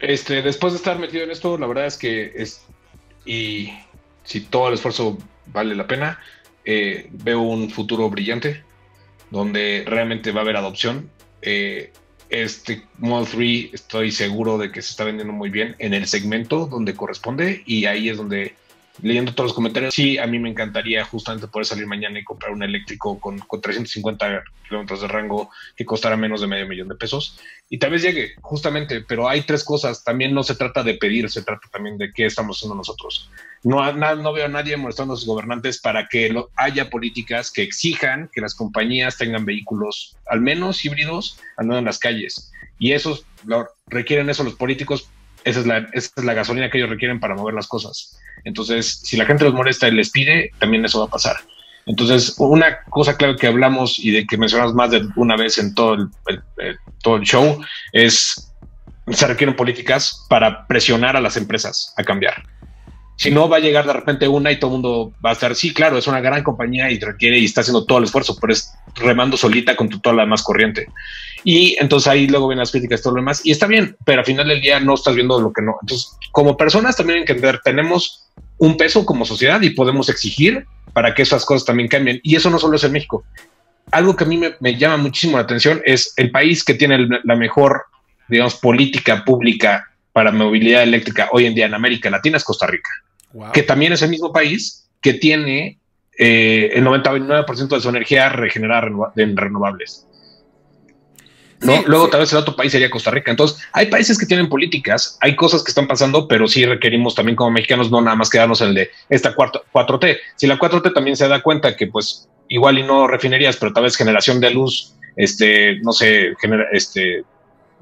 Este, después de estar metido en esto, la verdad es que es, y si todo el esfuerzo vale la pena, eh, veo un futuro brillante donde realmente va a haber adopción. Eh, este Model 3 estoy seguro de que se está vendiendo muy bien en el segmento donde corresponde y ahí es donde leyendo todos los comentarios, sí, a mí me encantaría justamente poder salir mañana y comprar un eléctrico con, con 350 kilómetros de rango que costara menos de medio millón de pesos. Y tal vez llegue, justamente, pero hay tres cosas. También no se trata de pedir, se trata también de qué estamos haciendo nosotros. No, no veo a nadie molestando a los gobernantes para que haya políticas que exijan que las compañías tengan vehículos, al menos híbridos, menos en las calles. Y eso lo, requieren eso los políticos esa es, la, esa es la gasolina que ellos requieren para mover las cosas. Entonces, si la gente los molesta y les pide, también eso va a pasar. Entonces, una cosa clave que hablamos y de que mencionamos más de una vez en todo el, todo el show es se requieren políticas para presionar a las empresas a cambiar. Si no, va a llegar de repente una y todo el mundo va a estar, sí, claro, es una gran compañía y requiere y está haciendo todo el esfuerzo, pero es remando solita con toda la demás corriente. Y entonces ahí luego vienen las críticas, todo lo demás. Y está bien, pero al final del día no estás viendo lo que no. Entonces, como personas también hay que entender, tenemos un peso como sociedad y podemos exigir para que esas cosas también cambien. Y eso no solo es en México. Algo que a mí me, llama muchísimo la atención es el país que tiene la mejor, digamos, política pública para movilidad eléctrica hoy en día en América Latina es Costa Rica, que también es el mismo país que tiene eh, el 99% de su energía regenerada en renovables. ¿no? Luego tal vez el otro país sería Costa Rica. Entonces, hay países que tienen políticas, hay cosas que están pasando, pero sí requerimos también como mexicanos no nada más quedarnos en el de esta 4T. Si la 4T también se da cuenta que pues igual y no refinerías, pero tal vez generación de luz, este, no sé, genera, este,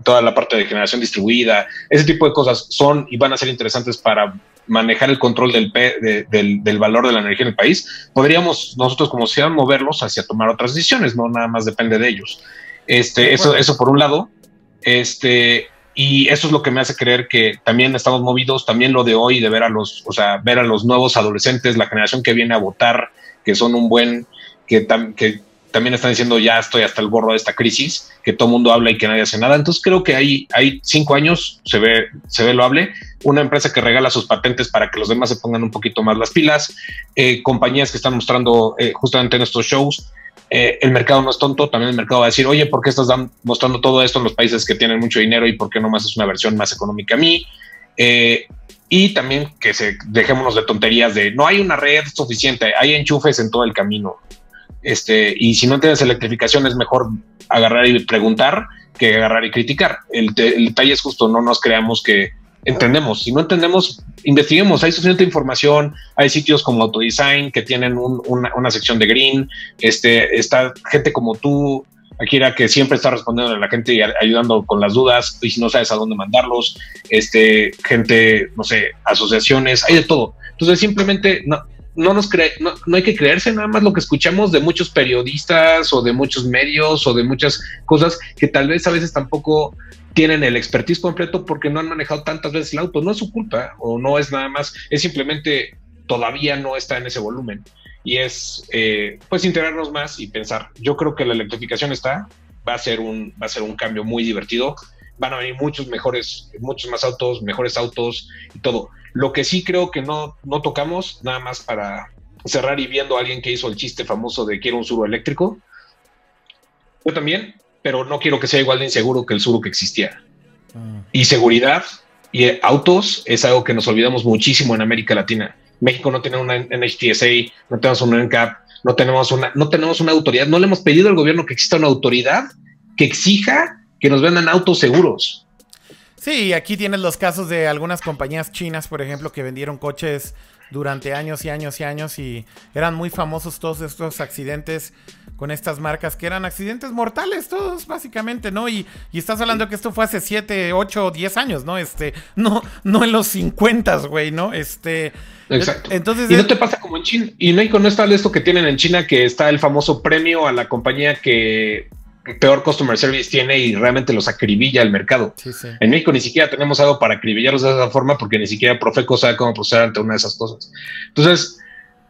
toda la parte de generación distribuida, ese tipo de cosas son y van a ser interesantes para manejar el control del, del, del, valor de la energía en el país, podríamos nosotros como sociedad moverlos hacia tomar otras decisiones, no nada más depende de ellos. Este, eso, eso por un lado. Este, y eso es lo que me hace creer que también estamos movidos, también lo de hoy, de ver a los, o sea, ver a los nuevos adolescentes, la generación que viene a votar, que son un buen, que, que también están diciendo ya estoy hasta el gorro de esta crisis, que todo mundo habla y que nadie hace nada. Entonces creo que hay, hay cinco años, se ve, se ve loable, una empresa que regala sus patentes para que los demás se pongan un poquito más las pilas, eh, compañías que están mostrando eh, justamente en estos shows eh, el mercado no es tonto, también el mercado va a decir, oye, ¿por qué estás mostrando todo esto en los países que tienen mucho dinero y por qué no más es una versión más económica a mí? Y también que se dejémonos de tonterías de no hay una red suficiente, hay enchufes en todo el camino. Este, y si no tienes electrificación es mejor agarrar y preguntar que agarrar y criticar. El, el detalle es justo, no nos creamos que entendemos. Si no entendemos, investiguemos. Hay suficiente información. Hay sitios como Autodesign que tienen una, sección de green. Este, está gente como tú, Akira, que siempre está respondiendo a la gente y ayudando con las dudas. Y si no sabes a dónde mandarlos, este, gente, no sé, asociaciones, hay de todo. Entonces, simplemente no, no nos cree, no, no, hay que creerse nada más lo que escuchamos de muchos periodistas o de muchos medios o de muchas cosas que tal vez a veces tampoco tienen el expertise completo porque no han manejado tantas veces el auto. No es su culpa o no es nada más, es simplemente todavía no está en ese volumen. Y es eh, pues integrarnos más y pensar. Yo creo que la electrificación está, va a ser un, va a ser un cambio muy divertido. Van a venir muchos mejores, muchos más autos, mejores autos y todo. Lo que sí creo que no, no tocamos, nada más para cerrar y viendo a alguien que hizo el chiste famoso de quiero un suro eléctrico. Yo también, pero no quiero que sea igual de inseguro que el suro que existía. Ah. Y seguridad y autos es algo que nos olvidamos muchísimo en América Latina. México no tiene una NHTSA, no tenemos un NCAP, no tenemos una, no tenemos una autoridad, no le hemos pedido al gobierno que exista una autoridad que exija que nos vendan autos seguros. Sí, aquí tienes los casos de algunas compañías chinas, por ejemplo, que vendieron coches durante años y años y años y eran muy famosos todos estos accidentes con estas marcas que eran accidentes mortales todos básicamente, ¿no? Y, y estás hablando que esto fue hace 7, 8, 10 años, ¿no? Este, no, no en los 50, güey, ¿no? Este... Exacto. Entonces, y no te pasa como en China. Y México no está esto que tienen en China, que está el famoso premio a la compañía que peor customer service tiene y realmente los acribilla el mercado. En México ni siquiera tenemos algo para acribillarlos de esa forma porque ni siquiera Profeco sabe cómo proceder ante una de esas cosas. Entonces,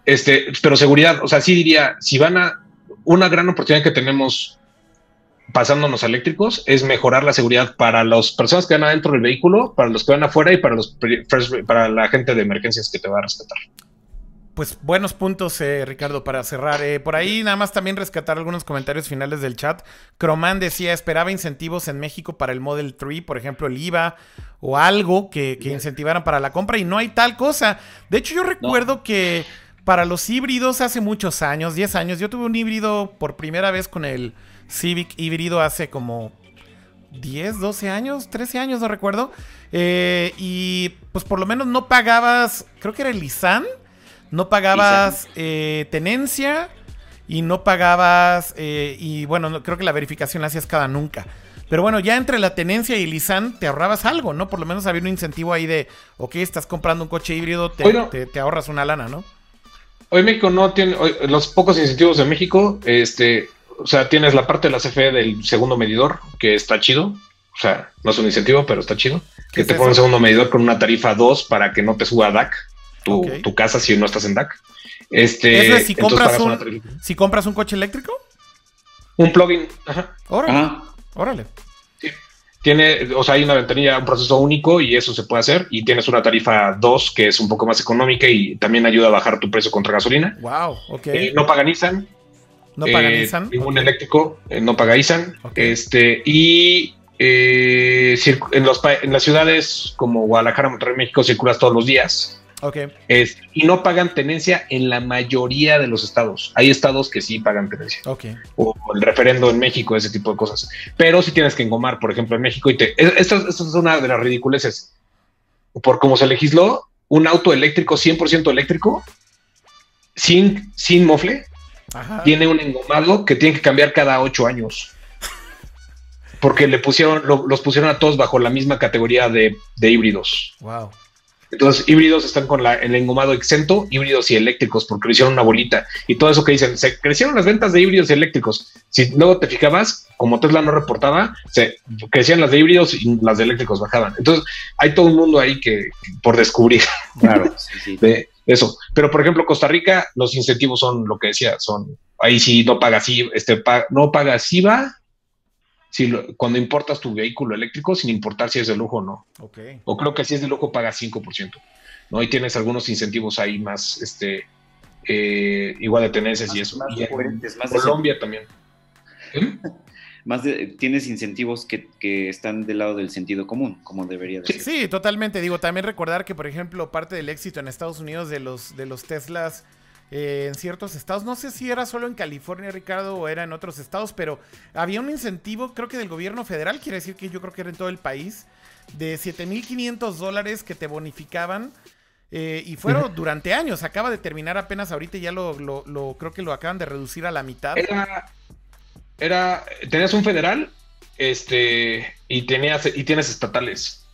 este, pero seguridad, o sea, sí diría, si van a una gran oportunidad que tenemos pasándonos a eléctricos es mejorar la seguridad para las personas que van adentro del vehículo, para los que van afuera y para los para la gente de emergencias que te va a rescatar pues buenos puntos, eh, Ricardo, para cerrar. Eh, por ahí nada más también rescatar algunos comentarios finales del chat. Croman decía, esperaba incentivos en México para el Model 3, por ejemplo, el IVA o algo que, incentivaran para la compra y no hay tal cosa. De hecho, yo recuerdo que para los híbridos hace muchos años, 10 años, yo tuve un híbrido por primera vez con el Civic híbrido hace como 10, 12 años, 13 años, no recuerdo. Eh, y pues por lo menos no pagabas, creo que era el Lisan no pagabas eh, tenencia y no pagabas, eh, y bueno, creo que la verificación la hacías cada nunca. Pero bueno, ya entre la tenencia y Lisan te ahorrabas algo, ¿no? Por lo menos había un incentivo ahí de, ok, estás comprando un coche híbrido, te, ahorras una lana, ¿no? Hoy México no tiene, los pocos incentivos de México, este, o sea, tienes la parte de la CFE del segundo medidor, que está chido, o sea, no es un incentivo, pero está chido, que te pone un segundo medidor con una tarifa 2 para que no te suba DAC tu, casa si no estás en DAC. Este, si compras, un, si compras un coche eléctrico. Un plugin. Ajá. Órale. Órale. Tiene, o sea, hay una ventanilla, un proceso único y eso se puede hacer. Y tienes una tarifa 2 que es un poco más económica y también ayuda a bajar tu precio contra gasolina. Wow, ok. Eh, no paga Nissan. No paga eh. Ningún eléctrico eh, no paga Nissan. Este, y en, los, en las ciudades como Guadalajara, Monterrey, México, circulas todos los días. Es, y no pagan tenencia en la mayoría de los estados. Hay estados que sí pagan tenencia. O el referendo en México, ese tipo de cosas. Pero si tienes que engomar, por ejemplo, en México, y te. Esto, es una de las ridiculeces. Por cómo se legisló, un auto eléctrico, 100% eléctrico, sin, sin mofle, tiene un engomado que tiene que cambiar cada ocho años. Porque le pusieron, los pusieron a todos bajo la misma categoría de, de híbridos. Wow. Entonces, híbridos están con la, el engomado exento, híbridos y eléctricos, porque lo hicieron una bolita. Y todo eso que dicen, se crecieron las ventas de híbridos y eléctricos. Si luego te fijabas, como Tesla no reportaba, se crecían las de híbridos y las de eléctricos bajaban. Entonces, hay todo un mundo ahí que por descubrir. Claro, de eso. Pero, por ejemplo, Costa Rica, los incentivos son lo que decía, son ahí sí no pagas este no pagas IVA si cuando importas tu vehículo eléctrico, sin importar si es de lujo o no. O creo que si es de lujo pagas 5%. ¿no? Y tienes algunos incentivos ahí más, este, eh, igual de tenencias y eso. Más más Colombia también. ¿Mm? Más tienes incentivos que, que, están del lado del sentido común, como debería ser. Sí, totalmente. Digo, también recordar que, por ejemplo, parte del éxito en Estados Unidos de los, de los Teslas eh, en ciertos estados. No sé si era solo en California, Ricardo, o era en otros estados, pero había un incentivo, creo que del gobierno federal, quiere decir que yo creo que era en todo el país, de 7.500 dólares que te bonificaban. Eh, y fueron durante años, acaba de terminar apenas ahorita, ya lo, lo, creo que lo acaban de reducir a la mitad. Era, era tenías un federal, este, y tenías, y tienes estatales.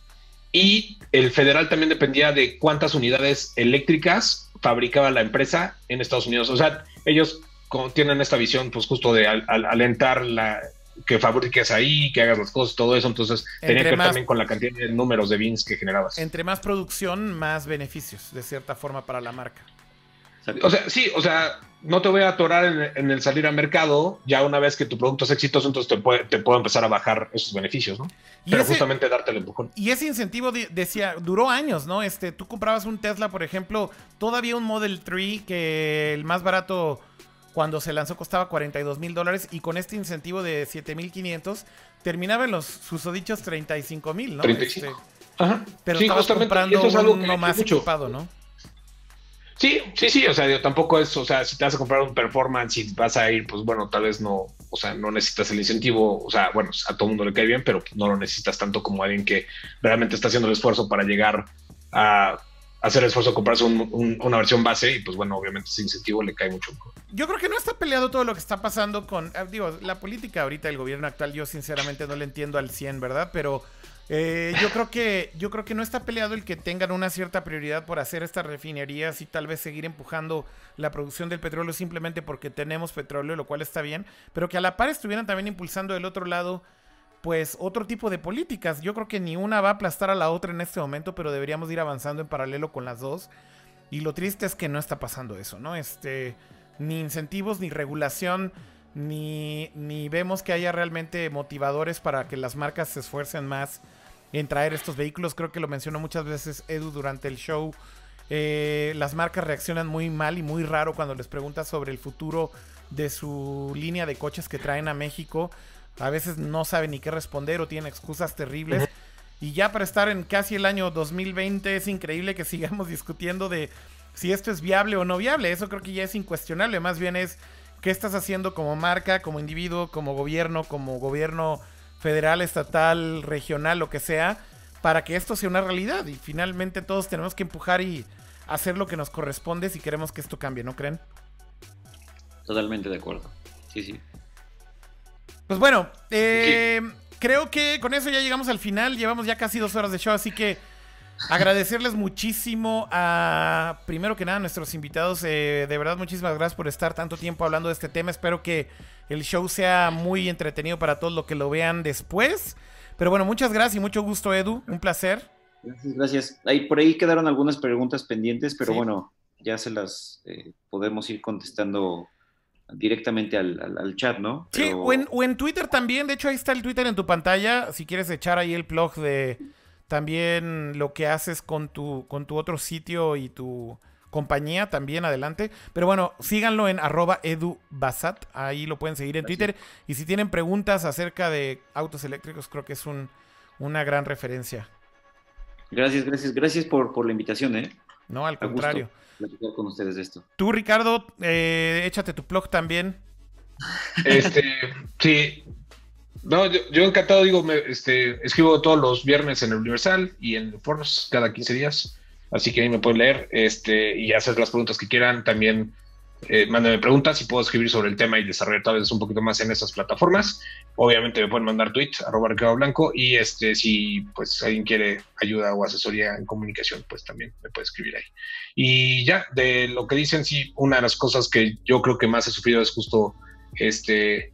Y el federal también dependía de cuántas unidades eléctricas fabricaba la empresa en Estados Unidos. O sea, ellos tienen esta visión, pues justo de alentar la que fabriques ahí, que hagas las cosas, todo eso. Entonces, tenía que ver también con la cantidad de números de bins que generabas. Entre más producción, más beneficios, de cierta forma, para la marca. O sea, sí, o sea, no te voy a atorar en, el salir al mercado, ya una vez que tu producto es exitoso, entonces te, puede, te puedo empezar a bajar esos beneficios, ¿no? Pero justamente darte el empujón. Y ese incentivo decía, duró años, ¿no? Este, tú comprabas un Tesla, por ejemplo, todavía un Model 3 que el más barato cuando se lanzó costaba 42 mil dólares y con este incentivo de 7 mil 500 terminaba en los susodichos 35 mil, ¿no? 35. Este, Ajá. Pero estabas comprando uno más equipado, ¿no? Sí, sí, sí, o sea, yo tampoco es, o sea, si te vas a comprar un performance y vas a ir, pues bueno, tal vez no, o sea, no necesitas el incentivo, o sea, bueno, a todo mundo le cae bien, pero no lo necesitas tanto como alguien que realmente está haciendo el esfuerzo para llegar a hacer el esfuerzo de comprarse una versión base y pues bueno, obviamente ese incentivo le cae mucho. Yo creo que no está peleado todo lo que está pasando con, eh, digo, la política ahorita del gobierno actual, yo sinceramente no le entiendo al 100, ¿verdad? Pero eh, yo creo que yo creo que no está peleado el que tengan una cierta prioridad por hacer estas refinerías y tal vez seguir empujando la producción del petróleo simplemente porque tenemos petróleo, lo cual está bien, pero que a la par estuvieran también impulsando del otro lado pues otro tipo de políticas. Yo creo que ni una va a aplastar a la otra en este momento, pero deberíamos ir avanzando en paralelo con las dos. Y lo triste es que no está pasando eso, ¿no? Este ni incentivos ni regulación ni, ni vemos que haya realmente motivadores para que las marcas se esfuercen más en traer estos vehículos. Creo que lo mencionó muchas veces Edu durante el show. Eh, las marcas reaccionan muy mal y muy raro cuando les preguntas sobre el futuro de su línea de coches que traen a México. A veces no saben ni qué responder o tienen excusas terribles. Y ya para estar en casi el año 2020 es increíble que sigamos discutiendo de si esto es viable o no viable. Eso creo que ya es incuestionable. Más bien es qué estás haciendo como marca, como individuo, como gobierno, como gobierno federal, estatal, regional, lo que sea, para que esto sea una realidad. Y finalmente todos tenemos que empujar y hacer lo que nos corresponde si queremos que esto cambie, ¿no creen? Totalmente de acuerdo. Sí, sí. Pues bueno, eh, creo que con eso ya llegamos al final. Llevamos ya casi dos horas de show, así que agradecerles muchísimo a, primero que nada, a nuestros invitados. Eh, de verdad, muchísimas gracias por estar tanto tiempo hablando de este tema. Espero que el show sea muy entretenido para todos los que lo vean después. Pero bueno, muchas gracias y mucho gusto, Edu. Un placer. Gracias, gracias. Ahí, por ahí quedaron algunas preguntas pendientes, pero bueno, ya se las eh, podemos ir contestando directamente al, chat, ¿no? Sí, o en, o en, Twitter también. De hecho, ahí está el Twitter en tu pantalla. Si quieres echar ahí el blog de también lo que haces con tu, con tu otro sitio y tu compañía también adelante. Pero bueno, síganlo en arroba edubasat, ahí lo pueden seguir en Twitter. Y si tienen preguntas acerca de autos eléctricos, creo que es un, una gran referencia. Gracias, gracias, gracias por, por la invitación, ¿eh? No, al contrario. Platicar con ustedes de esto. Tú, Ricardo, eh, échate tu blog también. Este, sí. No, yo, encantado, digo, me, este, escribo todos los viernes en el Universal y en Forbes cada 15 días. Así que ahí me pueden leer este, y hacer las preguntas que quieran. También eh, mándenme preguntas y puedo escribir sobre el tema y desarrollar tal vez un poquito más en esas plataformas. Obviamente me pueden mandar tweets, arroba Ricardo Blanco, y este, si pues alguien quiere ayuda o asesoría en comunicación, pues también me puede escribir ahí. Y ya, de lo que dicen, sí, una de las cosas que yo creo que más he sufrido es justo este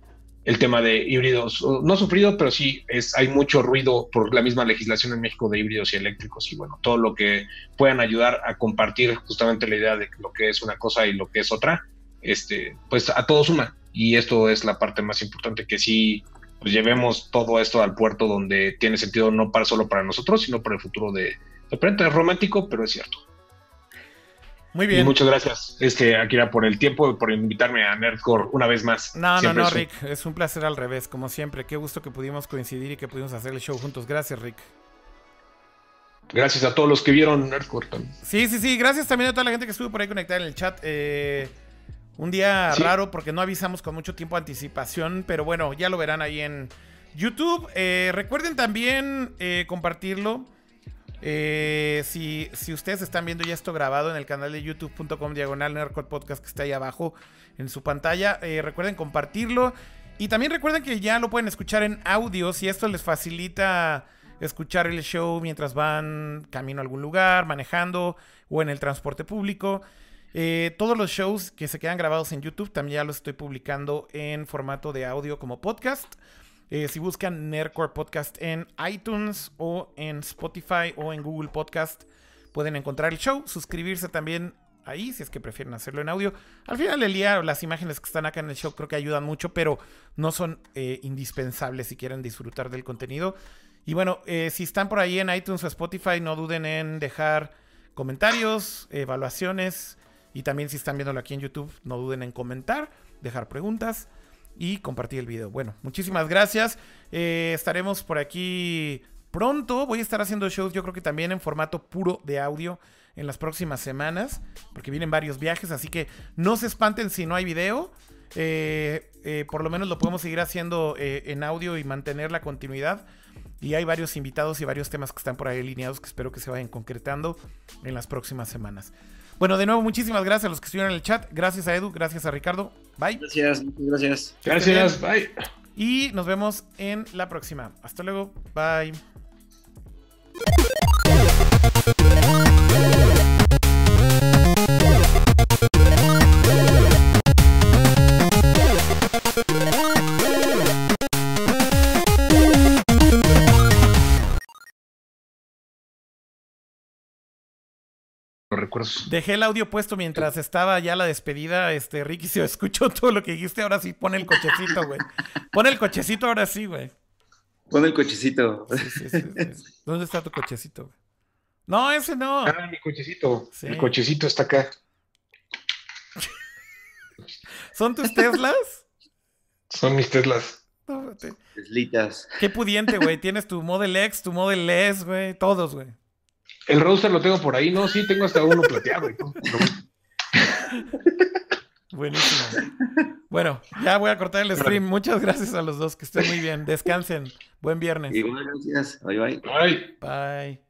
el tema de híbridos, no sufrido, pero sí es, hay mucho ruido por la misma legislación en México de híbridos y eléctricos y bueno, todo lo que puedan ayudar a compartir justamente la idea de lo que es una cosa y lo que es otra, este, pues a todos suma. Y esto es la parte más importante, que sí pues llevemos todo esto al puerto donde tiene sentido no para solo para nosotros, sino para el futuro de... De es romántico, pero es cierto. Muy bien. muchas gracias, este, Akira, por el tiempo y por invitarme a Nerdcore una vez más. No, no, no, Rick. Es un placer al revés, como siempre. Qué gusto que pudimos coincidir y que pudimos hacer el show juntos. Gracias, Rick. Gracias a todos los que vieron Nerdcore también. Sí, sí, sí. Gracias también a toda la gente que estuvo por ahí conectada en el chat. Eh, un día raro porque no avisamos con mucho tiempo de anticipación, pero bueno, ya lo verán ahí en YouTube. Eh, recuerden también eh, compartirlo. Eh, si, ustedes están viendo ya esto grabado en el canal de youtube.com diagonal podcast que está ahí abajo en su pantalla, eh, recuerden compartirlo. Y también recuerden que ya lo pueden escuchar en audio si esto les facilita escuchar el show mientras van camino a algún lugar, manejando o en el transporte público. Eh, todos los shows que se quedan grabados en YouTube también ya los estoy publicando en formato de audio como podcast. Eh, si buscan Nerdcore Podcast en iTunes o en Spotify o en Google Podcast, pueden encontrar el show. Suscribirse también ahí, si es que prefieren hacerlo en audio. Al final del día, las imágenes que están acá en el show creo que ayudan mucho, pero no son eh, indispensables si quieren disfrutar del contenido. Y bueno, eh, si están por ahí en iTunes o Spotify, no duden en dejar comentarios, evaluaciones y también si están viéndolo aquí en YouTube, no duden en comentar, dejar preguntas y compartir el video. Bueno, muchísimas gracias. Eh, estaremos por aquí pronto. Voy a estar haciendo shows, yo creo que también en formato puro de audio en las próximas semanas, porque vienen varios viajes, así que no se espanten si no hay video. Eh, por lo menos lo podemos seguir haciendo en audio y mantener la continuidad. Y hay varios invitados y varios temas que están por ahí alineados que espero que se vayan concretando en las próximas semanas. Bueno, de nuevo, muchísimas gracias a los que estuvieron en el chat. Gracias a Edu, gracias a Ricardo. Bye. Gracias, gracias. Gracias, bye. Y nos vemos en la próxima. Hasta luego. Bye. Dejé el audio puesto mientras estaba ya la despedida. Este, Ricky se escuchó todo lo que dijiste. Ahora sí, pon el cochecito, güey. Pon el cochecito ahora sí, güey. Pon el cochecito. ¿Dónde está tu cochecito, güey? No, ese no. Ah, mi cochecito. El cochecito está acá. ¿Son tus Teslas? Son mis Teslas. Teslitas. Qué pudiente, güey. Tienes tu Model X, tu Model S, güey. Todos, güey. El roster lo tengo por ahí, no, sí, tengo hasta uno plateado. Buenísimo. Bueno, ya voy a cortar el stream. Muchas gracias a los dos, que estén muy bien. Descansen. Buen viernes. Igual, gracias. Bye, bye. Bye. Bye.